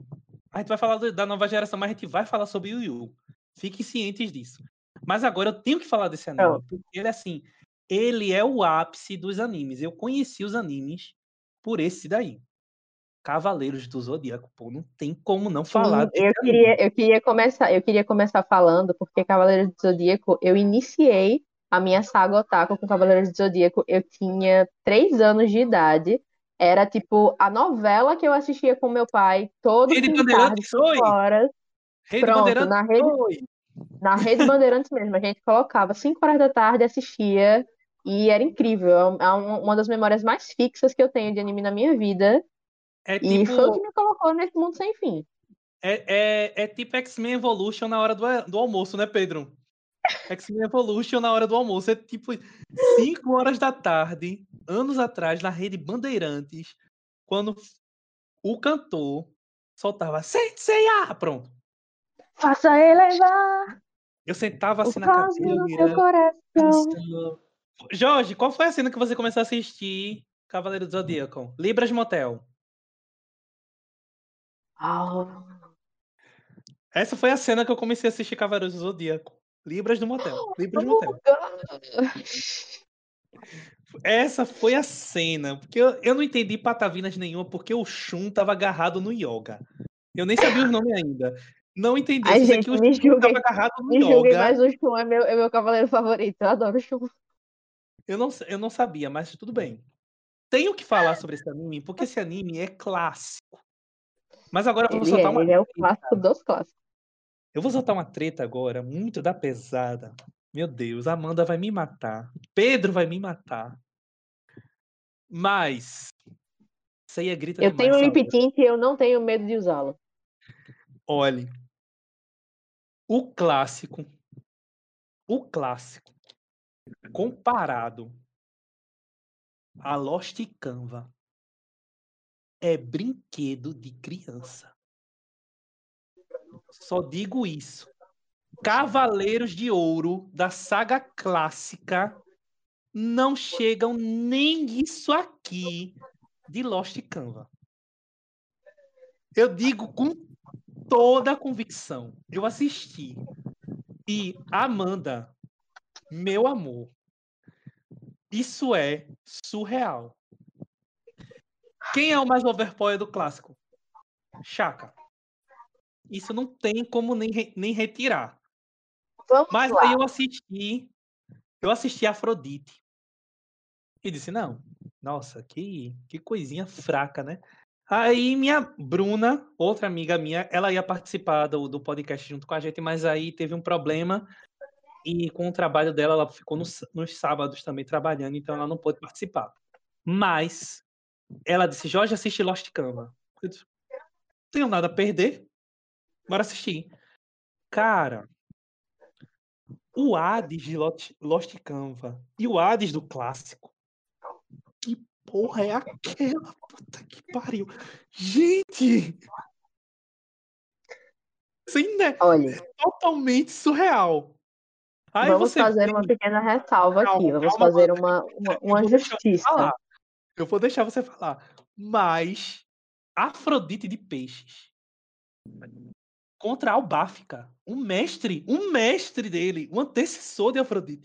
A gente vai falar do- da nova geração, mas a gente vai falar sobre o Yu Yu. Fiquem cientes disso. Mas agora eu tenho que falar desse anime, Pronto. porque ele assim, ele é o ápice dos animes. Eu conheci os animes por esse daí. Cavaleiros do Zodíaco, pô, não tem como não falar eu anime. queria, eu queria começar, eu queria começar falando porque Cavaleiros do Zodíaco eu iniciei a minha saga otaku com Cavaleiros do Zodíaco, eu tinha três anos de idade. Era tipo a novela que eu assistia com meu pai todo Rede Bandeirantes, cinco oi! horas. Rede Pronto, Bandeirantes, na rede-! Na Rede Bandeirantes mesmo, a gente colocava 5 horas da tarde, assistia, e era incrível. É é um- uma das memórias mais fixas que eu tenho de anime na minha vida. É E foi o que tipo, me colocou nesse mundo sem fim. é, é, é tipo X-Men Evolution na hora do, do almoço, né, Pedro? *laughs* X-Men Evolution na hora do almoço. É tipo 5 horas da tarde, anos atrás, na rede Bandeirantes, quando o cantor soltava Senseiya! Pronto. Faça elevar Eu sentava o assim na cosmo no seu cadeira. coração. Jorge, qual foi a cena que você começou a assistir Cavaleiro do Zodíaco? Libras Motel. Ah, Essa foi a cena que eu comecei a assistir Cavaleiros do Zodíaco. Libras do Motel. *gasps* Libras do Motel. Essa foi a cena. Porque eu, eu não entendi patavinas nenhuma, porque o Shun tava agarrado no yoga. Eu nem sabia os nomes ainda. Não entendi. Ai, gente, que o me Shun julguem. tava agarrado no Me yoga. mas o Shun é meu, é meu cavaleiro favorito. Eu adoro o Shun. Eu não, eu não sabia, mas tudo bem. Tenho que falar sobre esse anime, porque esse anime é clássico. Mas agora eu vou soltar é, uma ele é o clássico dos clássicos. Eu vou soltar uma treta agora, muito da pesada. Meu Deus, Amanda vai me matar. Pedro vai me matar. Mas. Ceia grita Eu demais tenho um lip tint e eu não tenho medo de usá-lo. Olhe, o clássico, o clássico, comparado a Lost Canva, é brinquedo de criança. Só digo isso. Cavaleiros de Ouro da saga clássica não chegam nem isso aqui de Lost Canva. Eu digo com toda a convicção. Eu assisti. E Amanda, meu amor, isso é surreal. Quem é o mais overpower do clássico? Chaka. Isso não tem como nem, nem retirar. Vamos Mas lá. aí eu assisti, eu assisti Afrodite. E disse, não, nossa, que, que coisinha fraca, né? Aí minha Bruna, outra amiga minha, ela ia participar do, do podcast junto com a gente, mas aí teve um problema e com o trabalho dela, ela ficou nos, nos sábados também trabalhando, então ela não pôde participar. Mas ela disse, Jorge, assiste Lost Canva. Eu disse, não tenho nada a perder, bora assistir. Cara, o Hades de Lost, Lost Canva e o Hades do clássico. Que porra é aquela? Puta que pariu. Gente! Isso ainda é Olha, totalmente surreal. Aí vamos fazer vem- uma pequena ressalva aqui. Calma, Vamos calma, fazer uma, uma, Eu uma você justiça. Eu vou deixar você falar. Mas Afrodite de peixes contra Albáfica, um mestre, um mestre dele, um antecessor de Afrodite.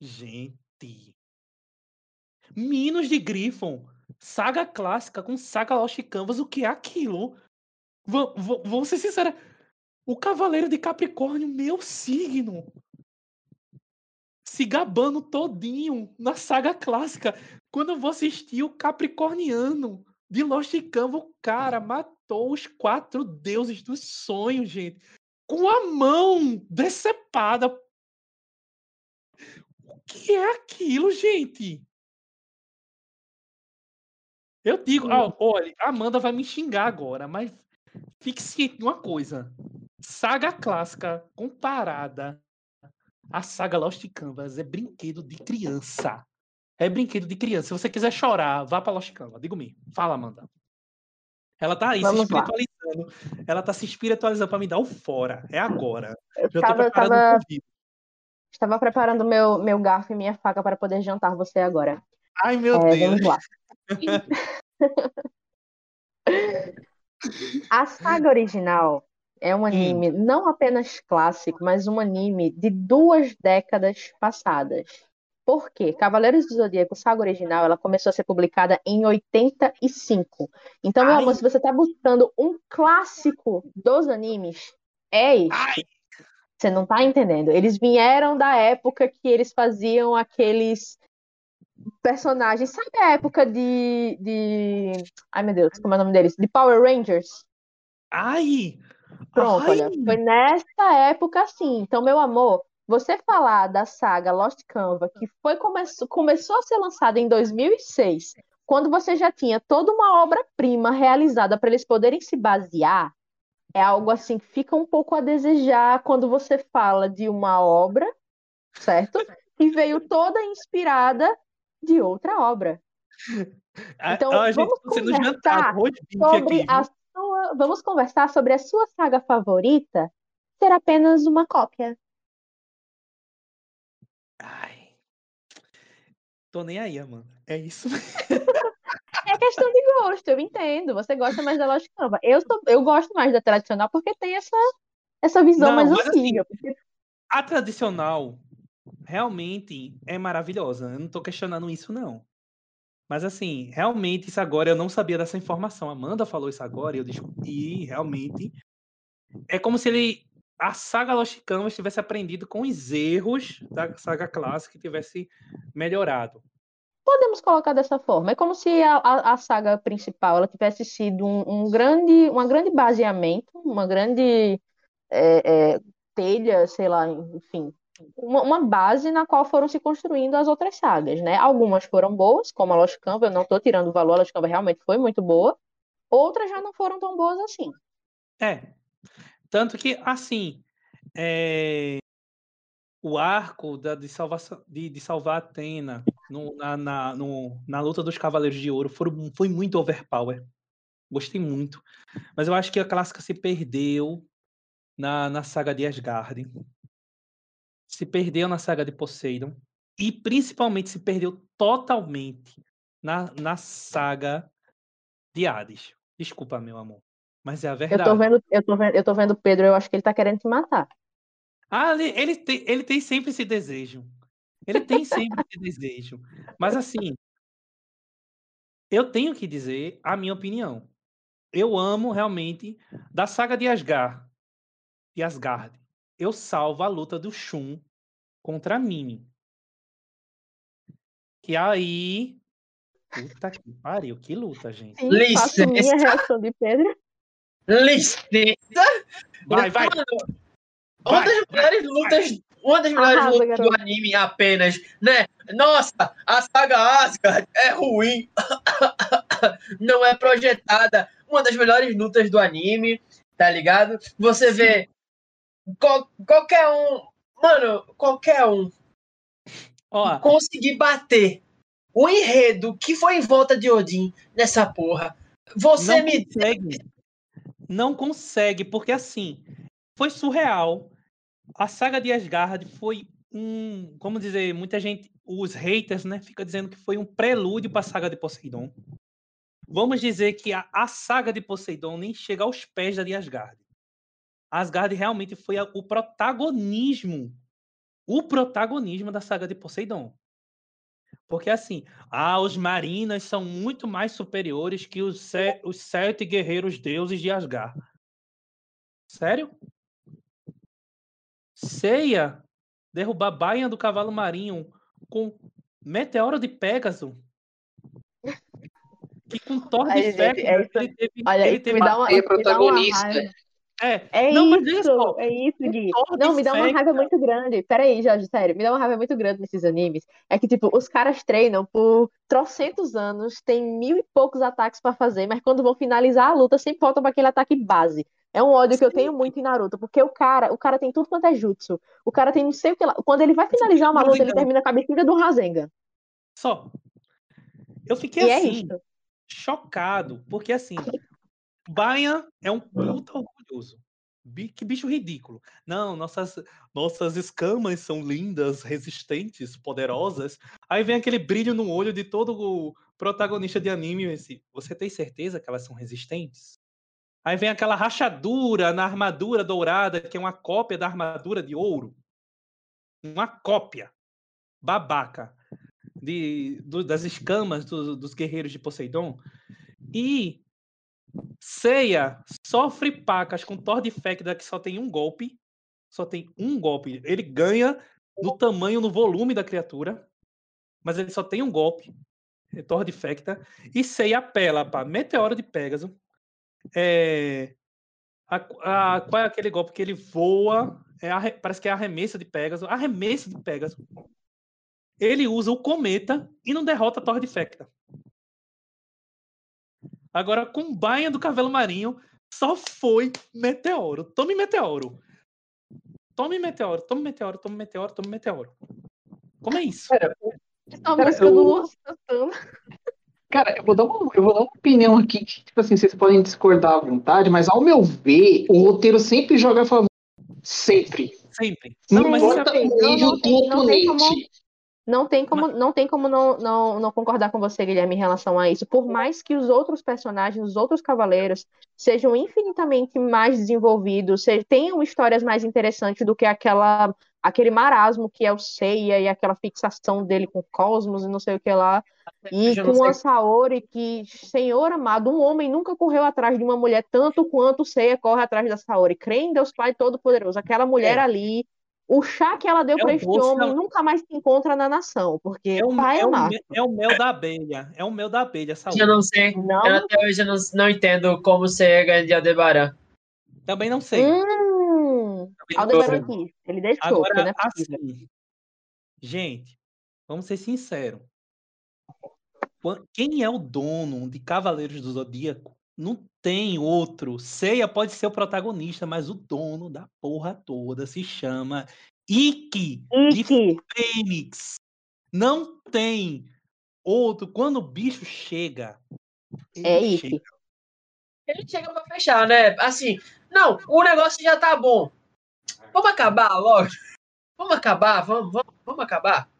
Gente. Minos de Griffon, saga clássica com saga Lost Canvas, o que é aquilo? Vou ser sincera. O Cavaleiro de Capricórnio, meu signo. Se gabando todinho na saga clássica. Quando eu vou assistir o Capricorniano de Lost Canvas, o cara matou os quatro deuses dos sonhos, gente. Com a mão decepada. O que é aquilo, gente? Eu digo, ah, olha, a Amanda vai me xingar agora, mas fique ciente de uma coisa. Saga clássica comparada à saga Lost Canvas é brinquedo de criança. É brinquedo de criança. Se você quiser chorar, vá pra Lost Canvas. Digo me. Fala, Amanda. Ela tá aí Vamos se lá. espiritualizando. Ela tá se espiritualizando pra me dar o fora. É agora. Eu Já tô tava, preparando tava, estava preparando meu, meu garfo e minha faca para poder jantar você agora. Ai, meu É, Deus. vamos lá. *laughs* *laughs* A saga original é um anime não apenas clássico, mas um anime de duas décadas passadas. Por quê? Cavaleiros do Zodíaco, saga original, ela começou a ser publicada em 85. Então, meu Ai. amor, se você está buscando um clássico dos animes, é este. Você não tá entendendo. Eles vieram da época que eles faziam aqueles personagens. Sabe a época de. de... Ai, meu Deus, como é o nome deles? De Power Rangers. Ai! Pronto, Ai! olha. Foi nessa época assim. Então, meu amor, você falar da saga Lost Canva, que foi come começou a ser lançada em 2006, quando você já tinha toda uma obra-prima realizada para eles poderem se basear, é algo assim que fica um pouco a desejar quando você fala de uma obra, certo? Que veio toda inspirada de outra obra. Então, Ah, gente, vamos tô sendo jantado, conversar sobre aqui, a? Sua, vamos conversar sobre a sua saga favorita ser apenas uma cópia. Ai. Tô nem aí, Amanda. É isso. É questão de gosto, eu entendo. Você gosta mais da Lost Canva. Eu, sou, eu gosto mais da tradicional porque tem essa, essa visão Não, mais assim, antiga. porque A tradicional realmente é maravilhosa. Eu não tô questionando isso, não. Mas assim, realmente isso agora eu não sabia dessa informação. Amanda falou isso agora e eu descobri realmente é como se ele a saga Lost Canvas tivesse aprendido com os erros da saga clássica e tivesse melhorado. podemos colocar dessa forma. É como se a, a, a saga principal ela tivesse sido um, um grande, uma grande baseamento, uma grande é, é, telha, sei lá, enfim, uma, uma base na qual foram se construindo as outras sagas, né? Algumas foram boas, como a Lost Canva, eu não estou tirando o valor, a Lost Canva realmente foi muito boa. Outras já não foram tão boas assim. É. Tanto que, assim, é, o arco da, de, salvação, de, de salvar Atena no, na, na, no- na luta dos Cavaleiros de Ouro foram, foi muito overpower. Gostei muito. Mas eu acho que a clássica se perdeu na, na saga de Asgard. Se perdeu na saga de Poseidon. E principalmente se perdeu totalmente na, na saga de Hades. Desculpa, meu amor. Mas é a Eu verdade. tô vendo, eu tô vendo, eu tô vendo o Pedro, eu acho que ele tá querendo te matar. Ah, ele, ele, tem, ele tem sempre esse desejo. Ele tem sempre esse desejo. Mas assim, eu tenho que dizer a minha opinião. Eu amo realmente da saga de Asgard. De Asgard. Eu salvo a luta do Shun contra a Mimi. Que aí. Puta que pariu, que luta, gente. Sim, minha Licença. reação de Pedro. Licença! Vai, vai. Mano, uma vai, das melhores lutas, uma das melhores Arrasa, lutas do garoto. anime apenas, né? Nossa, a saga Asgard é ruim, *coughs* não é projetada. Uma das melhores lutas do anime, tá ligado? Você vê qual- qualquer um, mano, qualquer um Ó, conseguir bater o enredo que foi em volta de Odin nessa porra. Você não me consegue. Não consegue, porque assim, foi surreal. A saga de Asgard foi um, como dizer, muita gente, os haters, né, fica dizendo que foi um prelúdio para a saga de Poseidon. Vamos dizer que a, a saga de Poseidon nem chega aos pés da de Asgard. Asgard realmente foi o protagonismo, o protagonismo da saga de Poseidon. Porque assim, ah, os marinas são muito mais superiores que os, se- os sete guerreiros deuses de Asgard. Sério? Ceia derrubar baia do cavalo marinho com meteoro de Pégaso. Que com Thor de ferro é isso ele teve, Olha, ele teve me dá uma, me dá uma protagonista. É, É Não, isso, só, é isso, Gui. Não, me dá uma raiva muito grande. Peraí, Jorge, sério, me dá uma raiva muito grande nesses animes. É que, tipo, os caras treinam por trocentos anos, tem mil e poucos ataques pra fazer, mas quando vão finalizar a luta, sempre voltam pra aquele ataque base. É um ódio que eu tenho muito em Naruto, porque o cara, o cara tem tudo quanto é jutsu. O cara tem não sei o que lá. Quando ele vai finalizar uma luta, ele termina com a bexiga do Rasengan. Só. Eu fiquei E é assim, isso. chocado, porque assim, Baia é um puta orgulhoso. Que bicho ridículo. Não, nossas, nossas escamas são lindas, resistentes, poderosas. Aí vem aquele brilho no olho de todo o protagonista de anime. Esse, Você tem certeza que elas são resistentes? Aí vem aquela rachadura na armadura dourada, que é uma cópia da armadura de ouro. Uma cópia. Babaca. De, do- das escamas do- dos guerreiros de Poseidon. E Ceia sofre pacas com Thor de Fecda que só tem um golpe. só tem um golpe. Ele ganha no tamanho, no volume da criatura, mas ele só tem um golpe. É Torre de Fecta. E Sei apela para Meteoro de Pégaso. É, a, a, qual é aquele golpe que ele voa? É a, parece que é a arremessa de Pégaso. Arremessa de Pégaso. Ele usa o cometa e não derrota a Torre de Fecta. Agora, com Baia do Cavelo Marinho, só foi meteoro. Tome meteoro. Tome meteoro, tome meteoro, tome meteoro, tome meteoro. Como é isso? Cara, música eu... do. Cara, eu vou, dar uma, eu vou dar uma opinião aqui que, tipo assim, vocês podem discordar à vontade, mas ao meu ver, o roteiro sempre joga a favor. Sempre. Sempre. Não, não importa o nível do oponente. Não tem como, não, tem como não, não, não concordar com você, Guilherme, em relação a isso. Por mais que os outros personagens, os outros cavaleiros, sejam infinitamente mais desenvolvidos, sejam, tenham histórias mais interessantes do que aquela, aquele marasmo que é o Seiya e aquela fixação dele com Cosmos e não sei o que lá. E com a Saori, que, Senhor amado, um homem nunca correu atrás de uma mulher tanto quanto o Seiya corre atrás da Saori. Crê em Deus Pai Todo-Poderoso. Aquela mulher é. ali o chá que ela deu é para este homem nunca mais se encontra na nação, porque é o, pai é, o, é o mel da abelha, é o mel da abelha, saúde. Eu não sei, não. Eu até hoje não, não entendo como ser ganha de Aldebaran. Também não sei. Hum, Aldebaran aqui, ele deixou. Agora, né? assim, gente, vamos ser sinceros. Quem é o dono de Cavaleiros do Zodíaco não tem outro. Ceia pode ser o protagonista, mas o dono da porra toda se chama Ikki, de Fênix. Não tem outro. Quando o bicho chega. é Ikki. Chega. Ele chega pra fechar, né? Assim, não, o negócio já tá bom. Vamos acabar logo. Vamos acabar, vamos, vamos, vamos acabar.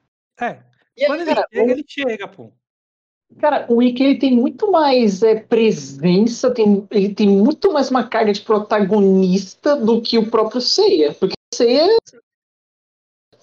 É. E Quando ele, ele chega, ele chega, pô. Cara, o Wiki ele tem muito mais é, presença, tem, ele tem muito mais uma carga de protagonista do que o próprio Seiya. Porque o Seiya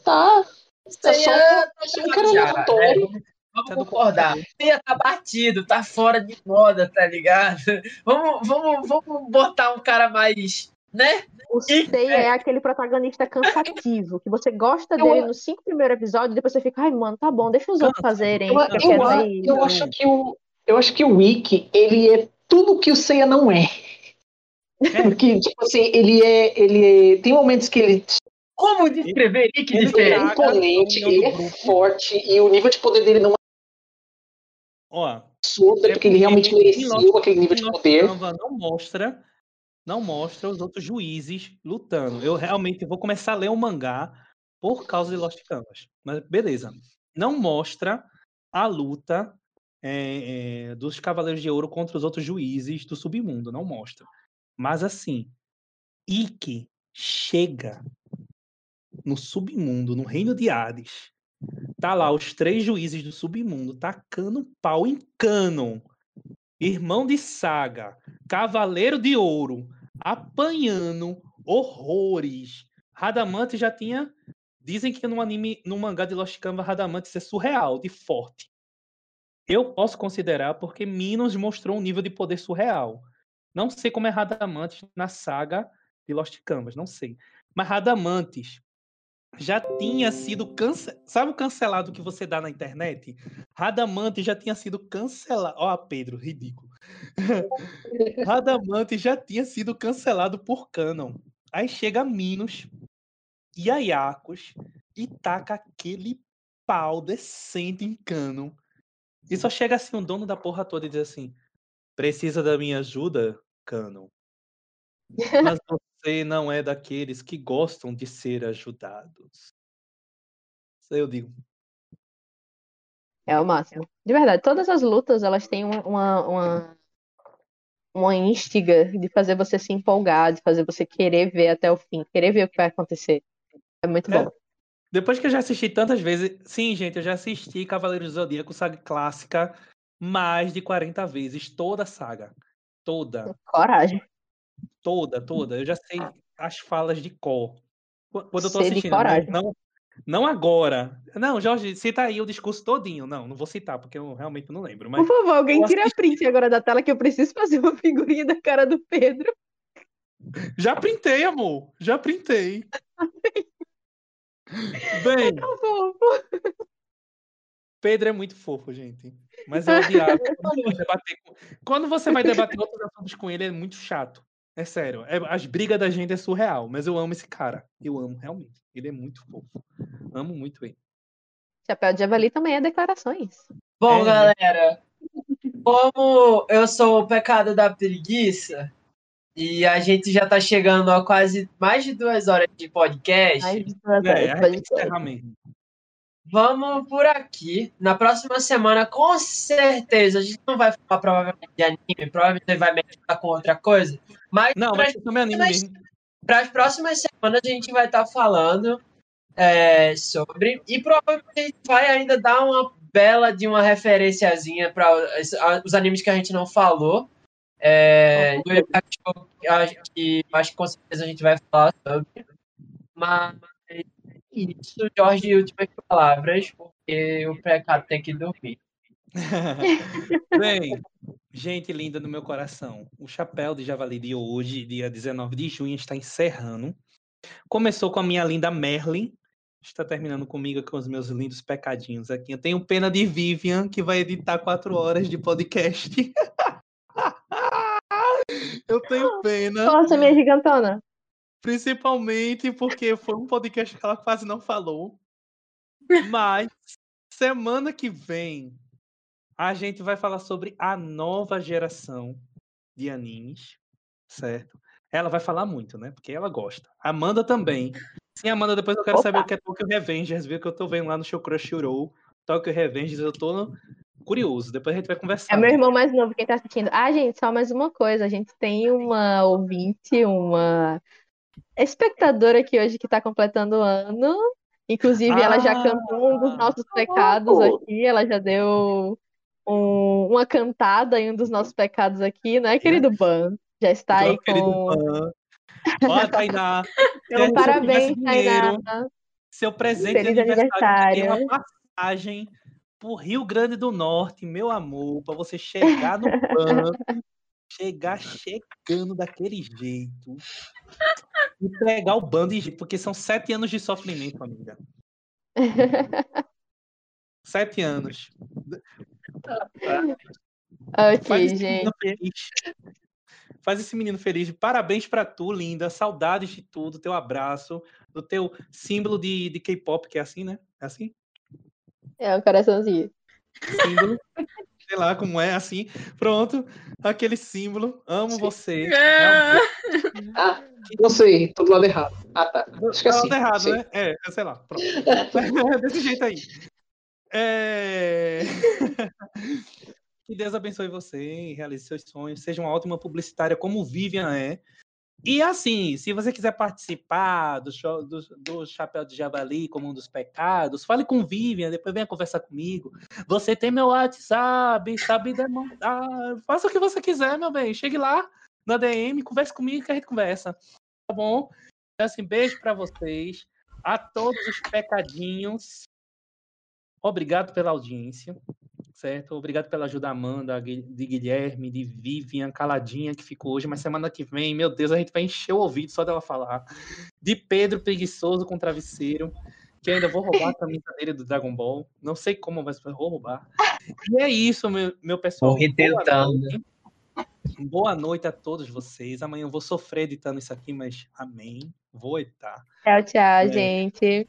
tá. Seiya é tá só um cara aleatório. Né? Vamos tá concordar. Seiya tá batido, tá fora de moda, tá ligado? *laughs* Vamos, vamos, vamos botar um cara mais né? O Seiya é aquele protagonista cansativo, que você gosta dele eu... nos cinco primeiros episódios, e depois você fica, ai, mano, tá bom, deixa os outros fazerem. Eu, eu, eu, eu acho que o, eu acho que o Wiki, ele é tudo que o Seiya não é. é. Porque, tipo assim, ele é, ele é, Tem momentos que ele. Como descrever Wiki de Ele é imponente, ele é forte, e o nível de poder dele não é. Ó. Absurdo, porque ele realmente merecia aquele nível de poder. Não mostra não mostra os outros juízes lutando. Eu realmente vou começar a ler o mangá por causa de Lost Canvas. Mas beleza. Não mostra a luta é, é, dos Cavaleiros de Ouro contra os outros juízes do submundo. Não mostra. Mas assim, Ikki chega no submundo, no reino de Hades. Tá lá os três juízes do submundo tacando pau em canon irmão de Saga, Cavaleiro de Ouro, apanhando horrores. Radamante já tinha. Dizem que no anime, no mangá de Lost Canvas, Radamante é surreal, de forte. Eu posso considerar porque Minos mostrou um nível de poder surreal. Não sei como é Radamantes na saga de Lost Canvas, não sei. Mas Radamantes já tinha sido cancelado. Sabe o cancelado que você dá na internet? Radamante já tinha sido cancelado. Ó, oh, Pedro, ridículo. *laughs* Radamante já tinha sido cancelado por Canon. Aí chega Minos e Ayakos e taca aquele pau decente em Canon. E só chega assim um dono da porra toda e diz assim: Precisa da minha ajuda, Canon? Mas você não é daqueles que gostam de ser ajudados. Isso aí eu digo. É o máximo. De verdade, todas as lutas, elas têm uma, uma, uma instiga de fazer você se empolgar, de fazer você querer ver até o fim, querer ver o que vai acontecer. É muito é. bom. Depois que eu já assisti tantas vezes, sim, gente, eu já assisti Cavaleiros do Zodíaco, saga clássica, mais de 40 vezes, toda a saga. Toda. Coragem. Toda, toda. Eu já sei as falas de cor. Quando eu tô assistindo. Não, não, não, agora. Não, Jorge, cita aí o discurso todinho. Não, não vou citar, porque eu realmente não lembro. Mas Por favor, alguém tira a print agora da tela que eu preciso fazer uma *laughs* figurinha da cara do Pedro. Já printei, amor. Já printei. Bem, Pedro é muito fofo, gente. Mas é odiável. Quando você, debater com... Quando você vai debater outros assuntos com ele, é muito chato. É sério. É... As brigas da gente é surreal. Mas eu amo esse cara. Eu amo, realmente. Ele é muito fofo. Amo muito ele. Chapéu de Javali também é declarações. Bom, É. galera, como eu sou o pecado da preguiça, e a gente já tá chegando a quase mais de duas horas de podcast, Ai, de duas É, horas, a pode gente ser. encerra mesmo. Vamos por aqui. Na próxima semana, com certeza, a gente não vai falar provavelmente de anime, provavelmente vai mesclar com outra coisa, mas Não, ser também anime mas- mesmo. para as próximas semanas a gente vai estar falando é, sobre e provavelmente a gente vai ainda dar uma bela de uma referenciazinha para os animes que a gente não falou. É, que- acho que acho que com certeza a gente vai falar sobre. Mas é isso, Jorge, últimas palavras, porque o pecado tem que dormir. *laughs* Bem, gente linda do meu coração, o Chapéu de Javali de hoje, dia 19 de junho, está encerrando. Começou com a minha linda Merlin, está terminando comigo com os meus lindos pecadinhos aqui. Eu tenho pena de Vivian, que vai editar quatro horas de podcast. *laughs* Eu tenho pena, Nossa, minha gigantona. Principalmente porque foi um podcast que ela quase não falou. Mas semana que vem a gente vai falar sobre a nova geração de animes, certo? Ela vai falar muito, né? Porque ela gosta. Amanda também. Sim, Amanda, depois eu quero Opa. saber o que é Tokyo Revengers, viu? Que eu tô vendo lá no show Crunchyroll. Tokyo Revengers, eu tô curioso. Depois a gente vai conversar. É meu irmão mais novo quem tá assistindo. Ah, gente, só mais uma coisa. A gente tem uma ouvinte, uma espectadora aqui hoje que tá completando o ano. Inclusive, ela já Ah, cantou um dos nossos pecados aqui. Ela já deu um- uma cantada em um dos nossos pecados aqui, não é, querido Ban? Já está aí com. Ó, Tainá. *laughs* Eu parabéns, Tainá. Seu presente Feliz de aniversário aniversário. uma passagem pro Rio Grande do Norte, meu amor, para você chegar no *laughs* banco, chegar chegando daquele jeito e pegar o bando porque são sete anos de sofrimento, amiga. *laughs* Sete anos. Faz Ok, esse menino gente. feliz. Faz esse menino feliz. Parabéns pra tu, linda. Saudades de tudo. Teu abraço. Do teu símbolo de, de K-pop, que é assim, né? É assim? É um coraçãozinho. Símbolo. *laughs* Sei lá como é, assim. Pronto. Aquele símbolo. Amo você. Ah, Ah, não sei, tô do lado errado. Ah, tá. Acho que é Tá assim. errado, sei. né? É, sei lá. Pronto. *laughs* Desse jeito aí. É... *laughs* que Deus abençoe você e realize seus sonhos. Seja uma ótima publicitária como Vivian é. E assim, se você quiser participar do, show, do, do Chapéu de Javali como um dos pecados, fale com Vivian, depois venha conversar comigo. Você tem meu WhatsApp, sabe demandar. Faça o que você quiser, meu bem. Chegue lá na DM, converse comigo que a gente conversa. Tá bom? Então, assim, beijo pra vocês. A todos os pecadinhos. Obrigado pela audiência, certo? Obrigado pela ajuda, Amanda, de Guilherme, de Vivian, Caladinha, que ficou hoje, mas semana que vem, meu Deus, a gente vai encher o ouvido só dela falar. De Pedro Preguiçoso com Travesseiro, que ainda vou roubar a camisa dele do Dragon Ball. Não sei como, mas vou roubar. E é isso, meu, meu pessoal. Morri tentando. noite. Boa noite a todos vocês. Amanhã eu vou sofrer editando isso aqui, mas amém. Vou editar. Tchau, tchau, É. gente.